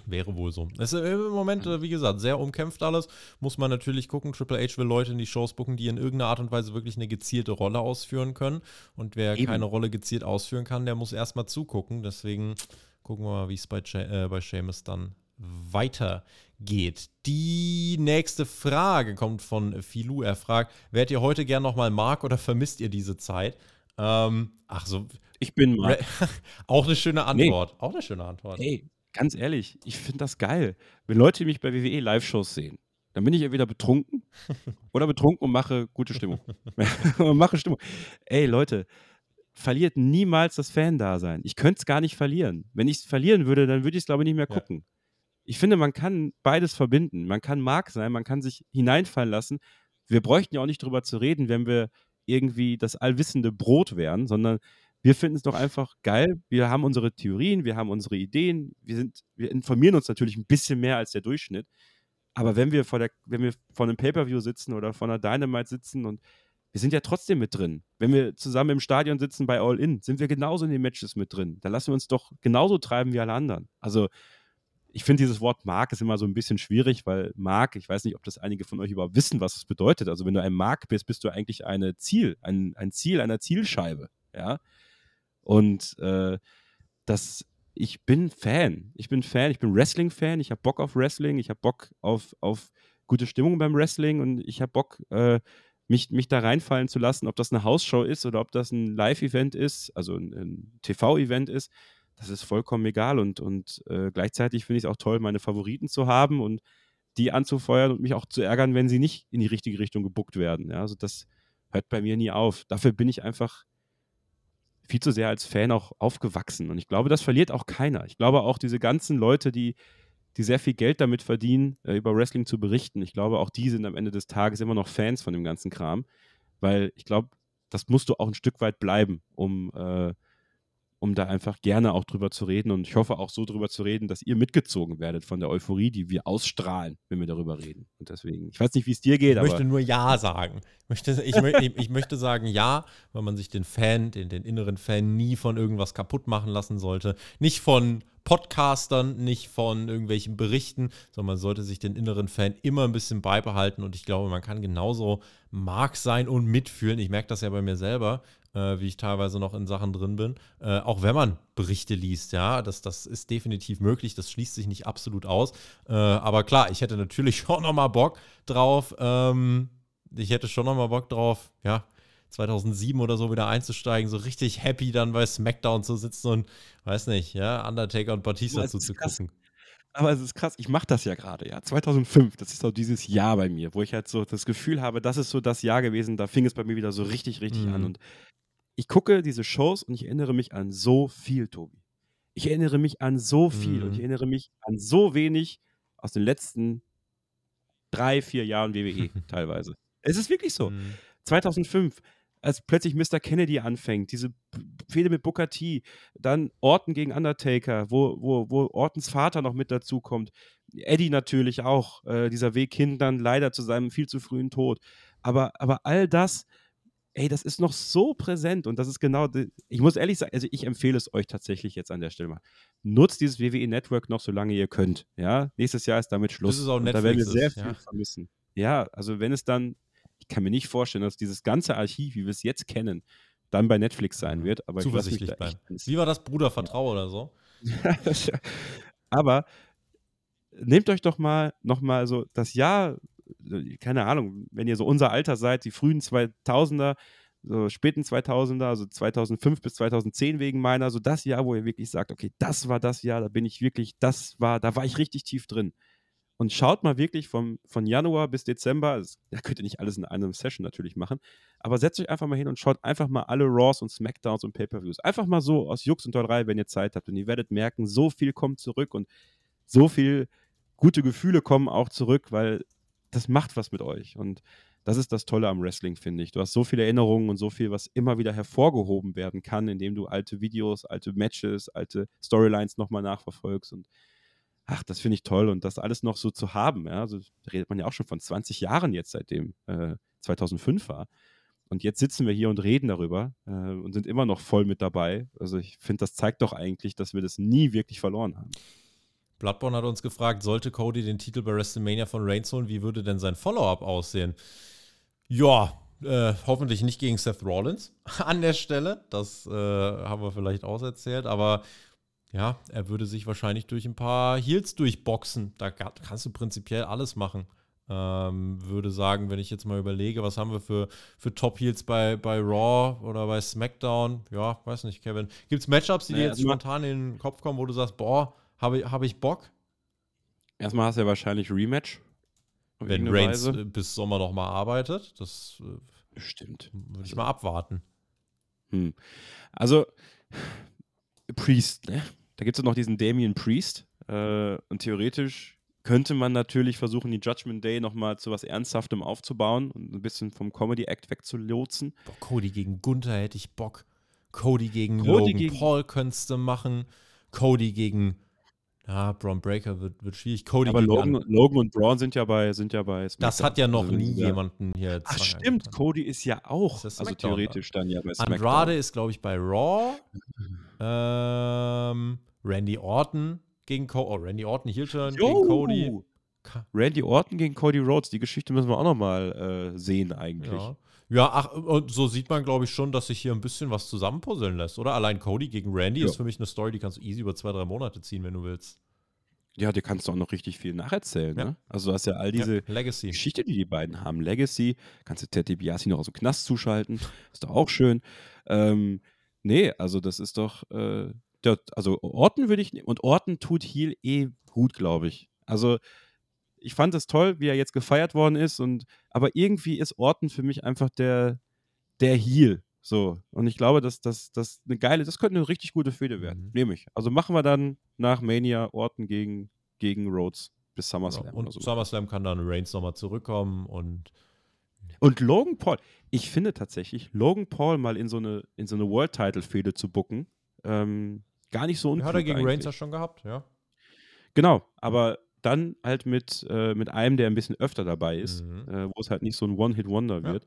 Wäre wohl so. Es ist im Moment, äh, wie gesagt, sehr umkämpft alles. Muss man natürlich gucken. Triple H will Leute in die Shows bucken, die in irgendeiner Art und Weise wirklich eine gezielte Rolle ausführen können. Und wer Eben. keine Rolle gezielt ausführen kann, der muss erstmal zugucken. Deswegen gucken wir mal, wie es bei, äh, bei Seamus dann weitergeht. Die nächste Frage kommt von Filou. Er fragt: Wärt ihr heute gern nochmal Mark oder vermisst ihr diese Zeit? Ähm, ach so. Ich bin Mark. auch eine schöne Antwort. Nee. Auch eine schöne Antwort. Hey, ganz ehrlich, ich finde das geil. Wenn Leute mich bei WWE Live-Shows sehen, dann bin ich entweder betrunken oder betrunken und mache gute Stimmung. mache Stimmung. Ey, Leute, verliert niemals das Fan-Dasein. Ich könnte es gar nicht verlieren. Wenn ich es verlieren würde, dann würde ich es, glaube ich, nicht mehr gucken. Ja. Ich finde, man kann beides verbinden. Man kann Mark sein, man kann sich hineinfallen lassen. Wir bräuchten ja auch nicht drüber zu reden, wenn wir irgendwie das allwissende Brot wären, sondern wir finden es doch einfach geil. Wir haben unsere Theorien, wir haben unsere Ideen, wir, sind, wir informieren uns natürlich ein bisschen mehr als der Durchschnitt. Aber wenn wir vor, der, wenn wir vor einem Pay-Per-View sitzen oder vor einer Dynamite sitzen und wir sind ja trotzdem mit drin. Wenn wir zusammen im Stadion sitzen bei All In, sind wir genauso in den Matches mit drin. Da lassen wir uns doch genauso treiben wie alle anderen. Also ich finde dieses Wort Mark ist immer so ein bisschen schwierig, weil Mark, ich weiß nicht, ob das einige von euch überhaupt wissen, was es bedeutet. Also wenn du ein Mark bist, bist du eigentlich eine Ziel, ein, ein Ziel einer Zielscheibe. Ja. Und äh, das, ich bin Fan. Ich bin Fan, ich bin Wrestling-Fan, ich habe Bock auf Wrestling, ich habe Bock auf, auf gute Stimmung beim Wrestling und ich habe Bock, äh, mich, mich da reinfallen zu lassen, ob das eine Hausshow ist oder ob das ein Live-Event ist, also ein, ein TV-Event ist. Das ist vollkommen egal und, und äh, gleichzeitig finde ich es auch toll, meine Favoriten zu haben und die anzufeuern und mich auch zu ärgern, wenn sie nicht in die richtige Richtung gebuckt werden. Ja, also das hört bei mir nie auf. Dafür bin ich einfach viel zu sehr als Fan auch aufgewachsen. Und ich glaube, das verliert auch keiner. Ich glaube auch diese ganzen Leute, die, die sehr viel Geld damit verdienen, äh, über Wrestling zu berichten, ich glaube, auch die sind am Ende des Tages immer noch Fans von dem ganzen Kram. Weil ich glaube, das musst du auch ein Stück weit bleiben, um äh, um da einfach gerne auch drüber zu reden und ich hoffe auch so drüber zu reden, dass ihr mitgezogen werdet von der Euphorie, die wir ausstrahlen, wenn wir darüber reden. Und deswegen, ich weiß nicht, wie es dir geht, ich aber. Ich möchte nur Ja sagen. Ich möchte, ich, ich, möchte sagen Ja, weil man sich den Fan, den, den inneren Fan nie von irgendwas kaputt machen lassen sollte. Nicht von Podcastern, nicht von irgendwelchen Berichten, sondern man sollte sich den inneren Fan immer ein bisschen beibehalten und ich glaube, man kann genauso Mark sein und mitfühlen. Ich merke das ja bei mir selber, äh, wie ich teilweise noch in Sachen drin bin. Äh, auch wenn man Berichte liest, ja, das, das ist definitiv möglich, das schließt sich nicht absolut aus. Äh, aber klar, ich hätte natürlich schon nochmal Bock drauf. Ähm, ich hätte schon nochmal Bock drauf, ja, 2007 oder so wieder einzusteigen, so richtig happy dann bei SmackDown zu sitzen und, weiß nicht, ja, Undertaker und Batista zuzugucken. Aber es ist krass, ich mache das ja gerade, ja. 2005, das ist so dieses Jahr bei mir, wo ich halt so das Gefühl habe, das ist so das Jahr gewesen, da fing es bei mir wieder so richtig, richtig mhm. an. Und ich gucke diese Shows und ich erinnere mich an so viel, Tobi. Ich erinnere mich an so viel mhm. und ich mhm. erinnere mich an so wenig aus den letzten drei, vier Jahren WWE teilweise. Es ist wirklich so. Mhm. 2005, als plötzlich Mr. Kennedy anfängt, diese Fehde mit Booker T, dann Orton gegen Undertaker, wo, wo, wo Ortons Vater noch mit dazu kommt, Eddie natürlich auch, äh, dieser Weg hin dann leider zu seinem viel zu frühen Tod. Aber, aber all das, ey, das ist noch so präsent und das ist genau, ich muss ehrlich sagen, also ich empfehle es euch tatsächlich jetzt an der Stelle mal. Nutzt dieses WWE Network noch, solange ihr könnt. Ja, nächstes Jahr ist damit Schluss. Das ist auch Netflix da werden wir sehr viel ja. vermissen. Ja, also wenn es dann ich kann mir nicht vorstellen, dass dieses ganze Archiv, wie wir es jetzt kennen, dann bei Netflix sein wird. Aber Zuversichtlich bleiben. Wie war das Bruder Vertrau oder so? aber nehmt euch doch mal nochmal so das Jahr, keine Ahnung, wenn ihr so unser Alter seid, die frühen 2000er, so späten 2000er, also 2005 bis 2010 wegen meiner, so das Jahr, wo ihr wirklich sagt, okay, das war das Jahr, da bin ich wirklich, das war, da war ich richtig tief drin und schaut mal wirklich vom, von Januar bis Dezember, das, da könnt ihr nicht alles in einer Session natürlich machen, aber setzt euch einfach mal hin und schaut einfach mal alle Raws und Smackdowns und Pay-Per-Views. Einfach mal so aus Jux und Dollerei, wenn ihr Zeit habt und ihr werdet merken, so viel kommt zurück und so viel gute Gefühle kommen auch zurück, weil das macht was mit euch und das ist das Tolle am Wrestling, finde ich. Du hast so viele Erinnerungen und so viel, was immer wieder hervorgehoben werden kann, indem du alte Videos, alte Matches, alte Storylines nochmal nachverfolgst und ach, das finde ich toll und das alles noch so zu haben. Ja? Also, redet man ja auch schon von 20 Jahren jetzt, seitdem äh, 2005 war. Und jetzt sitzen wir hier und reden darüber äh, und sind immer noch voll mit dabei. Also ich finde, das zeigt doch eigentlich, dass wir das nie wirklich verloren haben. Bloodborne hat uns gefragt, sollte Cody den Titel bei WrestleMania von Reigns holen, wie würde denn sein Follow-up aussehen? Ja, äh, hoffentlich nicht gegen Seth Rollins an der Stelle. Das äh, haben wir vielleicht auserzählt. Aber ja, er würde sich wahrscheinlich durch ein paar Heels durchboxen. Da kannst du prinzipiell alles machen. Ähm, würde sagen, wenn ich jetzt mal überlege, was haben wir für, für Top-Heels bei, bei Raw oder bei SmackDown? Ja, weiß nicht, Kevin. Gibt es Matchups, die naja, dir jetzt spontan in den Kopf kommen, wo du sagst, boah, habe ich, hab ich Bock? Erstmal hast du ja wahrscheinlich Rematch. Wenn Reigns Weise. bis Sommer noch mal arbeitet, das äh, stimmt. Würde ich also, mal abwarten. Hm. Also, Priest, ne? Da gibt es noch diesen Damien Priest. Äh, und theoretisch könnte man natürlich versuchen, die Judgment Day nochmal zu was Ernsthaftem aufzubauen und ein bisschen vom Comedy-Act wegzulotsen. Boah, Cody gegen Gunther hätte ich Bock. Cody gegen Cody Logan gegen Paul könntest du machen. Cody gegen ja, Braun Breaker wird, wird schwierig. Cody Aber Logan, Logan, und Braun sind ja bei, sind ja bei SmackDown. Das hat ja noch also nie ja. jemanden hier. Ach, stimmt. Kann. Cody ist ja auch. Ist also theoretisch dann ja bei SmackDown. Andrade ist, glaube ich, bei Raw. ähm, Randy Orton gegen Cody. Oh, Randy Orton Heel-Turn gegen Cody. Randy Orton gegen Cody Rhodes. Die Geschichte müssen wir auch nochmal äh, sehen, eigentlich. Ja. Ja, ach, und so sieht man, glaube ich, schon, dass sich hier ein bisschen was zusammenpuzzeln lässt, oder? Allein Cody gegen Randy ja. ist für mich eine Story, die kannst du easy über zwei, drei Monate ziehen, wenn du willst. Ja, dir kannst du auch noch richtig viel nacherzählen. Ja. Ne? Also du hast ja all diese ja. Geschichte, die die beiden haben. Legacy, kannst du Ted DiBiase noch aus dem Knast zuschalten. Ist doch auch schön. Ähm, nee, also das ist doch, äh, also Orten würde ich, und Orten tut Heal eh gut, glaube ich. Also ich fand es toll, wie er jetzt gefeiert worden ist. Und, aber irgendwie ist Orton für mich einfach der, der Heal. So. Und ich glaube, dass das eine geile, das könnte eine richtig gute Fehde werden. Mhm. Nehme ich. Also machen wir dann nach Mania Orton gegen, gegen Rhodes bis SummerSlam. Ja, und so. SummerSlam kann dann Reigns nochmal zurückkommen und. Und Logan Paul, ich finde tatsächlich, Logan Paul mal in so eine, in so eine World-Title-Fehde zu bucken, ähm, gar nicht so unklug. Hat er gegen eigentlich. Reigns ja schon gehabt, ja. Genau, aber dann halt mit, äh, mit einem, der ein bisschen öfter dabei ist, mhm. äh, wo es halt nicht so ein One-Hit-Wonder ja. wird.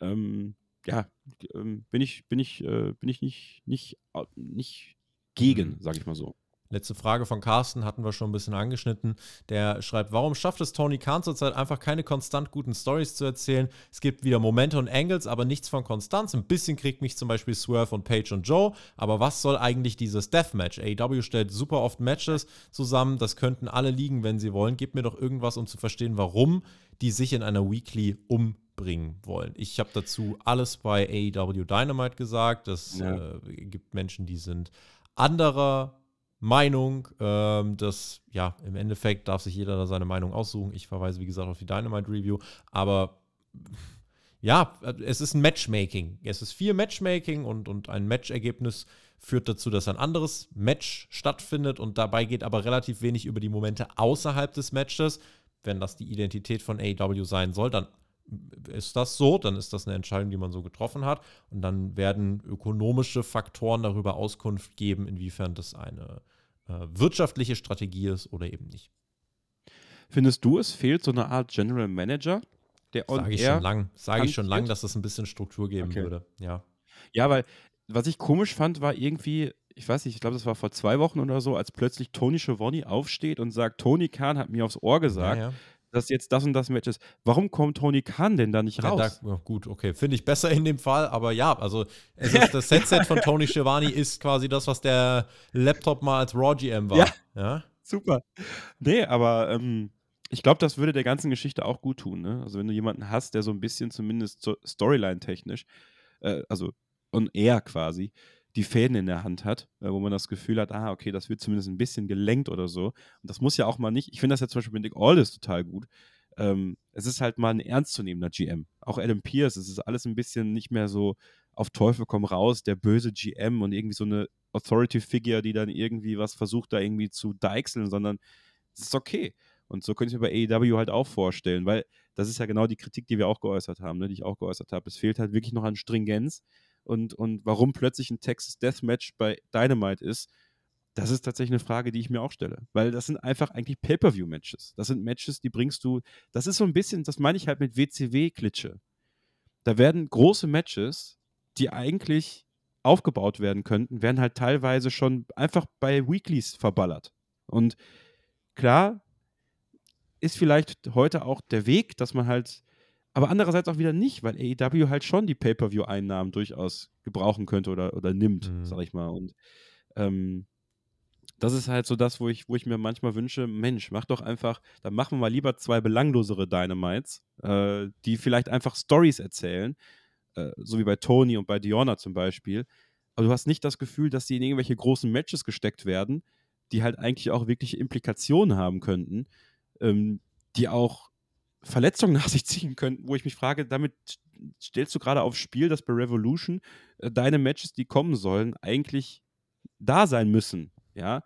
Ähm, ja, ähm, bin ich, bin ich, äh, bin ich nicht, nicht, nicht gegen, mhm. sag ich mal so. Letzte Frage von Carsten hatten wir schon ein bisschen angeschnitten. Der schreibt, warum schafft es Tony Khan zurzeit einfach keine konstant guten Stories zu erzählen? Es gibt wieder Momente und Angles, aber nichts von Konstanz. Ein bisschen kriegt mich zum Beispiel Swerve und Page und Joe. Aber was soll eigentlich dieses Deathmatch? AEW stellt super oft Matches zusammen. Das könnten alle liegen, wenn sie wollen. Gebt mir doch irgendwas, um zu verstehen, warum die sich in einer Weekly umbringen wollen. Ich habe dazu alles bei AEW Dynamite gesagt. Es ja. äh, gibt Menschen, die sind anderer Meinung. Ähm, das, ja, im Endeffekt darf sich jeder da seine Meinung aussuchen. Ich verweise, wie gesagt, auf die Dynamite Review. Aber ja, es ist ein Matchmaking. Es ist viel Matchmaking und, und ein Matchergebnis führt dazu, dass ein anderes Match stattfindet und dabei geht aber relativ wenig über die Momente außerhalb des Matches. wenn das die Identität von AEW sein soll, dann ist das so, dann ist das eine Entscheidung, die man so getroffen hat. Und dann werden ökonomische Faktoren darüber Auskunft geben, inwiefern das eine äh, wirtschaftliche Strategie ist oder eben nicht. Findest du, es fehlt so eine Art General Manager, der Sage ich schon lang, sage ich schon lang, dass es ein bisschen Struktur geben okay. würde. Ja. Ja, weil was ich komisch fand, war irgendwie, ich weiß nicht, ich glaube, das war vor zwei Wochen oder so, als plötzlich Tony Schiavone aufsteht und sagt, Tony Khan hat mir aufs Ohr gesagt, ja, ja. Dass jetzt das und das Match ist. Warum kommt Tony Khan denn da nicht raus? Ja, da, gut, okay, finde ich besser in dem Fall, aber ja, also ist, das Headset von Tony Schiavone ist quasi das, was der Laptop mal als Raw GM war. Ja, super. Nee, aber ähm, ich glaube, das würde der ganzen Geschichte auch gut tun. Ne? Also wenn du jemanden hast, der so ein bisschen zumindest so Storyline-technisch, äh, also on air quasi, die Fäden in der Hand hat, äh, wo man das Gefühl hat, ah, okay, das wird zumindest ein bisschen gelenkt oder so. Und das muss ja auch mal nicht, ich finde das ja zum Beispiel mit Nick Aldis total gut. Ähm, es ist halt mal ein ernstzunehmender GM. Auch Adam Pierce, es ist alles ein bisschen nicht mehr so auf Teufel komm raus, der böse GM und irgendwie so eine Authority-Figure, die dann irgendwie was versucht, da irgendwie zu deichseln, sondern es ist okay. Und so könnte ich mir bei AEW halt auch vorstellen, weil das ist ja genau die Kritik, die wir auch geäußert haben, ne, die ich auch geäußert habe. Es fehlt halt wirklich noch an Stringenz und, und warum plötzlich ein Texas Deathmatch bei Dynamite ist, das ist tatsächlich eine Frage, die ich mir auch stelle. Weil das sind einfach eigentlich Pay-Per-View-Matches. Das sind Matches, die bringst du, das ist so ein bisschen, das meine ich halt mit WCW-Klitsche. Da werden große Matches, die eigentlich aufgebaut werden könnten, werden halt teilweise schon einfach bei Weeklies verballert. Und klar, ist vielleicht heute auch der Weg, dass man halt, aber andererseits auch wieder nicht, weil AEW halt schon die Pay-Per-View-Einnahmen durchaus gebrauchen könnte oder, oder nimmt, mhm. sag ich mal. Und ähm, das ist halt so das, wo ich, wo ich mir manchmal wünsche, Mensch, mach doch einfach, dann machen wir mal lieber zwei belanglosere Dynamites, äh, die vielleicht einfach Stories erzählen, äh, so wie bei Tony und bei Diona zum Beispiel. Aber du hast nicht das Gefühl, dass die in irgendwelche großen Matches gesteckt werden, die halt eigentlich auch wirkliche Implikationen haben könnten ähm, die auch Verletzungen nach sich ziehen könnten, wo ich mich frage, damit stellst du gerade aufs Spiel, dass bei Revolution äh, deine Matches, die kommen sollen, eigentlich da sein müssen, ja.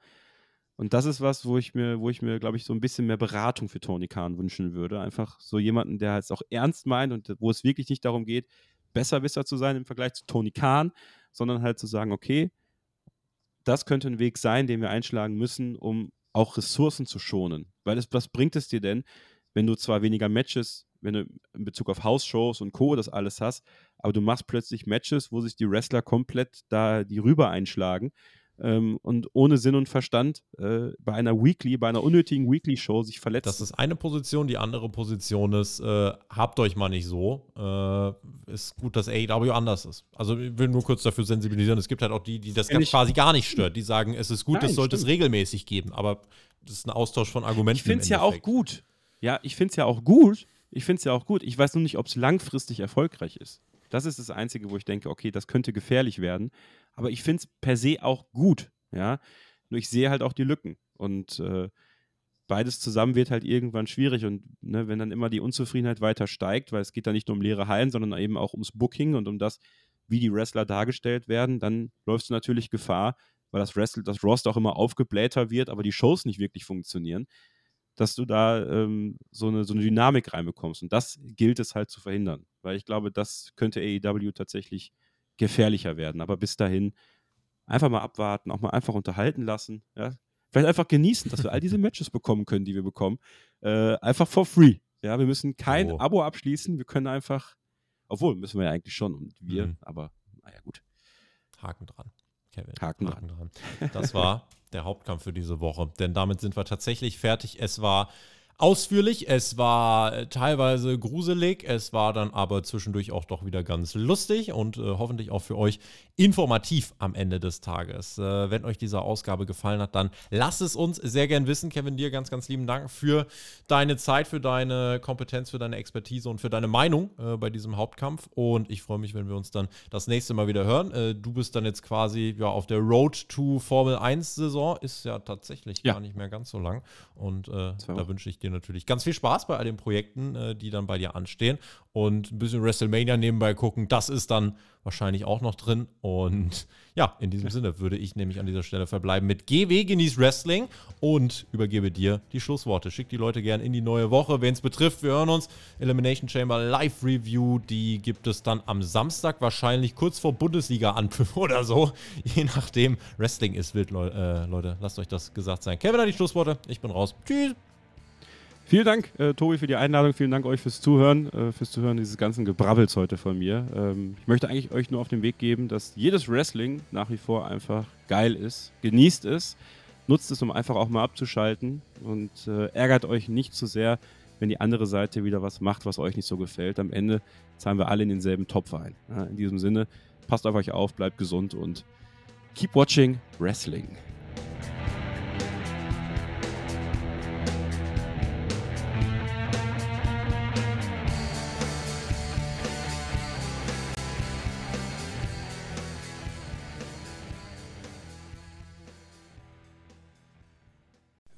Und das ist was, wo ich mir, wo ich mir, glaube ich, so ein bisschen mehr Beratung für Tony Khan wünschen würde. Einfach so jemanden, der es auch ernst meint und wo es wirklich nicht darum geht, Besserwisser zu sein im Vergleich zu Tony Khan, sondern halt zu sagen, okay, das könnte ein Weg sein, den wir einschlagen müssen, um auch Ressourcen zu schonen. Weil es, was bringt es dir denn, wenn du zwar weniger Matches, wenn du in Bezug auf House-Shows und Co. das alles hast, aber du machst plötzlich Matches, wo sich die Wrestler komplett da die rüber einschlagen ähm, und ohne Sinn und Verstand äh, bei einer Weekly, bei einer unnötigen Weekly-Show sich verletzt. Das ist eine Position, die andere Position ist, äh, habt euch mal nicht so. Äh, ist gut, dass AEW anders ist. Also ich will nur kurz dafür sensibilisieren. Es gibt halt auch die, die das ganz quasi gar nicht stört. Die sagen, es ist gut, es sollte es regelmäßig geben. Aber das ist ein Austausch von Argumenten. Ich finde es ja auch gut. Ja, ich finde es ja auch gut. Ich finde es ja auch gut. Ich weiß nur nicht, ob es langfristig erfolgreich ist. Das ist das Einzige, wo ich denke, okay, das könnte gefährlich werden aber ich finde es per se auch gut, ja. Nur ich sehe halt auch die Lücken. Und äh, beides zusammen wird halt irgendwann schwierig. Und ne, wenn dann immer die Unzufriedenheit weiter steigt, weil es geht da nicht nur um leere Hallen, sondern eben auch ums Booking und um das, wie die Wrestler dargestellt werden, dann läufst du natürlich Gefahr, weil das, Wrestle, das Roster auch immer aufgeblähter wird, aber die Shows nicht wirklich funktionieren, dass du da ähm, so, eine, so eine Dynamik reinbekommst. Und das gilt es halt zu verhindern. Weil ich glaube, das könnte AEW tatsächlich gefährlicher werden. Aber bis dahin einfach mal abwarten, auch mal einfach unterhalten lassen. Ja? Vielleicht einfach genießen, dass wir all diese Matches bekommen können, die wir bekommen. Äh, einfach for free. Ja, wir müssen kein oh. Abo abschließen. Wir können einfach, obwohl müssen wir ja eigentlich schon und wir, mhm. aber naja, gut. Haken dran. Kevin. Haken, Haken dran. dran. Das war der Hauptkampf für diese Woche, denn damit sind wir tatsächlich fertig. Es war ausführlich. Es war äh, teilweise gruselig, es war dann aber zwischendurch auch doch wieder ganz lustig und äh, hoffentlich auch für euch informativ am Ende des Tages. Äh, wenn euch diese Ausgabe gefallen hat, dann lasst es uns sehr gern wissen. Kevin, dir ganz, ganz lieben Dank für deine Zeit, für deine Kompetenz, für deine Expertise und für deine Meinung äh, bei diesem Hauptkampf. Und ich freue mich, wenn wir uns dann das nächste Mal wieder hören. Äh, du bist dann jetzt quasi ja, auf der Road to Formel 1 Saison. Ist ja tatsächlich ja. gar nicht mehr ganz so lang. Und äh, da wünsche ich dir dir natürlich ganz viel Spaß bei all den Projekten, äh, die dann bei dir anstehen. Und ein bisschen WrestleMania nebenbei gucken, das ist dann wahrscheinlich auch noch drin. Und ja, in diesem Sinne würde ich nämlich an dieser Stelle verbleiben mit GW genieß Wrestling und übergebe dir die Schlussworte. Schick die Leute gern in die neue Woche, wen es betrifft. Wir hören uns. Elimination Chamber Live Review, die gibt es dann am Samstag, wahrscheinlich kurz vor Bundesliga-Anpfiff oder so. Je nachdem. Wrestling ist wild, äh, Leute. Lasst euch das gesagt sein. Kevin hat die Schlussworte. Ich bin raus. Tschüss. Vielen Dank, äh, Tobi, für die Einladung. Vielen Dank euch fürs Zuhören, äh, fürs Zuhören dieses ganzen Gebrabbels heute von mir. Ähm, ich möchte eigentlich euch nur auf den Weg geben, dass jedes Wrestling nach wie vor einfach geil ist. Genießt es, nutzt es, um einfach auch mal abzuschalten und äh, ärgert euch nicht zu sehr, wenn die andere Seite wieder was macht, was euch nicht so gefällt. Am Ende zahlen wir alle in denselben Topf ein. Ja, in diesem Sinne, passt auf euch auf, bleibt gesund und keep watching Wrestling.